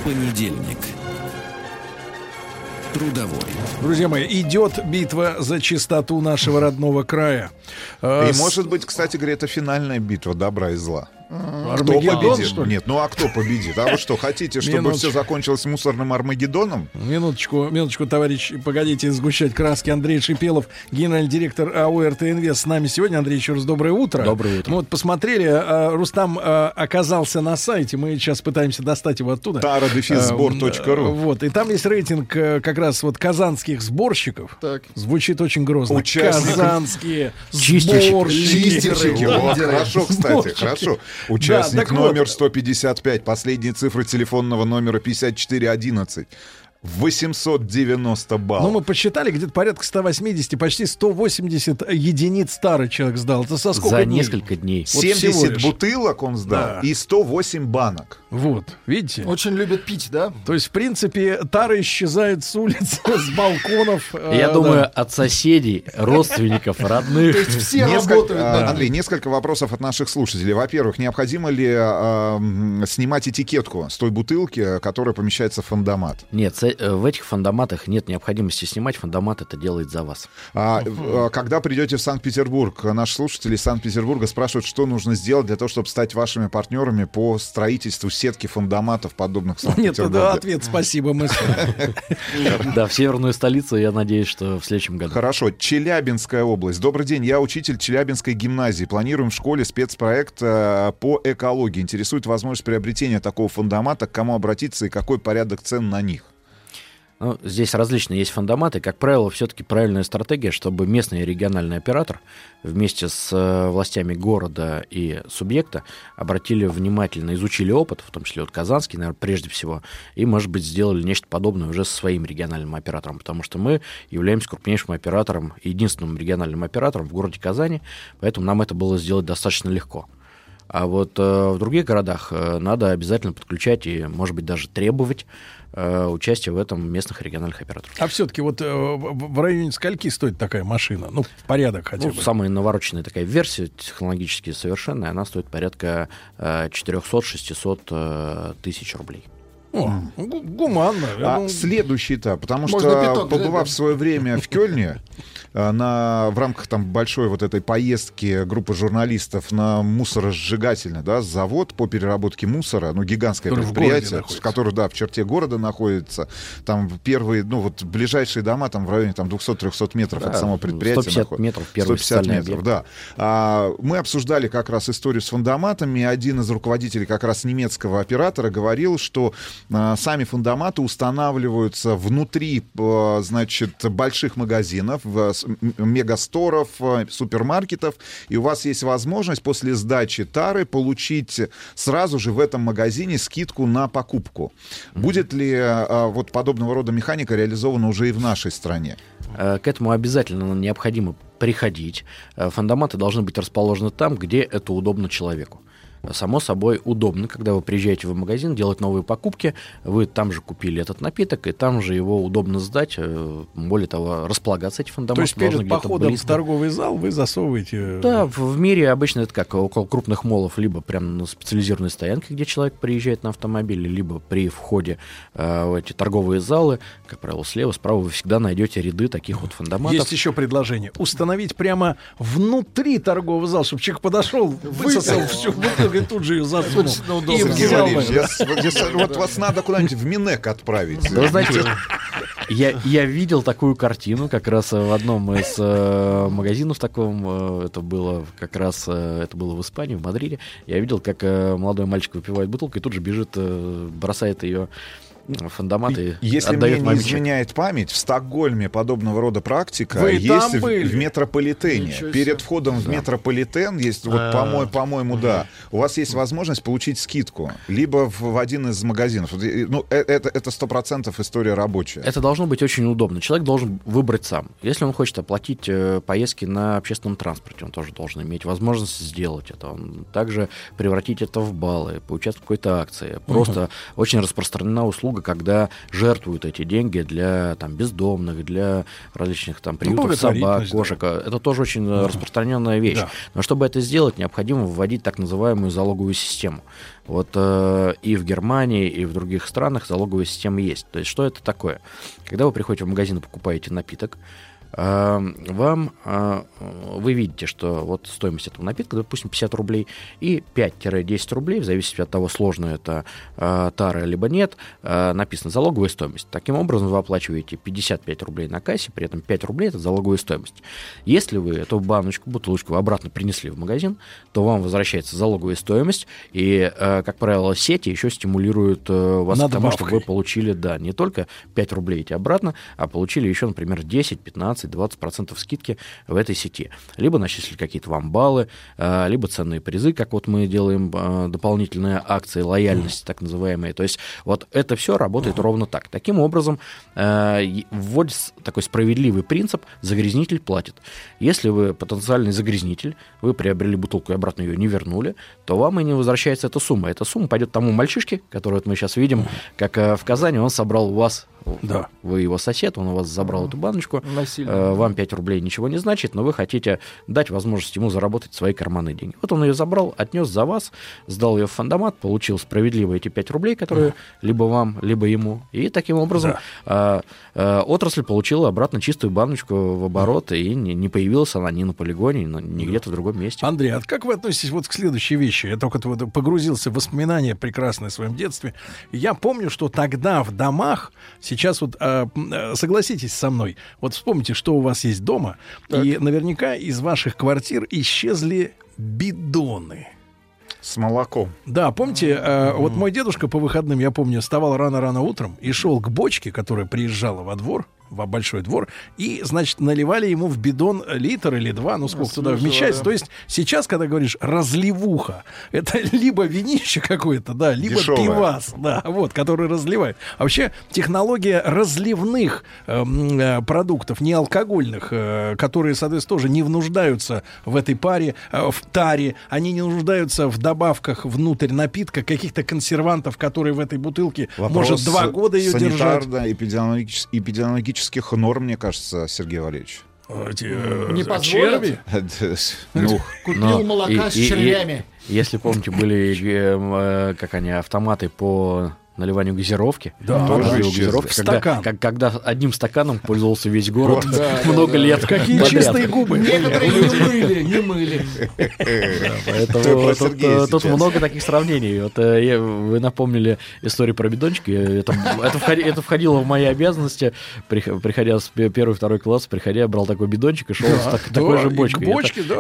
Понедельник. Трудовой. Друзья мои, идет битва за чистоту нашего родного края. И с- может быть, кстати говоря, это финальная битва добра и зла. Кто Армагеддон, победит? что ли? Нет, ну а кто победит? А вы что, хотите, чтобы Минуточку. все закончилось мусорным Армагеддоном? Минуточку, минуточку, товарищ, погодите сгущать краски. Андрей Шипелов, генеральный директор АО РТ Инвест с нами сегодня. Андрей, еще раз доброе утро. Доброе утро. Мы вот посмотрели, а, Рустам а, оказался на сайте, мы сейчас пытаемся достать его оттуда. А, Вот, и там есть рейтинг э, как раз вот казанских сборщиков. Так. Звучит очень грозно. Участников. Казанские сборщики. Чистильщики. Хорошо, кстати, Сборщики. хорошо. Участник Да, так вот. номер 155, последние цифры телефонного номера 5411. 890 баллов. Ну, мы посчитали, где-то порядка 180, почти 180 единиц старый человек сдал. Это со сколько За дней? несколько дней. Вот всего 70 лишь. бутылок он сдал Да. и 108 банок. Вот, видите? Очень любят пить, да? То есть, в принципе, тары исчезают с улиц, с балконов. Я э, думаю, да. от соседей, родственников, родных. Несколько- а, Андрей, несколько вопросов от наших слушателей. Во-первых, необходимо ли м, снимать этикетку с той бутылки, которая помещается в фондомат? Нет, э, в этих фандоматах нет необходимости снимать. Фандомат это делает за вас. А, э, когда придете в Санкт-Петербург, наши слушатели из Санкт-Петербурга спрашивают, что нужно сделать для того, чтобы стать вашими партнерами по строительству сетки фондоматов, подобных в Нет, да, ответ спасибо, мы Да, в северную столицу, я надеюсь, что в следующем году. Хорошо, Челябинская область. Добрый день, я учитель Челябинской гимназии. Планируем в школе спецпроект э, по экологии. Интересует возможность приобретения такого фундамата, к кому обратиться и какой порядок цен на них. Ну, здесь различные есть фандоматы. Как правило, все-таки правильная стратегия, чтобы местный и региональный оператор вместе с э, властями города и субъекта обратили внимательно, изучили опыт, в том числе вот Казанский, наверное, прежде всего, и, может быть, сделали нечто подобное уже со своим региональным оператором, потому что мы являемся крупнейшим оператором, единственным региональным оператором в городе Казани, поэтому нам это было сделать достаточно легко. А вот э, в других городах э, надо обязательно подключать и, может быть, даже требовать э, участия в этом местных региональных операторов. А все-таки вот э, в районе скольки стоит такая машина? Ну, порядок хотя Ну, бы. самая навороченная такая версия, технологически совершенная, она стоит порядка э, 400-600 э, тысяч рублей. О, гуманно. А думаю, следующий этап, потому что, побывав да. в свое время в Кёльне, э, на, в рамках там большой вот этой поездки группы журналистов на мусоросжигательный да, завод по переработке мусора, ну, гигантское Который в предприятие, находится. который, да, в черте города находится. Там первые, ну, вот ближайшие дома там в районе там 200-300 метров Да, от самого предприятия. 150 находятся. метров первый 150 социальный метров, объект. да. А, мы обсуждали как раз историю с фундаматами. Один из руководителей как раз немецкого оператора говорил, что а, сами фундаматы устанавливаются внутри, а, значит, больших магазинов, мегасторов, а, супермаркетов, и у вас есть возможность после сдачи тары получить сразу же в этом магазине скидку на покупку. Будет ли а, вот подобного рода механика реализована уже и в нашей стране? Э, К этому обязательно необходимо приходить. Э, Фандоматы должны быть расположены там, где это удобно человеку. Само собой, удобно, когда вы приезжаете в магазин делать новые покупки, вы там же купили этот напиток, и там же его удобно сдать. э, Более того, располагаться эти фандоматы То есть перед походом близко. в торговый зал вы засовываете... э, Да, в, мире обычно это как около крупных молов, либо прямо на специализированной стоянке, где человек приезжает на автомобиле, либо при входе э, в эти торговые залы, как правило, слева, справа вы всегда найдете ряды таких вот фундаматов. Есть еще предложение. Установить прямо внутри торгового зала, чтобы человек подошел, высосал всю бутылку и тут же ее засунул. И Сергей. Валерьевич, вот вас надо куда-нибудь в Минэк отправить. Вы знаете, я, я видел такую картину как раз в одном из э, магазинов таком, э, это было как раз, э, это было в Испании, в Мадриде, я видел, как э, молодой мальчик выпивает бутылку и тут же бежит, э, бросает ее в фандомат и Если мне не изменяет память, в Стокгольме подобного рода практика Вы есть там в, были? в метрополитене. Перед входом в метрополитен есть, вот, А. по-мо- по-моему, да, у вас есть возможность получить скидку либо в, в один из магазинов. Ну, э- это это сто процентов история рабочая. Это должно быть очень удобно. Человек должен выбрать сам. Если он хочет оплатить э, поездки на общественном транспорте, он тоже должен иметь возможность сделать это. Он также превратить это в баллы, поучаствовать в какой-то акции. Просто очень распространена услуга, когда жертвуют эти деньги для там, бездомных, для различных там приютов собак, благотворительность, да. кошек. Это тоже очень э, распространенная вещь. Да. Но чтобы это сделать, необходимо вводить так называемую залоговую систему. Вот э, и в Германии, и в других странах залоговая система есть. То есть что это такое? Когда вы приходите в магазин и покупаете напиток, вам э, вы видите, что вот стоимость этого напитка, допустим, 50 рублей, и 5-10 рублей, в зависимости от того, сложно это э, тара либо нет, э, написано залоговая стоимость. Таким образом, вы оплачиваете 55 рублей на кассе, при этом 5 рублей это залоговая стоимость. Если вы эту баночку, бутылочку обратно принесли в магазин, то вам возвращается залоговая стоимость, и, как правило, сети еще стимулируют вас к тому, Надбавкой. чтобы вы получили, да, не только 5 рублей эти обратно, а получили еще, например, 10, 15 15-20% скидки в этой сети. Либо начислить какие-то вам баллы, э, либо ценные призы, как вот мы делаем э, дополнительные акции лояльности, так называемые. То есть вот это все работает ровно так. Таким образом, э, вводится такой справедливый принцип «загрязнитель платит». Если вы потенциальный загрязнитель, вы приобрели бутылку и обратно ее не вернули, то вам и не возвращается эта сумма. Эта сумма пойдет тому мальчишке, который вот мы сейчас видим, как в Казани он собрал у вас Да. вы его сосед, он у вас забрал эту баночку, Насильно. Э, вам 5 рублей ничего не значит, но вы хотите дать возможность ему заработать свои карманные деньги. Вот он ее забрал, отнес за вас, сдал ее в фандомат, получил справедливо эти 5 рублей, которые либо вам, либо ему. И таким образом э, э, отрасль получила обратно чистую баночку в оборот, и не, появилась она ни на полигоне, ни, ни где-то в другом месте. Андрей, а как вы относитесь вот к следующей вещи? Я только вот погрузился в воспоминания прекрасные в своем детстве. Я помню, что тогда в домах, сейчас вот а, э, согласитесь со мной, вот вспомните, что у вас есть дома, и наверняка из ваших квартир исчезли бидоны. С молоком. Да, помните, э, вот мой дедушка по выходным, я помню, вставал рано-рано утром и шел к бочке, которая приезжала во двор, во большой двор, и, значит, наливали ему в бидон литр или два, ну сколько туда Свежая вмещается. вода. То есть сейчас, когда говоришь разливуха, это либо винище какое-то, да, либо Дешевое. пивас, да, вот, который разливает. А вообще технология разливных эм, э, продуктов, не алкогольных, э, которые, соответственно, тоже не нуждаются в этой паре, э, в таре, они не нуждаются в добавках внутрь напитка каких-то консервантов, которые в этой бутылке может два года ее держать. санитарно-эпидемиологических эпидемиологических норм, мне кажется, Сергей Валерьевич. Э, Не позволят? черви? Ну, Купил Но молока и- с и- и- червями. Если помните, были э, э, как они автоматы по наливанию газировки. Да, Тоже газировки, когда, Стакан. как- когда одним стаканом пользовался весь город да, много да, лет. Какие подряд. чистые губы. Некоторые не мыли, не мыли. Поэтому тут, э, много таких сравнений. Вот э, вы напомнили историю про бидончики. Это, это, входи- это входило в мои обязанности. Прих- Приходя с пе- первый, второй класс, приходя, я брал такой бидончик и шел с такой же бочкой.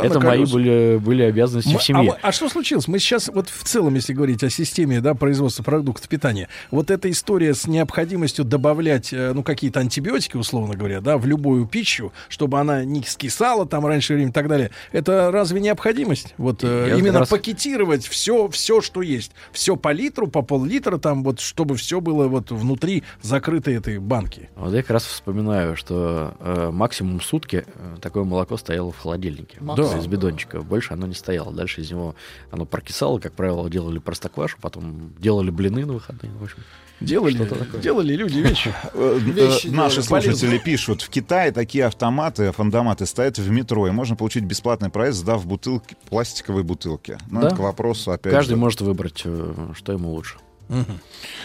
это мои были, обязанности в семье. А, а что случилось? Мы сейчас вот в целом, если говорить о системе производства продуктов питания, вот эта история с необходимостью добавлять э, ну, какие-то антибиотики, условно говоря, да, в любую пищу, чтобы она не скисала там раньше времени и так далее, это разве необходимость? Вот э, Я именно раз- пакетировать все, все, что есть. Все по литру, по пол-литра, там вот, чтобы все было вот внутри закрытой этой банки. Вот я как раз вспоминаю, что э, максимум сутки э, такое молоко стояло в холодильнике. Максимум. Из бидончика. Больше оно не стояло. Дальше из него оно прокисало. Как правило, делали простоквашу, потом делали блины на выходные. В общем, Делали, делали люди вещи. Э, Вещи э, Наши делают. слушатели пишут, в Китае такие автоматы, фандоматы стоят в метро, и можно получить бесплатный проезд, сдав бутылки, пластиковые бутылки. Ну, Да. это к вопросу, опять каждый же. может выбрать, э, что ему лучше.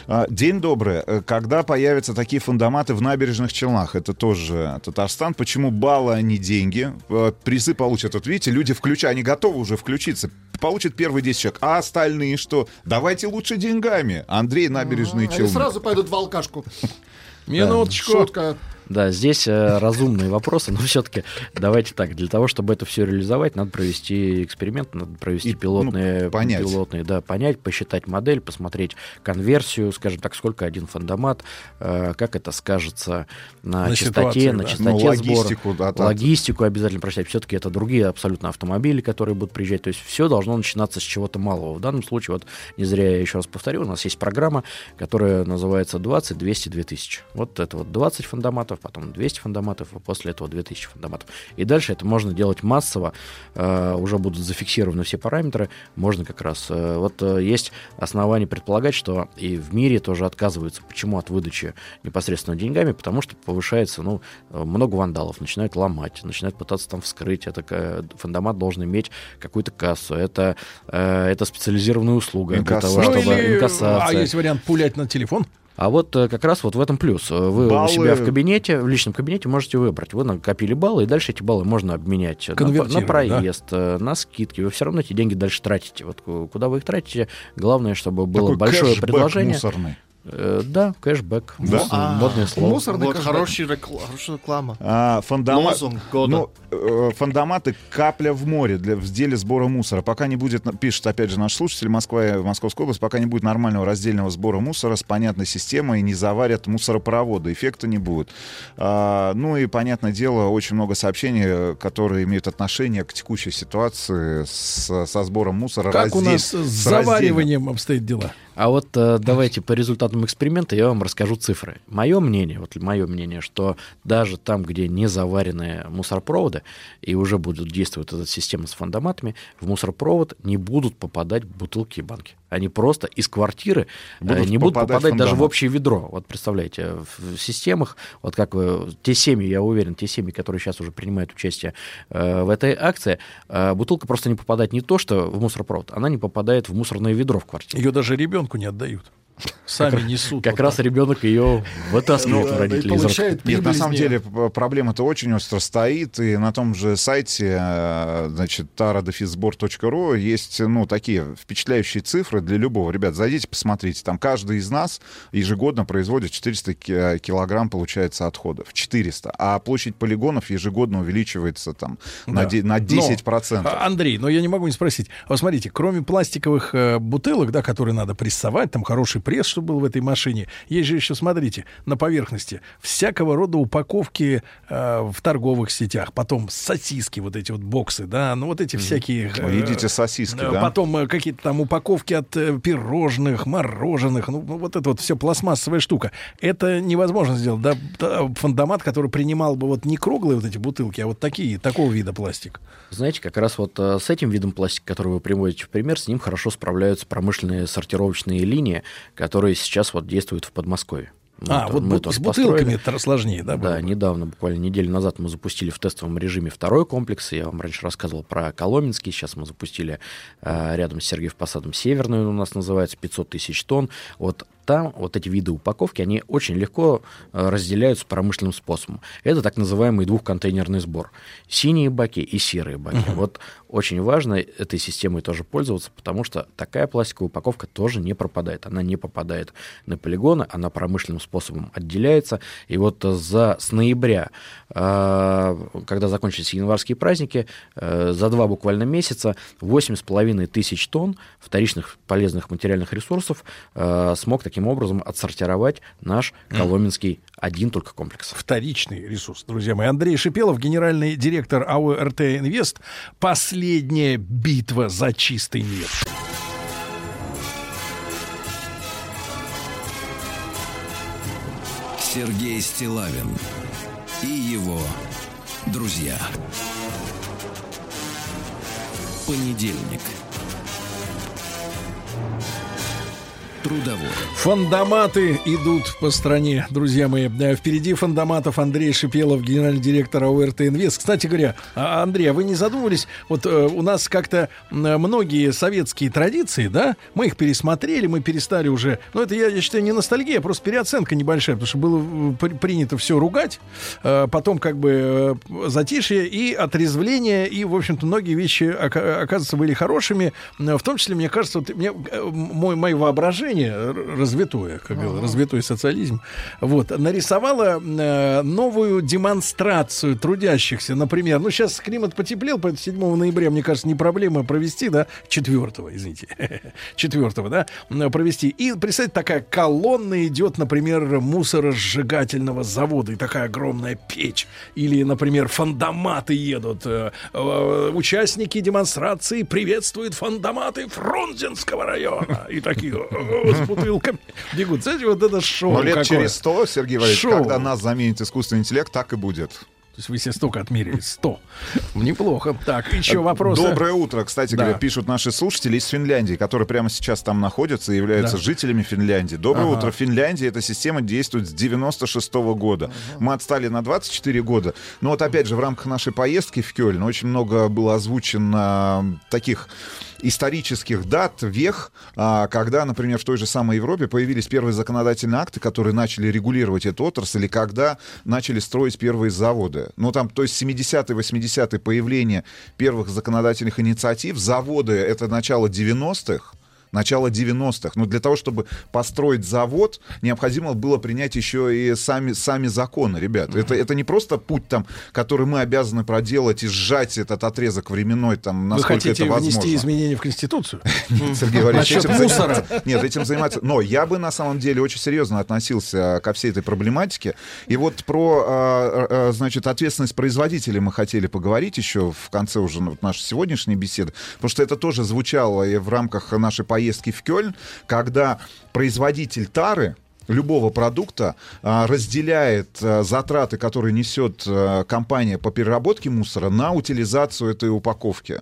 А, День добрый. Э, Когда появятся такие фундаматы в набережных Челнах? Это тоже Татарстан. Почему баллы, а не деньги? Э, Призы получат. Вот видите, люди включают, они готовы уже включиться. Получат первые 10 человек. А остальные что? Давайте лучше деньгами. Андрей, набережные Они Челны. сразу пойдут в алкашку. Минуточку. Шутка. Да, здесь э, разумные вопросы, но все-таки давайте так. Для того, чтобы это все реализовать, надо провести эксперимент, надо провести И, пилотные, ну, понять. пилотные, да, понять, посчитать модель, посмотреть конверсию, скажем так, сколько один фандомат, э, как это скажется на, На частоте, ситуации, на да. частоте Ну, сбора. логистику, да, да. Логистику обязательно прочитать. Все-таки это другие абсолютно автомобили, которые будут приезжать. То есть все должно начинаться с чего-то малого. В данном случае, вот не зря я еще раз повторю, у нас есть программа, которая называется 20, 200, 2000. Вот это вот 20 фундаматов, потом 200 фундаматов, а после этого 2000 фундаматов. И дальше это можно делать массово, э, уже будут зафиксированы все параметры, можно как раз... э, вот э, есть основания предполагать, что и в мире тоже отказываются. Почему от выдачи непосредственно деньгами? Потому что повышается, ну, много вандалов, начинают ломать, начинают пытаться там вскрыть. Это фундамат должен иметь какую-то кассу. Это, это специализированная услуга для того. Ну, чтобы или, инкассация. а есть вариант пулять на телефон? А вот э, как раз вот в этом плюс. Э, Вы Баллы- у себя в кабинете, в личном кабинете можете выбрать. Вы накопили баллы, и дальше эти баллы можно обменять на, на Конвертировать, проезд, э, на скидки. Вы все равно эти деньги дальше тратите. Вот ку- куда вы их тратите, главное, чтобы было Такой большое предложение. мусорный. Э, да, кэшбэк. Да? Мус- Модное слово. Мусорный Вот кэшбэк. хороший рекла- хорошая реклама. А, года. ну, э, фондаматы капля в море для, в деле сбора мусора. Пока не будет, пишет опять же наш слушатель Москва, и Московская область, пока не будет нормального раздельного сбора мусора с понятной системой и не заварят мусоропроводы, эффекта не будет. А, ну и, понятное дело, очень много сообщений, э, которые имеют отношение к текущей ситуации с- со сбором мусора. Как у раздельно- нас с раздельным. завариванием обстоят дела? А вот э, давайте по результатам эксперимента я вам расскажу цифры. Мое мнение, вот мое мнение, что даже там, где не заваренные мусоропроводы, и уже будет действовать эта система с фондоматами, в мусоропровод не будут попадать бутылки и банки. Они просто из квартиры Будут не будут попадать попадать в даже в фондомат. общее ведро. Вот представляете, в в системах, вот как вы, те семьи, я уверен, те семьи, которые сейчас уже принимают участие э, в этой акции, э, бутылка просто не попадает не то, что в мусоропровод, она не попадает в мусорное ведро в квартире. Ее даже ребенку не отдают. Сами несут. Как вот раз так. ребенок ее вытаскивает у и родителей получает Нет, на самом деле проблема-то очень остро стоит, и на том же сайте, э, значит, taradefisbor.ru есть, ну, такие впечатляющие цифры для любого. Ребят, зайдите, посмотрите, там каждый из нас ежегодно производит 400 ки- э, килограмм, получается, отходов. 400. А площадь полигонов ежегодно увеличивается там на, Да. де- на Но, 10%. а, Андрей, но я не могу не спросить. Вот смотрите, кроме пластиковых э, бутылок, да, которые надо прессовать, там хороший пресс, чтобы был в этой машине, есть же еще, смотрите, на поверхности всякого рода упаковки э, в торговых сетях, потом сосиски, вот эти вот боксы, да, ну вот эти всякие... э, едите сосиски, э, да? Потом э, какие-то там упаковки от э, пирожных, мороженых, ну вот это вот все пластмассовая штука. Это невозможно сделать, да, да, фондомат, который принимал бы вот не круглые вот эти бутылки, а вот такие, такого вида пластик. Знаете, как раз вот э, с этим видом пластика, который вы приводите в пример, с ним хорошо справляются промышленные сортировочные линии, которые сейчас вот действуют в Подмосковье. А, вот бут- тоже с бутылками построили. это сложнее, да? было? Да, недавно, буквально неделю назад мы запустили в тестовом режиме второй комплекс. Я вам раньше рассказывал про Коломенский. Сейчас мы запустили э, рядом с Сергеев Посадом Северный, он у нас называется, 500 тысяч тонн. Вот там вот эти виды упаковки, они очень легко э, разделяются промышленным способом. Это так называемый двухконтейнерный сбор. Синие баки и серые баки. Мгм. Вот очень важно этой системой тоже пользоваться, потому что такая пластиковая упаковка тоже не пропадает. Она не попадает на полигоны, она промышленным способом отделяется. И вот э, за, с ноября, э, когда закончились январские праздники, э, за два буквально месяца 8,5 тысяч тонн вторичных полезных материальных ресурсов э, смог таким образом отсортировать наш Коломенский один только комплекс. Вторичный ресурс, друзья мои. Андрей Шипелов, генеральный директор АО РТ Инвест. Последняя битва за чистый мир. Сергей Стилавин и его друзья. Понедельник. Трудовой. Фандоматы идут по стране, друзья мои. Э, Впереди фандоматов Андрей Шипелов, генеральный директор АОРТ Инвест. Кстати говоря, а, Андрей, а вы не задумывались, вот э, у нас как-то многие советские традиции, да, мы их пересмотрели, мы перестали уже, ну это я, я считаю не ностальгия, а просто переоценка небольшая, потому что было при- принято все ругать, э, потом как бы э, затишье и отрезвление, и, в общем-то, многие вещи, ока- оказывается, были хорошими, в том числе, мне кажется, вот мне, мой, мое воображение р- развитое, как говорил, развитой социализм, вот, нарисовало э, новую демонстрацию трудящихся, например, ну, сейчас климат потеплел, поэтому 7 ноября, мне кажется, не проблема провести, да, 4 извините, 4 да, провести. И, представьте, такая колонна идет, например, мусоросжигательного завода, и такая огромная печь. Или, например, фандоматы едут. Э, э, Участники демонстрации приветствуют фандоматы Фрунзенского района. И такие с бутылками бегут. Знаете, вот это шоу Но лет какое. через сто, Сергей Валерьевич, Шоу. когда нас заменит искусственный интеллект, так и будет. То есть вы себе столько отмерили? 100. Неплохо. Так, еще вопросы. Доброе утро, кстати Да. говоря, пишут наши слушатели из Финляндии, которые прямо сейчас там находятся и являются Да. жителями Финляндии. Доброе Ага. утро. В Финляндии эта система действует с 96 года. Мы отстали на 24 года. Но вот опять же, в рамках нашей поездки в Кёльн очень много было озвучено таких исторических дат, вех, а, когда, например, в той же самой Европе появились первые законодательные акты, которые начали регулировать эту отрасль, и когда начали строить первые заводы. Ну, там, то есть 70-е, 80-е появление первых законодательных инициатив, заводы — это начало 90-х, начала 90-х. Но для того, чтобы построить завод, необходимо было принять еще и сами, сами законы, ребят. Это, это не просто путь, там, который мы обязаны проделать и сжать этот отрезок временной, там, Вы насколько хотите это возможно. внести изменения в Конституцию? Нет, Сергей Валерьевич, этим заниматься- Нет, этим заниматься. Но я бы на самом деле очень серьезно относился ко всей этой проблематике. И вот про, а, а, значит, ответственность производителей мы хотели поговорить еще в конце уже нашей сегодняшней беседы, потому что это тоже звучало и в рамках нашей поездки в Кёльн, когда производитель тары любого продукта а, разделяет а, затраты, которые несет а, компания по переработке мусора, на утилизацию этой упаковки.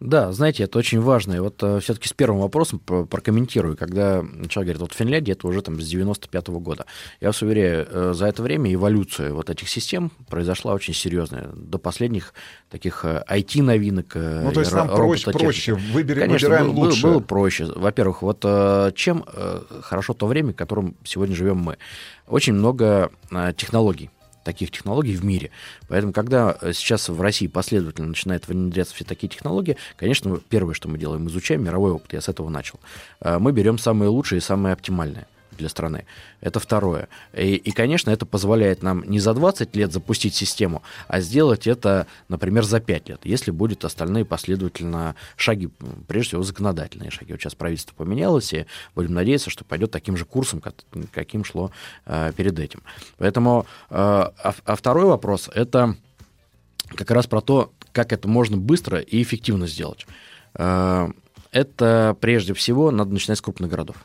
Да, знаете, это очень важно. И вот все-таки с первым вопросом про- прокомментирую. Когда человек говорит, вот Финляндия это уже там с 95 года. Я вас уверяю, э, за это время эволюция вот этих систем произошла очень серьезная. До последних таких э, IT-новинок. э, Ну, то есть нам ро- проще- проще. Выбери- Конечно, выбираем было, было- лучшее. было проще. Во-первых, вот э, чем э, хорошо то время, в котором сегодня живем мы. Очень много э, технологий таких технологий в мире. Поэтому, когда э, сейчас в России последовательно начинают внедряться все такие технологии, конечно, первое, что мы делаем, изучаем мировой опыт. Я с этого начал. Э, Мы берем самые лучшие и самые оптимальные для страны. Это второе. И, и, конечно, это позволяет нам не за 20 лет запустить систему, а сделать это, например, за 5 лет, если будут остальные последовательно шаги, прежде всего, законодательные шаги. Вот сейчас правительство поменялось, и будем надеяться, что пойдет таким же курсом, как- каким шло э, перед этим. Поэтому, э, а, а второй вопрос, это как раз про то, как это можно быстро и эффективно сделать. Э, Это прежде всего надо начинать с крупных городов.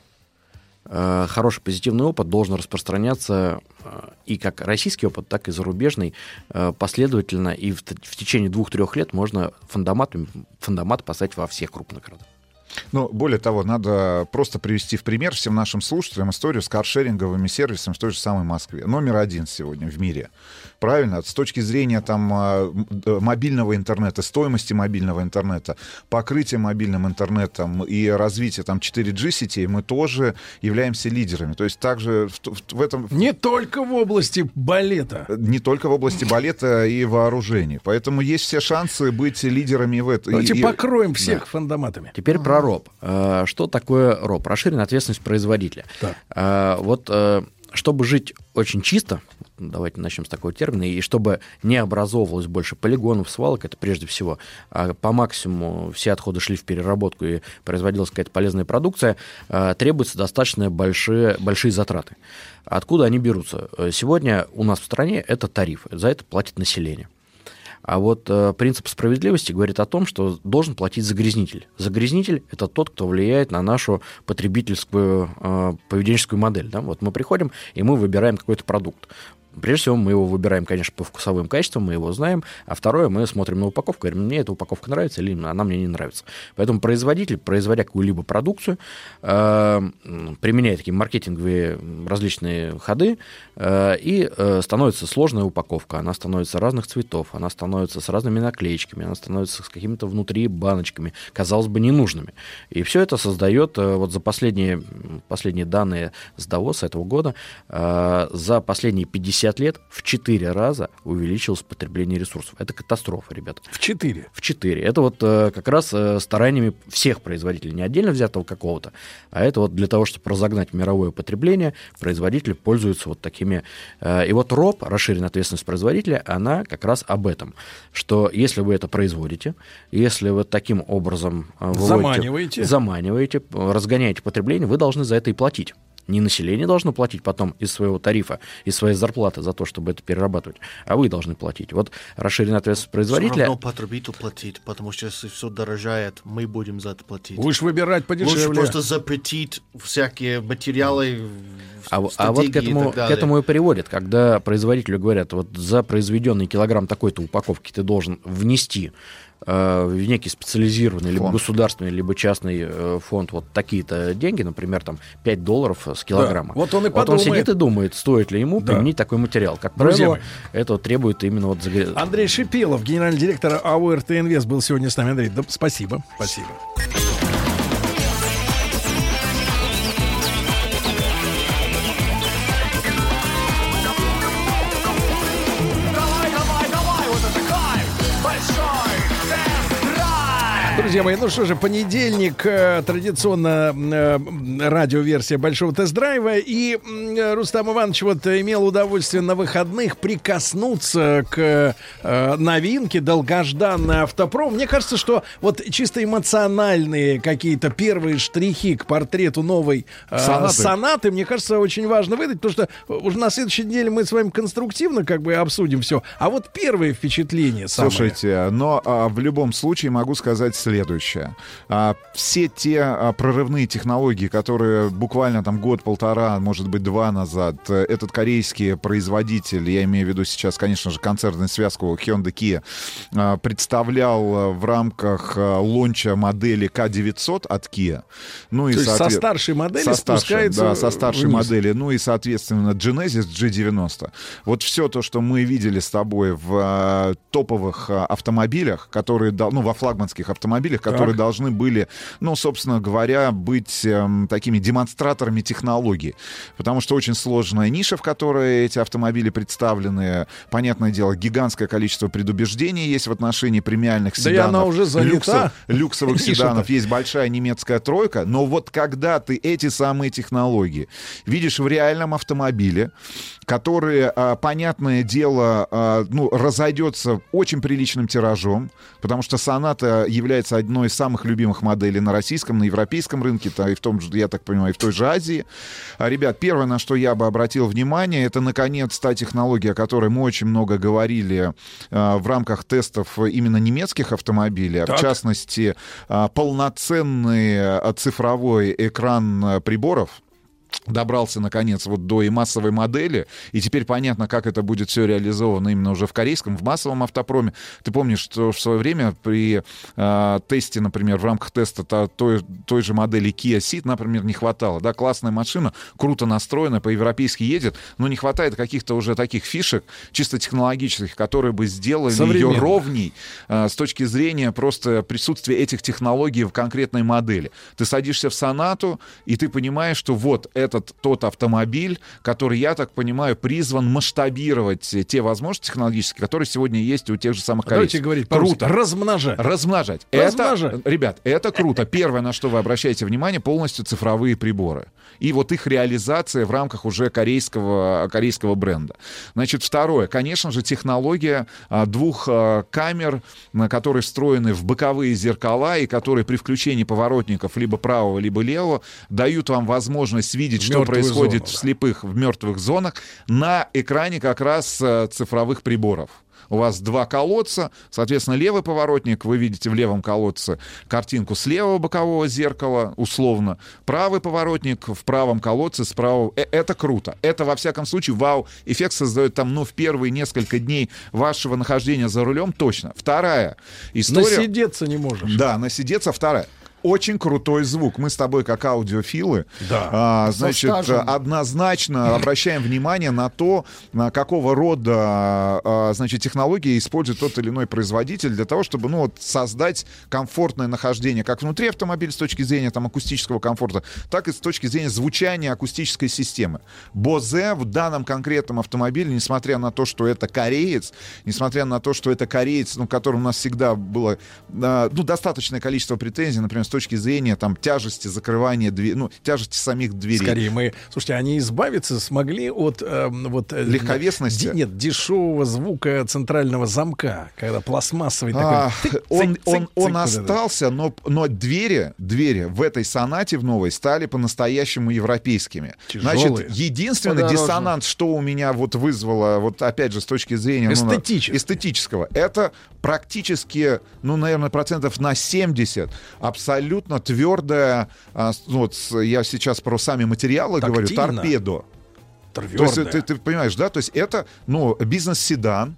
Э, Хороший позитивный опыт должен распространяться э, и как российский опыт, так и зарубежный э, последовательно, и в, в течение двух-трех лет можно фундамат, фундамат поставить во всех крупных городах. Ну, более того, надо просто привести в пример всем нашим слушателям историю с каршеринговыми сервисами в той же самой Москве. Номер один сегодня в мире. Правильно? С точки зрения там а, э, мобильного интернета, стоимости мобильного интернета, покрытия мобильным интернетом и развития там 4G сетей, мы тоже являемся лидерами. То есть также в, в этом... Не только в области балета. Не только в области балета и вооружений. Поэтому есть все шансы быть лидерами в этом. Давайте И- и- покроем всех Да. фундаматами. Теперь про РОП. Э, Что такое РОП? Расширенная ответственность производителя. Э, Вот э, чтобы жить очень чисто, давайте начнем с такого термина, и чтобы не образовывалось больше полигонов, свалок, это прежде всего, по максимуму все отходы шли в переработку и производилась какая-то полезная продукция, требуются достаточно большие, большие затраты. Откуда они берутся? Сегодня у нас в стране это тариф, за это платит население. А вот э, принцип справедливости говорит о том, что должен платить загрязнитель. Загрязнитель это тот, кто влияет на нашу потребительскую э, поведенческую модель. Да? Вот мы приходим и мы выбираем какой-то продукт. Прежде всего, мы его выбираем, конечно, по вкусовым качествам, мы его знаем. А второе, мы смотрим на упаковку, говорим, мне эта упаковка нравится или она мне не нравится. Поэтому производитель, производя какую-либо продукцию, э, применяет такие маркетинговые различные ходы, э, и э, становится сложная упаковка. Она становится разных цветов, она становится с разными наклеечками, она становится с какими-то внутри баночками, казалось бы, ненужными. И все это создает, э, вот за последние, последние данные с Давоса этого года, за последние 50 лет в 4 раза увеличилось потребление ресурсов. Это катастрофа, ребята. В 4? В 4. Это вот э, как раз э, стараниями всех производителей, не отдельно взятого какого-то, а это вот для того, чтобы разогнать мировое потребление, производители пользуются вот такими... э, И вот РОП, расширенная ответственность производителя, она как раз об этом, что если вы это производите, если вы таким образом э, выводите- Заманиваете. заманиваете, разгоняете потребление, вы должны за это и платить. Не население должно платить потом из своего тарифа, из своей зарплаты за то, чтобы это перерабатывать, а вы должны платить. Вот расширенная ответственность Все производителя... равно потребитель платит, потому что если все дорожает, мы будем за это платить. Будешь выбирать подешевле. Лучше просто запретить всякие материалы, А, а вот к и этому, так к этому и приводит, когда производителю говорят, вот за произведенный килограмм такой-то упаковки ты должен внести в некий специализированный, либо Фонд. государственный, либо частный э, фонд вот такие-то деньги, например, там 5 долларов с килограмма. вот он и Вот он подумает. сидит и думает, стоит ли ему Да. применить такой материал. Как Друзья правило, это требует именно вот Андрей Шипилов, генеральный директор АО РТ Инвест, был сегодня с нами. Андрей, да, спасибо. Спасибо. Друзья мои, ну что же, понедельник, э, традиционно э, радиоверсия большого тест-драйва. И Рустам Иванович вот имел удовольствие на выходных прикоснуться к э, новинке долгожданный автопром. Мне кажется, что вот чисто эмоциональные какие-то первые штрихи к портрету новой Сонаты. сонаты, мне кажется, очень важно выдать, потому что уже на следующей неделе мы с вами конструктивно как бы обсудим все. А вот первые впечатления самые. Слушайте, но а, в любом случае могу сказать следующее. А, все те а, прорывные технологии, которые буквально там год-полтора, может быть, два назад, э, этот корейский производитель, я имею в виду сейчас, конечно же, концертную связку Hyundai Kia, а, представлял а, в рамках а, лонча модели K900 от Kia. Ну, То есть со соответ- старшей модели со старшей, спускается да, со старшей вниз. модели. Ну и, соответственно, Genesis G90. Вот все то, что мы видели с тобой в топовых автомобилях, которые, ну, во флагманских автомобилях, которые Так. должны были, ну, собственно говоря, быть эм, такими демонстраторами технологий. Потому что очень сложная ниша, в которой эти автомобили представлены. Понятное дело, гигантское количество предубеждений есть в отношении премиальных Да и седанов. она уже занята. люксов- люксовых Ниша-то. седанов есть большая немецкая тройка, но вот когда ты эти самые технологии видишь в реальном автомобиле, который, а, понятное дело, а, ну, разойдется очень приличным тиражом, потому что Соната является одной из самых любимых моделей на российском, на европейском рынке, то и в том же, я так понимаю, и в той же Азии. А, Ребят, первое, на что я бы обратил внимание, это, наконец, та технология, о которой мы очень много говорили в рамках тестов именно немецких автомобилей, а в Так. частности, полноценный цифровой экран приборов, добрался, наконец, вот до и массовой модели, и теперь понятно, как это будет все реализовано именно уже в корейском, в массовом автопроме. Ты помнишь, что в свое время при э, тесте, например, в рамках теста то- той, той же модели Kia Ceed, например, не хватало, да, классная машина, круто настроена, по-европейски едет, но не хватает каких-то уже таких фишек, чисто технологических, которые бы сделали ее ровней э, с точки зрения просто присутствия этих технологий в конкретной модели. Ты садишься в сонату, и ты понимаешь, что вот этот тот автомобиль, который, я так понимаю, призван масштабировать те возможности технологические, которые сегодня есть у тех же самых Давайте корейцев. говорить по-русски. Круто. Размножать. Размножать. Размножать. Это, ребят, это круто. Первое, на что вы обращаете внимание, полностью цифровые приборы. И вот их реализация в рамках уже корейского, корейского бренда. Значит, второе, конечно же, технология а, двух а, камер, на которые встроены в боковые зеркала и которые при включении поворотников либо правого, либо левого дают вам возможность видеть, В что происходит зону, в слепых, в мертвых зонах на экране как раз э, цифровых приборов. У вас два колодца, соответственно, левый поворотник, вы видите в левом колодце картинку с левого бокового зеркала, условно. Правый поворотник в правом колодце с правого. Э, Это круто. Это, во всяком случае, вау. Эффект создает там, ну, в первые несколько дней вашего нахождения за рулем точно. Вторая история... Насидеться не можешь. Да, насидеться. Вторая. Очень крутой звук. Мы с тобой, как аудиофилы, Да. а, значит, стажем. однозначно обращаем внимание на то, на какого рода а, значит, технологии использует тот или иной производитель для того, чтобы ну, вот, создать комфортное нахождение как внутри автомобиля с точки зрения там, акустического комфорта, так и с точки зрения звучания акустической системы. Бозе в данном конкретном автомобиле, несмотря на то, что это кореец, несмотря на то, что это кореец, ну, которому у нас всегда было а, ну, достаточное количество претензий, например, точки зрения там, тяжести закрывания дверей, ну, тяжести самих дверей. Скорее, мы... Слушайте, они избавиться смогли от... эм, вот, э, Легковесности? ди- нет, дешевого звука центрального замка, когда пластмассовый А, такой... он, цик, он, цик, он цик, вот это. остался, но, но двери, двери в этой сонате в новой стали по-настоящему европейскими. Тяжелые. Значит, единственный Подороже. диссонанс, что у меня вот вызвало, вот опять же, с точки зрения ну, на- Эстетически. эстетического, это практически, ну, наверное, процентов на 70 абсолютно твердая, а, ну, вот я сейчас про сами материалы говорю, Тактильно. торпедо. То есть Твёрдая. ты, ты понимаешь, да? То есть это, ну, бизнес-седан,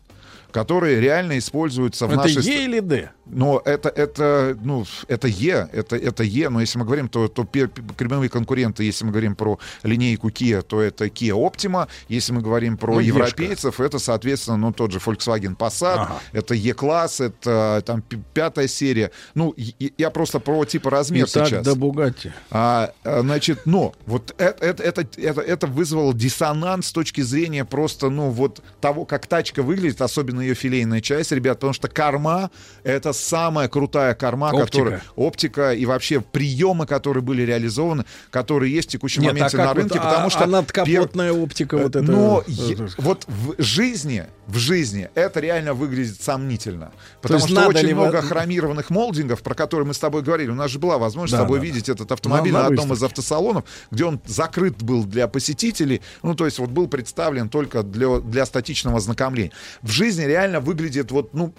который реально используется в Это нашей... Е или Д? Но это, это, ну, это Е, это, это Е, но если мы говорим, то, то прямые конкуренты, если мы говорим про линейку Kia, то это Kia Optima, если мы говорим про Ну, Ешка. европейцев, это, соответственно, ну, тот же Volkswagen Passat, Ага. это E-класс, это там пятая серия. Ну, я просто про типа размер Итак, сейчас. до Бугатти. А, а, значит, но вот это, это, это, это, это вызвало диссонанс с точки зрения просто, ну, вот того, как тачка выглядит, особенно ее филейная часть, ребят, потому что корма — это самая крутая корма, Оптика. которая... Оптика и вообще приемы, которые были реализованы, которые есть в текущем Нет, моменте а на вот, рынке, рынке, а- потому что... а надкапотная оптика вот это... Но э, е- вот в жизни, в жизни это реально выглядит сомнительно. То Потому что надо очень ли много хромированных молдингов, про которые мы с тобой говорили. У нас же была возможность Да, с тобой да, видеть да. этот автомобиль На- на, на одном из автосалонов, где он закрыт был для посетителей. Ну, то есть вот был представлен только для, для статичного ознакомления. В жизни реально выглядит вот, ну,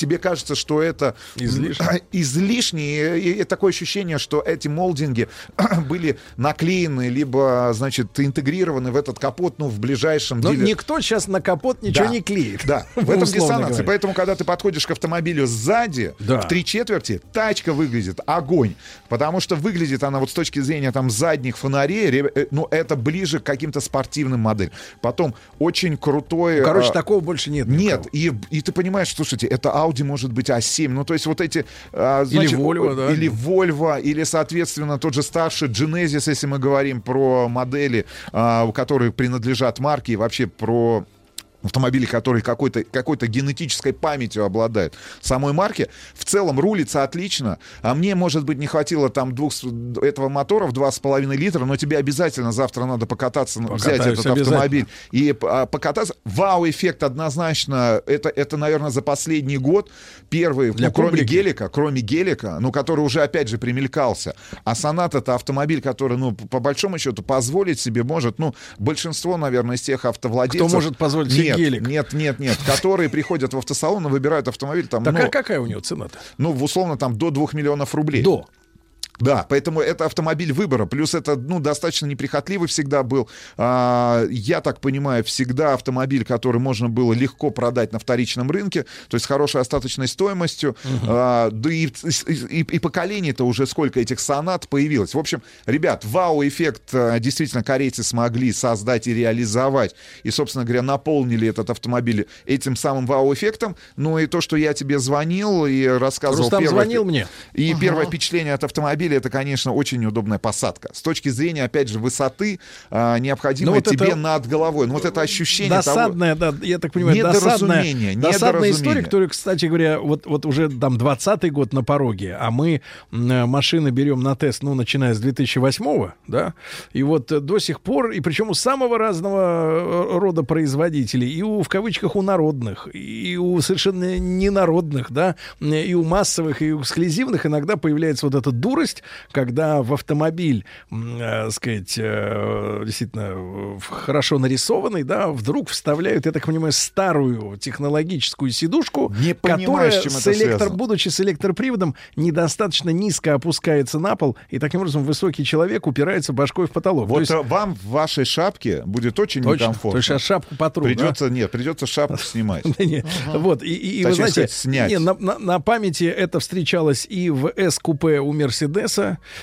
тебе кажется, что это Излишне. излишне, и, и такое ощущение, что эти молдинги были наклеены, либо, значит, интегрированы в этот капот, ну, в ближайшем Но диле- никто сейчас на капот ничего Да. не клеит. Да, в этом диссонансе. говоря. Поэтому, когда ты подходишь к автомобилю сзади, Да. в три четверти, тачка выглядит огонь. Потому что выглядит она вот с точки зрения там задних фонарей, ре- э, ну, это ближе к каким-то спортивным моделям. Потом очень крутой... Ну, Короче, а, такого больше нет. Нет, и, и ты понимаешь, слушайте, это Audi может быть А7, ну то есть вот эти... а, значит, Volvo, да. Или Volvo, или, соответственно, тот же старший Genesis, если мы говорим про модели, а, которые принадлежат марке, и вообще про автомобили, которые какой-то какой генетической памятью обладают самой марки, в целом рулится отлично, а мне, может быть, не хватило там двух, этого мотора в 2,5 литра, но тебе обязательно завтра надо покататься, ну, взять Покатаюсь этот обязательно. автомобиль и а, покататься. Вау-эффект однозначно, это, это, наверное, за последний год первый, Для ну, кроме публики. гелика, кроме гелика, ну, который уже, опять же, примелькался. А Сонат — это автомобиль, который, ну, по большому счету, позволить себе может, ну, большинство, наверное, из тех автовладельцев... Кто может позволить себе нет, гелик? Нет, нет, нет, которые приходят в автосалон и выбирают автомобиль там, Так ну, а какая у него цена-то? ну, условно, там, до 2 миллионов рублей. До. Да, поэтому это автомобиль выбора. Плюс это, ну, достаточно неприхотливый всегда был. А, я так понимаю, всегда автомобиль, который можно было легко продать на вторичном рынке, то есть с хорошей остаточной стоимостью. А, да и, и, и поколение-то уже сколько этих сонат появилось. В общем, ребят, вау-эффект а, действительно корейцы смогли создать и реализовать. И, собственно говоря, наполнили этот автомобиль этим самым вау-эффектом. Ну и то, что я тебе звонил и рассказывал... Рустам первое- звонил мне. И Ага. первое впечатление от автомобиля это, конечно, очень удобная посадка. С точки зрения, опять же, высоты, а, необходимой Ну, вот тебе это над головой. Ну, вот это ощущение Досадная, да, я так понимаю, досадная, Недоразумение, досадная история, недоразумение. которая, кстати говоря, вот, вот уже там 20-й год на пороге, а мы машины берем на тест, ну, начиная с 2008 да, и вот до сих пор, и причем у самого разного э, рода производителей, и у, в кавычках, у народных, и у совершенно ненародных, да, и у массовых, и у эксклюзивных иногда появляется вот эта дурость, когда в автомобиль, э, сказать, э, действительно хорошо нарисованный, да, вдруг вставляют, я так понимаю, старую технологическую сидушку, Не которая с чем с электро- связано. будучи с электроприводом, недостаточно низко опускается на пол, и таким образом высокий человек упирается башкой в потолок. То Вот есть- э, вам в вашей шапке будет очень Точно. некомфортно. То есть сейчас шапку потру, да? Придется, нет, придется шапку снимать. Да не, Вот, и, вы знаете, на памяти это встречалось и в S-купе у Мерседеса,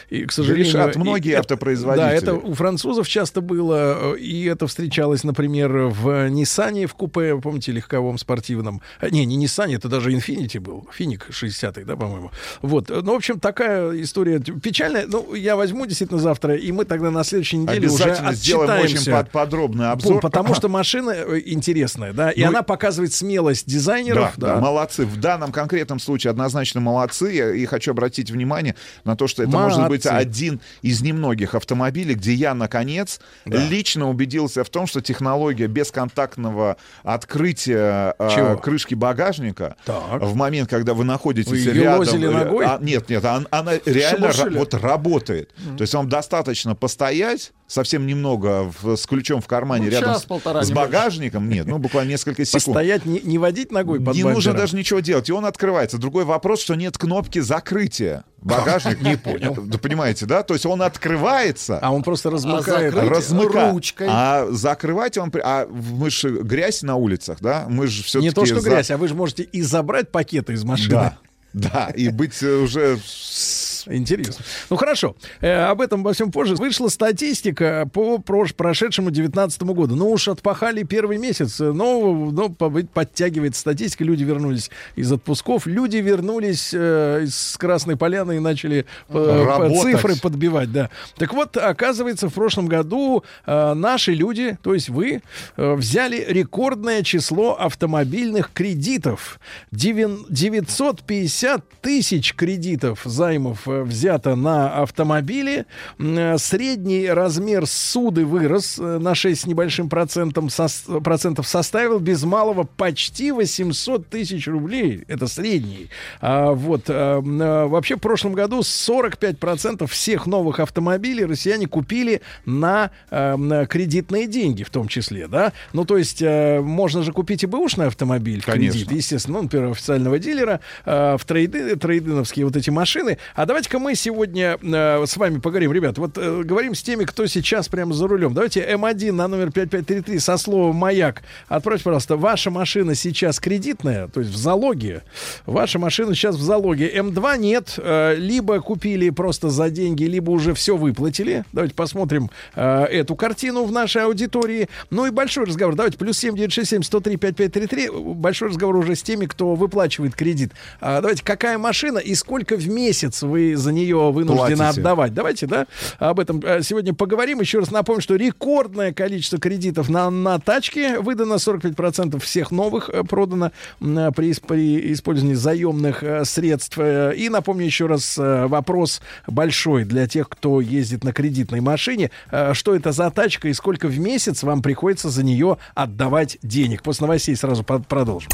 и, к сожалению... Решат и- многие и- автопроизводители. Да, это у французов часто было, э, и это встречалось, например, в Ниссане в купе, помните, легковом спортивном. А, Не, не Ниссане, это даже Infinity был, Финик 60-й, да, по-моему. Вот, ну, в общем, такая история печальная. Ну, я возьму действительно завтра, и мы тогда на следующей неделе уже сделаем очень под- подробный обзор. Потому что машина э, интересная, да, и Ну, она показывает смелость дизайнеров. Да, да, молодцы. В данном конкретном случае однозначно молодцы. И хочу обратить внимание на то, что это может быть Молодцы. один из немногих автомобилей, где я, наконец, Да. лично убедился в том, что технология бесконтактного открытия э, крышки багажника Так. в момент, когда вы находитесь Вы рядом... э, ногой? а, нет, нет, он- она реально ра- вот работает. То есть вам достаточно постоять совсем немного в- с ключом в кармане Ну, рядом с- час-полтора, с не больше. багажником. Нет, ну буквально несколько секунд. Постоять, не, не водить ногой под Не бампером. нужно даже ничего делать, и он открывается. Другой вопрос, что нет кнопки закрытия. Багажник не понял. Понимаете, да? То есть он открывается. А он просто размыкает. закрыть размыка- ручкой. А закрывать он... А мы же грязь на улицах, да? Мы же все-таки... Не то, что грязь, а вы же можете и забрать пакеты из машины. Да, да, и быть уже с- Интересно. Ну хорошо, Э, об этом во всем позже. Вышла статистика по прош- прошедшему 19 году. Ну уж отпахали первый месяц, но, но по- подтягивается статистика. Люди вернулись из отпусков, люди вернулись э, из Красной Поляны и начали э, цифры подбивать, да. Так вот, оказывается, в прошлом году э, наши люди, то есть вы, э, взяли рекордное число автомобильных кредитов. Девин- 950 тысяч кредитов займов э, взято на автомобили. Э, Средний размер суды вырос э, на 6 с небольшим процентом, сос- процентов составил без малого почти 800 тысяч рублей. Это средний. А, вот, э, вообще в прошлом году 45% всех новых автомобилей россияне купили на, на кредитные деньги в том числе, да? Ну, то есть э, можно же купить и бэушный автомобиль в Конечно. кредит, естественно, ну, например, официального дилера, э, в трейды, трейдиновские вот эти машины. А давайте-ка мы сегодня э, с вами поговорим, ребят, вот э, говорим с теми, кто сейчас прямо за рулем. Давайте М1 на номер 5533 со словом «Маяк». Отправьте, пожалуйста, ваша машина сейчас кредитная, то есть в залоге. Ваша машина сейчас в залоге. М2 нет. э, Либо купили просто за деньги, либо уже все выплатили. Давайте посмотрим э, эту картину в нашей аудитории. Ну и большой разговор. Давайте плюс 7967 103 5533. Большой разговор уже с теми, кто выплачивает кредит. А, давайте, какая машина и сколько в месяц вы за нее вынуждены Платите. отдавать? Давайте, да, об этом э, сегодня поговорим. Еще раз напомню, что рекордное количество кредитов на, на тачки выдано 45% всех новых э, продано э, при, при использовании заемных средств. И напомню еще раз вопрос большой для тех, кто ездит на кредитной машине. Что это за тачка и сколько в месяц вам приходится за нее отдавать денег? После новостей сразу продолжим.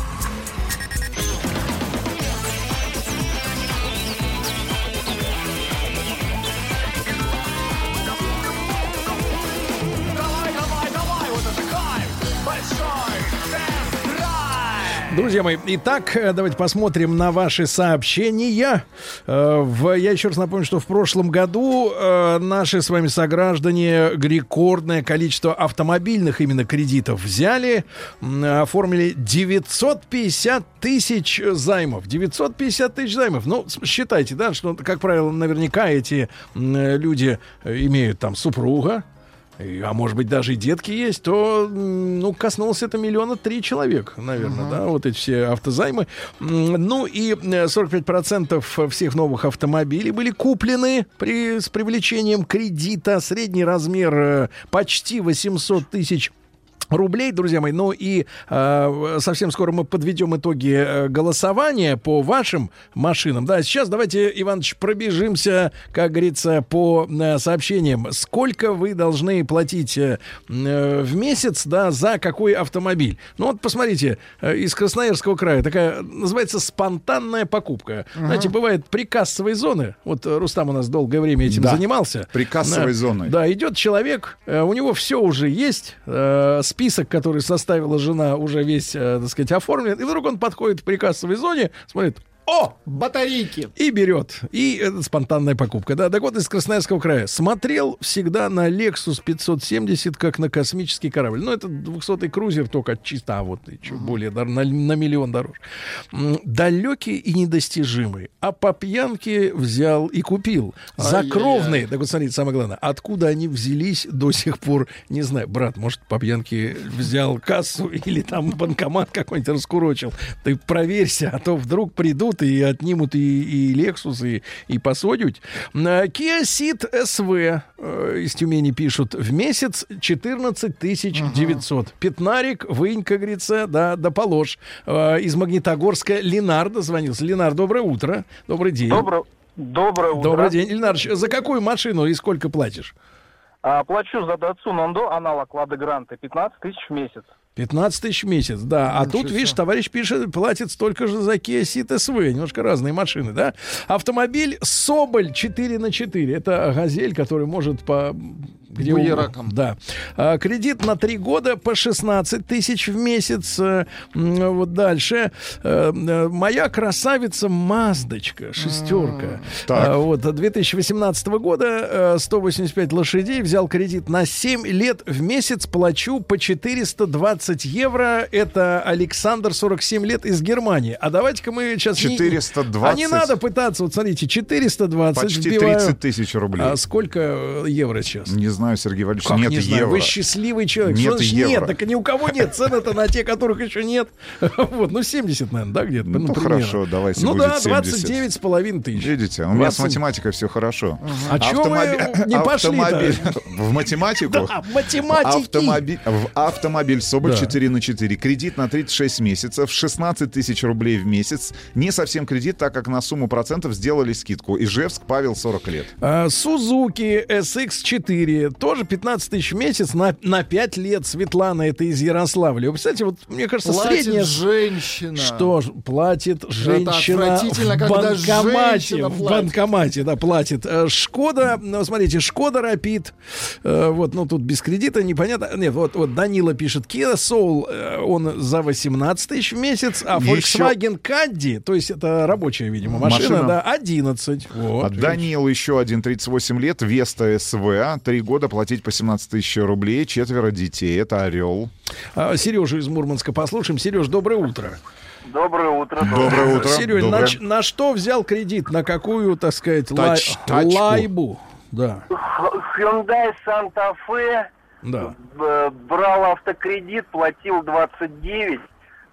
Друзья мои, итак, э, давайте посмотрим на ваши сообщения. Э, я еще раз напомню, что в прошлом году э, наши с вами сограждане рекордное количество автомобильных именно кредитов взяли, оформили 950 тысяч займов. 950 тысяч займов. Ну, считайте, да, что, как правило, наверняка эти люди имеют там супруга, а может быть даже и детки есть, то, ну, коснулось это миллиона три человек, наверное, да, вот эти все автозаймы. Ну и э, 45% всех новых автомобилей были куплены при, с привлечением кредита. Средний размер э, почти 800 тысяч рублей, друзья мои. Ну и э, совсем скоро мы подведем итоги э, голосования по вашим машинам. Да, сейчас давайте, Иванович, пробежимся, как говорится, по э, сообщениям. Сколько вы должны платить э, э, в месяц, да, за какой автомобиль? Ну вот посмотрите, э, из Красноярского края такая называется спонтанная покупка. Ага. Знаете, бывает прикассовые зоны. Вот э, Рустам у нас долгое время этим Да. занимался. Прикассовой Да. зоной. Да, идет человек, э, у него все уже есть, э, список, который составила жена, уже весь, э, так сказать, оформлен, и вдруг он подходит к прикассовой зоне, смотрит, о, батарейки. И берет. И это спонтанная покупка. Да, так вот из Красноярского края. Смотрел всегда на Lexus 570 как на космический корабль. Ну, это 200-й крузер, только чисто, а вот чуть более, на, на миллион дороже. Далекий и недостижимый. А по пьянке взял и купил. Закровные. Так вот, смотрите, самое главное. Откуда они взялись, до сих пор не знаю. Брат, может, по пьянке взял кассу или там банкомат какой-нибудь раскурочил. Ты проверься, а то вдруг придут и отнимут и, и Lexus, и, и посадят. Kia Ceed SV э, из Тюмени пишут. В месяц 14 тысяч 900. Пятнарик, вынь, как говорится, да, да положь. Э, из Магнитогорска Ленар дозвонился. Ленар, доброе утро. Добрый день. Доброе, доброе утро. Добрый день. Ленарыч, за какую машину и сколько платишь? А, плачу за Датсу Нандо, аналог Лада Гранта, 15 тысяч в месяц. 15 тысяч в месяц, да. А тут, видишь, товарищ пишет, платит столько же за Kia Ceed SV. Немножко разные машины, да. Автомобиль Соболь 4 на 4 Это газель, который может по Где у- Буераком. Да. А, кредит на три года по 16 тысяч в месяц. Э, Вот дальше. Э, э, Моя красавица Маздочка, шестерка. А, Вот, 2018 года э, 185 лошадей, взял кредит на 7 лет в месяц, плачу по 420 евро. Это Александр, 47 лет, из Германии. А давайте-ка мы сейчас... не- 420? А не надо пытаться, вот смотрите, 420 Почти вбиваю. 30 тысяч рублей. А сколько евро сейчас? Не знаю, Сергей Валерьевич, Как нет не знаю, евро. вы счастливый человек. Нет Что евро. нет? Так ни у кого нет. Цены-то на те, которых еще нет. Вот, ну 70, наверное, да, где-то? Ну, примерно. хорошо, давайте Ну да, 70. 29 с половиной тысяч. Видите, у меня с 20. математикой все хорошо. А чё вы не автомобиль- В математику? Да, математики. В автомобиль Соболь Да. 4 на 4. Кредит на 36 месяцев, 16 тысяч рублей в месяц. Не совсем кредит, так как на сумму процентов сделали скидку. Ижевск, Павел, 40 лет. А, Сузуки SX4 тоже 15 тысяч в месяц на, на 5 лет. Светлана, это из Ярославля. Вы представляете, вот мне кажется, Платит средняя... женщина. Что ж, платит женщина в когда банкомате. женщина В банкомате, да, платит. Э, Шкода, ну, смотрите, Шкода Рапид. э, Вот, ну, тут без кредита, непонятно. Нет, вот, вот Данила пишет, Kia Soul, э, он за 18 тысяч в месяц, а Еще- Volkswagen Caddy, то есть это рабочая, видимо, машина, Машина. да, 11. Вот, А Даниил еще один, 38 лет, Веста СВ, три года платить по 17 тысяч рублей, четверо детей, это Орел. А, Сережу из Мурманска послушаем. Сереж, доброе утро. Доброе утро. Доброе утро. Сереж, на, Доброе. на что взял кредит? На какую, так сказать, лай- Тач- тачку. лайбу? Да, Hyundai Santa Fe да. э, брал автокредит, платил 29,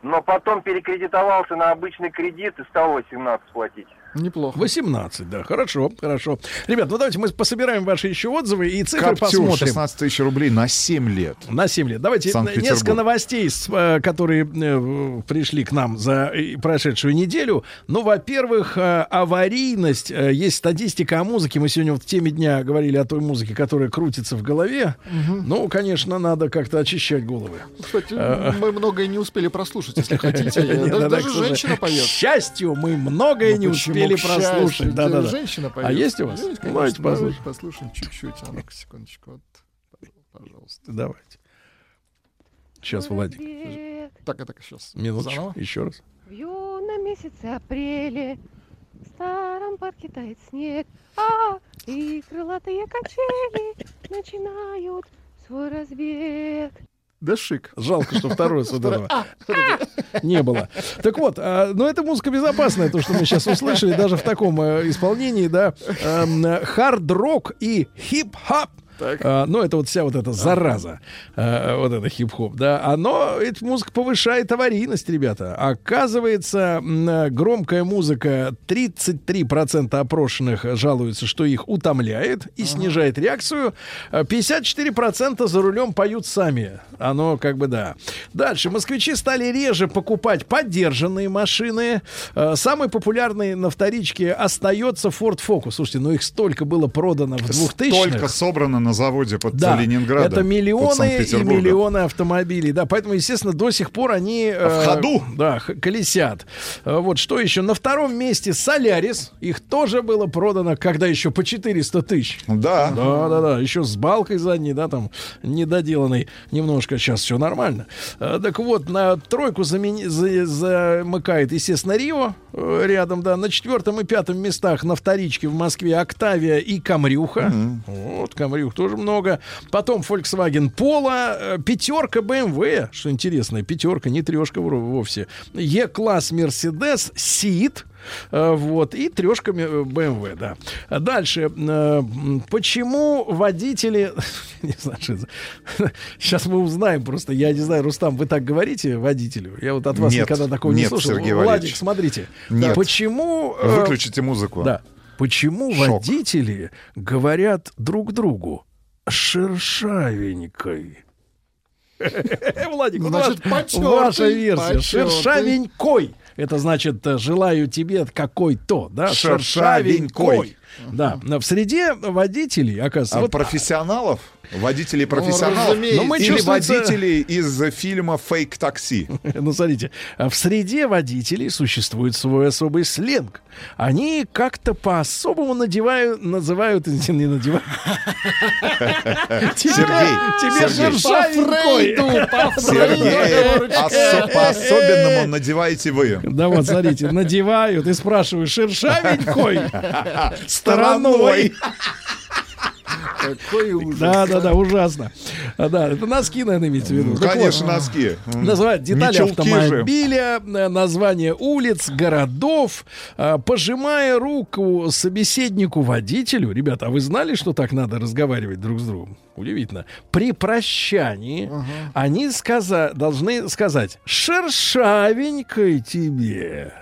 но потом перекредитовался на обычный кредит и стал 18 платить. Неплохо. 18, да, хорошо, хорошо. Ребят, ну давайте мы пособираем ваши еще отзывы и цифры Каптюр, посмотрим. 16 тысяч рублей на 7 лет. На 7 лет. Давайте Санкт-Петербург. несколько новостей, э, которые э, пришли к нам за э, прошедшую неделю. Ну, во-первых, э, аварийность. Э, Есть статистика о музыке. Мы сегодня вот в теме дня говорили о той музыке, которая крутится в голове. Ну, конечно, надо как-то очищать головы. Кстати, А. мы многое не успели прослушать, если хотите. Даже- к женщина К поет. счастью, мы многое Ну не почему успели прослушать. Да, да, да. Женщина поет. А есть у вас? Есть, конечно. Давайте Давайте послушаем. послушаем чуть-чуть. А ну-ка, секундочку. Вот, пожалуйста. Давайте. Сейчас, Владик. Так, это сейчас. Минуточку. Заново. Еще раз. В юном месяце апреле в старом парке тает снег, а и крылатые качели начинают свой разбег. Да шик. Жалко, что второй с вот этого А, не было. Так вот, а, ну это музыка безопасная, то, что мы сейчас услышали, даже в таком э, исполнении, да. Эм, э, Хард-рок и хип-хоп. А, ну, это вот вся вот эта зараза, э, вот это хип-хоп, да, оно, эта музыка повышает аварийность, ребята. Оказывается, э, громкая музыка, 33% опрошенных жалуются, что их утомляет и снижает реакцию. Э, 54% за рулем поют сами. Оно как бы да. Дальше. Москвичи стали реже покупать поддержанные машины. Самый популярный на вторичке остается Ford Focus. Слушайте, ну их столько было продано в 2000 Столько собрано на заводе под да, Ленинградом. это миллионы и миллионы автомобилей. Да, поэтому, естественно, до сих пор они... э, В ходу. Да, колесят. Э, Вот что еще? На втором месте Солярис. Их тоже было продано, когда еще по 400 тысяч. Да. Да, да, да. Еще с балкой задней, да, там, недоделанной немножко. Сейчас все нормально. Э, Так вот, на тройку замени- за- замыкает, естественно, Рио э, рядом, да. На четвертом и пятом местах на вторичке в Москве Октавия и Камрюха. Вот, Камрюх тоже много. Потом Volkswagen Polo, э, пятерка BMW, что интересно, пятерка, не трешка вовсе. Е-класс Mercedes, Сид, Э, Вот, и трешка ме- BMW, да. А Дальше. э, Почему водители... Не знаю, что это. Сейчас мы узнаем просто. Я не знаю, Рустам, вы так говорите водителю? Я вот от вас Нет, никогда такого не нет, слышал. Сергей Владик, смотрите. Нет. Почему... э, Выключите музыку. Да. Почему Шок. водители говорят друг другу шершавенькой? Владик, Значит, ваша версия. Шершавенькой. Это значит, э, желаю тебе какой-то, да? Шершавенькой. Да, в среде водителей, оказывается, А вот профессионалов? Водителей профессионалов? разумеется. Ну, мы Или чувствуется- водителей из фильма «Фейк такси»? Ну, смотрите, а в среде водителей существует свой особый сленг. Они как-то по-особому надевают, называют, не надевают. Сергей, тебе шершавенькой. Сергей, осо- по-особенному надеваете вы. Да вот, смотрите, надевают и спрашивают, шершавенькой стороной. Какой ужас. Да, да, да, ужасно. А, Да, это носки, наверное, имеется в виду. Ну, конечно, вот, носки. Называют детали Не чулки же. автомобиля, э, название улиц, городов, а, пожимая руку собеседнику водителю. Ребята, а вы знали, что так надо разговаривать друг с другом? Удивительно. При прощании они сказа- должны сказать «шершавенькой тебе».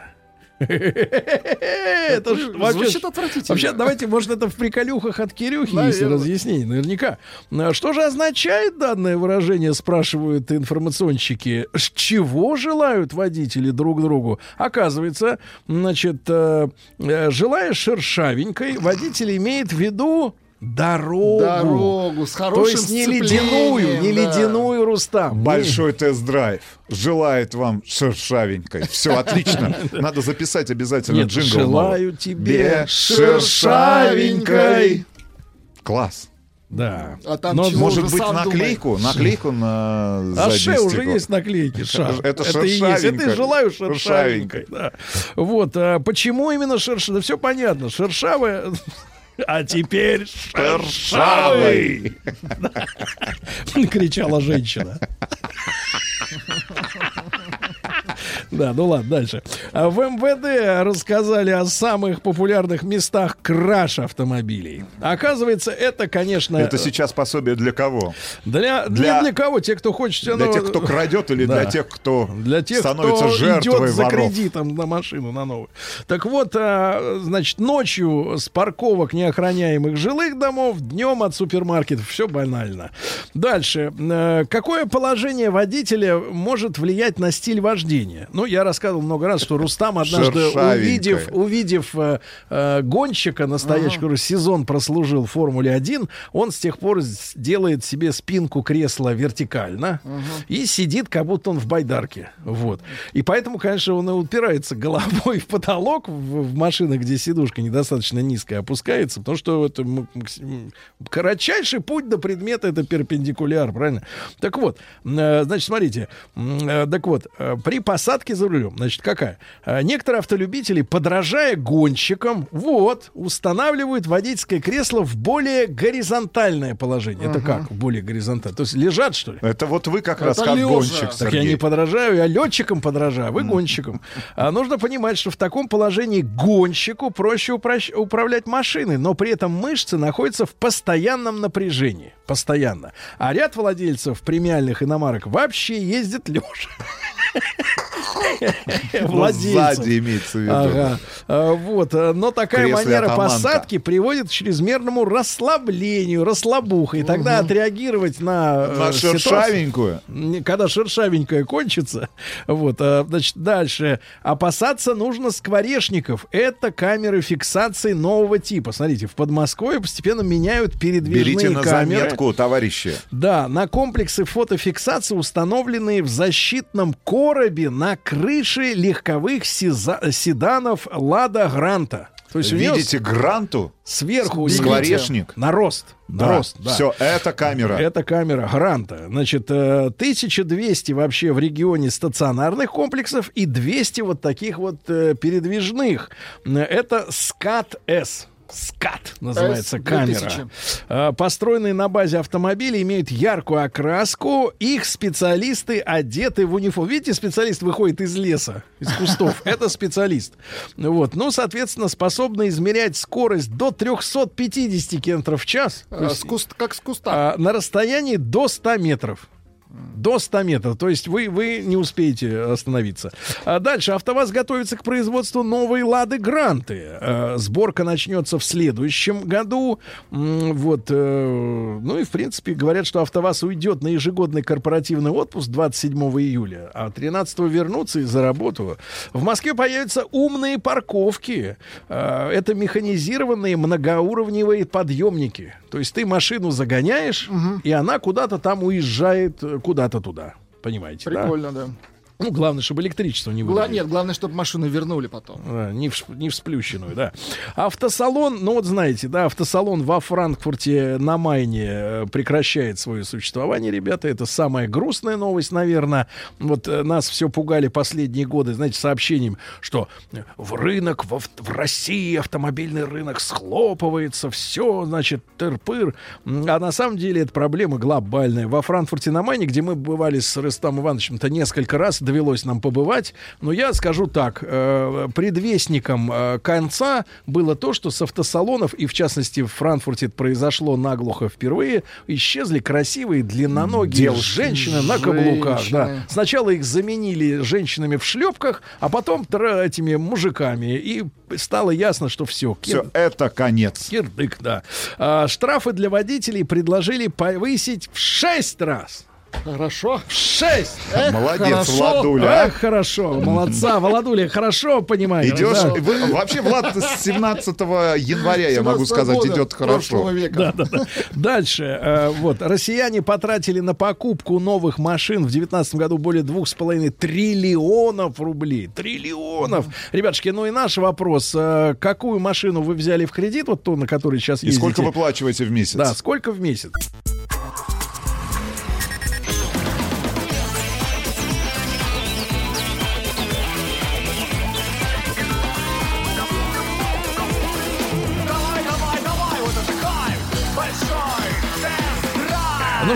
Это ж вообще отвратительно. Вообще, давайте, может, это в приколюхах от Кирюхи есть разъяснение, наверняка. А Что же означает данное выражение, спрашивают информационщики. Чего желают водители друг другу? Оказывается, значит, э, э, желая шершавенькой, водитель имеет в виду дорогу. Дорогу с То хорошим есть не ледяную, не да. ледяную, Рустам. Большой тест-драйв. Желает вам шершавенькой. Все отлично. Надо записать обязательно Нет, джингл. желаю новый. тебе Бе- шершавенькой. Класс. Да. А там Но Может быть, наклейку? думай. Наклейку на А ше уже есть наклейки. Ша. Это и есть. Это и желаю Шершавенько. шершавенькой. Да. Вот. а почему именно шершавый? Да все понятно. Шершавая... А теперь шершавый! Кричала женщина. Да, ну ладно, дальше. А В МВД рассказали о самых популярных местах краш автомобилей. Оказывается, это, конечно... Это сейчас пособие для кого? Для, Для- для кого? Те, кто хочет... Для оно- тех, кто крадет, или Да. для тех, кто Для тех, становится кто жертвой идет за воров? кредитом на машину, на новую. Так вот, а, значит, ночью с парковок неохраняемых жилых домов, днем от супермаркетов. Все банально. Дальше. Э, Какое положение водителя может влиять на стиль вождения? Ну, я рассказывал много раз, что Рустам однажды, увидев, увидев э, э, гонщика настоящего, который сезон прослужил в Формуле 1, он с тех пор делает себе спинку кресла вертикально и сидит, как будто он в байдарке. Вот. И поэтому, конечно, он и упирается головой в потолок в, в машинах, где сидушка недостаточно низкая опускается, потому что это кратчайший путь до предмета это перпендикуляр, правильно? Так вот, э, значит, смотрите, э, так вот, э, при посадке за рулем, значит, какая? Э, Некоторые автолюбители, подражая гонщикам, вот, устанавливают водительское кресло в более горизонтальное положение. Это как в более горизонтальное? То есть лежат, что ли? Это вот вы как Это раз как лёжа. гонщик, Так я Сергей. не подражаю, я летчикам подражаю, а вы гонщикам. А нужно понимать, что в таком положении гонщику проще упращ- управлять машиной, но при этом мышцы находятся в постоянном напряжении. Постоянно. А ряд владельцев премиальных иномарок вообще ездит лежа. Ну, Владельцев. сзади имеется в виду. Ага. А, Вот. а, Но такая Кресле манера атаманка. посадки приводит к чрезмерному расслаблению, расслабуха. И тогда отреагировать на, э, На ситуацию- шершавенькую. когда шершавенькая кончится, вот, а, значит, дальше. Опасаться нужно скворечников. Это камеры фиксации нового типа. Смотрите, в Подмосковье постепенно меняют передвижные Берите на камеры. заметку, товарищи. Да, на комплексы фотофиксации, установленные в защитном коробе на крыше легковых седанов Лада Гранта. То есть Видите гранту? сверху Скворечник. на рост. На Да, рост, да. Все, это камера. Это камера Гранта. Значит, э, 1200 вообще в регионе стационарных комплексов и 200 вот таких вот э, передвижных. Э, Это СКАТ-С. СКАТ называется камера. 2000. Э, Построенные на базе автомобиля имеют яркую окраску. Их специалисты одеты в униформу. Видите, специалист выходит из леса, из кустов. Это специалист. Вот. Ну, соответственно, способны измерять скорость до 350 км в час. А, с куст- Как с куста. а, на расстоянии до 100 метров. До 100 метров. То есть вы, вы не успеете остановиться. А дальше. АвтоВАЗ готовится к производству новой «Лады Гранты». Э, Сборка начнется в следующем году. Вот. э, Ну и, в принципе, говорят, что АвтоВАЗ уйдет на ежегодный корпоративный отпуск 27 июля, а 13 вернутся и за работу. В Москве появятся умные парковки. Э, Это механизированные многоуровневые подъемники. То есть ты машину загоняешь, и она куда-то там уезжает, куда-то туда. Понимаете, да? Прикольно, да. Ну, главное, чтобы электричество не Гла- выдали. Нет, главное, чтобы машину вернули потом. А, Не, в, не в сплющенную, да. Автосалон, ну вот знаете, да, автосалон во Франкфурте на Майне э, прекращает свое существование, ребята. Это самая грустная новость, наверное. Вот э, нас все пугали последние годы, знаете, сообщением, что э, в рынок, в, в России автомобильный рынок схлопывается, все, значит, тыр-пыр. А на самом деле это проблема глобальная. Во Франкфурте на Майне, где мы бывали с Рустам Ивановичем-то несколько раз, довелось нам побывать. Но я скажу так, э, предвестником э, конца было то, что с автосалонов, и в частности в Франкфурте это произошло наглухо впервые, исчезли красивые длинноногие Девушки. женщины на каблуках. Да. Сначала их заменили женщинами в шлепках, а потом этими мужиками. И стало ясно, что все. Все, это конец. Кирдык, да. А, штрафы для водителей предложили повысить в 6 раз. Хорошо. В 6! Молодец, Владуля. Эх, хорошо, молодца, Владуля, хорошо понимаете. Идешь, да. вы- вообще, Влад, с 17 января, я могу 17 сказать, года идет хорошо. века. Да, да, да. Дальше. э, вот. Россияне потратили на покупку новых машин в 2019 году более 2,5 триллионов рублей. Триллионов. Ребятушки, ну и наш вопрос. э, какую машину вы взяли в кредит, вот ту, на которой сейчас И ездите? сколько выплачиваете в месяц? Да, сколько в месяц?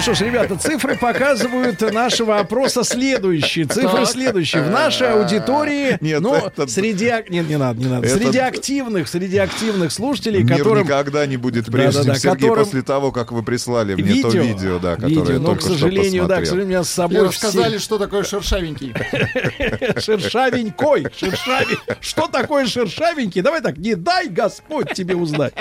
Что ж, ребята, цифры показывают нашего опроса следующие. Цифры следующие. В нашей аудитории, Нет, ну, это- среди... Нет, не надо, не надо. Это- Среди активных, среди активных слушателей, Мир которым... никогда не будет Да, прежним, да, да, Сергей, которым- после того, как вы прислали мне то видео, да, которое видео, я но, только к сожалению, что да, к сожалению, меня с собой рассказали, что такое шершавенький. все- шершавенькой, шершавень. Что такое шершавенький? Давай так, не дай Господь тебе узнать.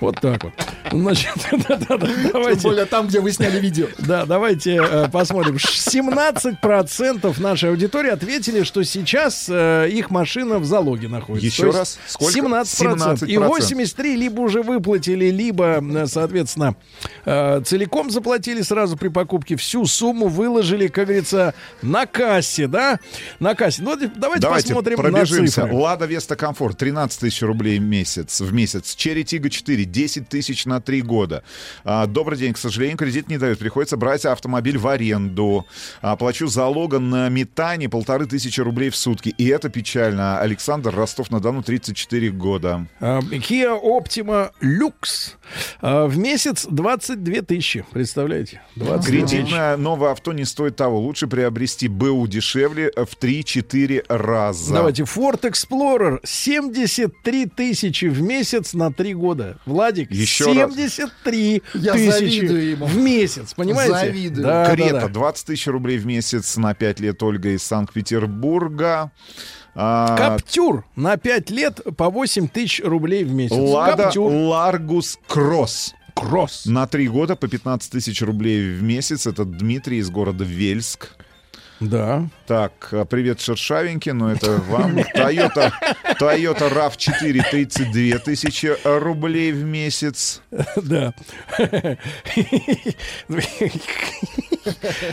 Вот так вот. Значит, да-да-да, Тем давайте. более там, где вы сняли видео. Да, давайте э, посмотрим. Ш- 17% нашей аудитории ответили, что сейчас э, их машина в залоге находится. Еще То раз? Сколько? 17%. И 17%. 83 либо уже выплатили, либо, э, соответственно, э, целиком заплатили сразу при покупке. Всю сумму выложили, как говорится, на кассе, да? На кассе. Ну, давайте, Давайте посмотрим пробежимся. на цифры. Лада Веста Комфорт 13 тысяч рублей в месяц. В месяц. Черри Тига 4 10 тысяч на 3 года. А, добрый день. К сожалению, кредит не дают. Приходится брать автомобиль в аренду. А, плачу залога на метане полторы тысячи рублей в сутки. И это печально. Александр Ростов-на-Дону 34 года. А, Kia Optima Lux а, в месяц 22 тысячи. Представляете? 22 тысячи. Кредитное новое авто не стоит того. Лучше приобрести БУ дешевле в 3-4 раза. Давайте, Ford Explorer 73 тысячи в месяц на 3 года. Владик, Еще раз. 73 Я тысячи в месяц, понимаете? Завидую. Да, да, Крета да. 20 тысяч рублей в месяц на 5 лет Ольга из Санкт-Петербурга. А, Каптюр на 5 лет по 8 тысяч рублей в месяц. Лада Каптюр. Ларгус Кросс. Кросс. На 3 года по 15 тысяч рублей в месяц. Это Дмитрий из города Вельск. Да. Так, а, привет, шершавенький, но это вам. Toyota, Toyota RAV4 32 тысячи рублей в месяц. Да.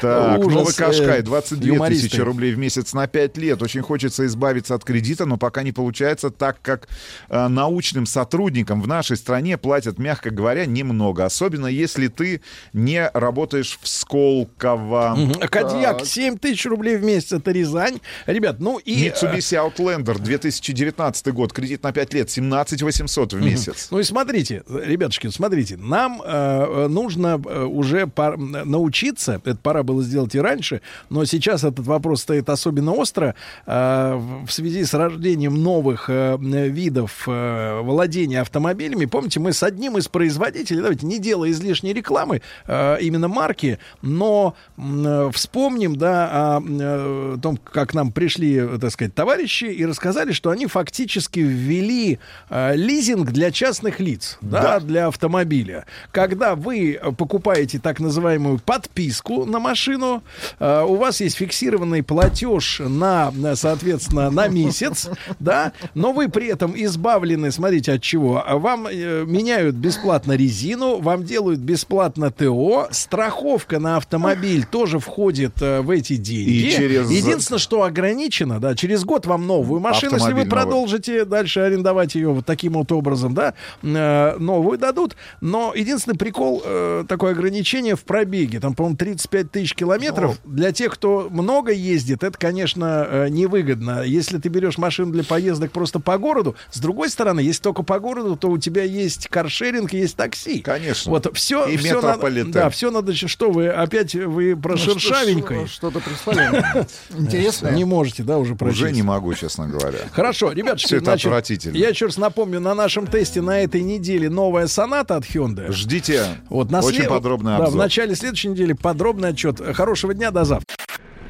Так, Ужас, новый Кашкай, э, 22 юмористы. тысячи рублей в месяц на 5 лет. Очень хочется избавиться от кредита, но пока не получается, так как э, научным сотрудникам в нашей стране платят, мягко говоря, немного. Особенно если ты не работаешь в Сколково. Кадьяк 7 тысяч рублей в месяц. Это Рязань. Ребят, ну и... Mitsubishi Outlander 2019 год, кредит на 5 лет, 17 800 в месяц. Ну и смотрите, ребятушки, смотрите, нам э, э, нужно э, уже научиться Это пора было сделать и раньше, но сейчас этот вопрос стоит особенно остро э, в связи с рождением новых э, видов э, владения автомобилями. Помните, мы с одним из производителей, давайте не делая излишней рекламы, э, именно марки, но э, вспомним, да, о, э, том, как нам пришли, э, так сказать, товарищи и рассказали, что они фактически ввели э, лизинг для частных лиц, да, Да. для автомобиля. Когда вы э, покупаете так называемую подписку на машину, э, у вас есть фиксированный платеж на, на, соответственно, на месяц, да, но вы при этом избавлены, смотрите, от чего. Вам э, меняют бесплатно резину, вам делают бесплатно ТО, страховка на автомобиль тоже входит э, в эти деньги. И через- Единственное, что ограничено, да, через год вам новую машину, если вы новый. продолжите дальше арендовать ее вот таким вот образом, да, э, новую дадут. Но единственный прикол, э, такое ограничение в пробеге, там, по-моему, 35 тысяч километров. Для тех, кто много ездит, это, конечно, э, невыгодно. Если ты берешь машину для поездок просто по городу, с другой стороны, если только по городу, то у тебя есть каршеринг, есть такси. Конечно. Вот все, И все надо, метрополитен. да, все надо, что вы опять вы про Ну, что- шершавенькое. что- Что-то прислали. Интересно. Не можете, да, уже прочесть. Уже не могу, честно говоря. Хорошо, ребятушки, Все это значит, отвратительно. я еще раз напомню, на нашем тесте на этой неделе новая соната от Hyundai. Ждите. Вот на Очень след- подробный Да, в обзор. начале следующей недели подробный отчет. Хорошего дня, до завтра.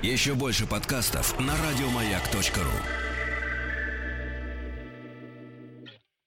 Еще больше подкастов на радиомаяк.ру.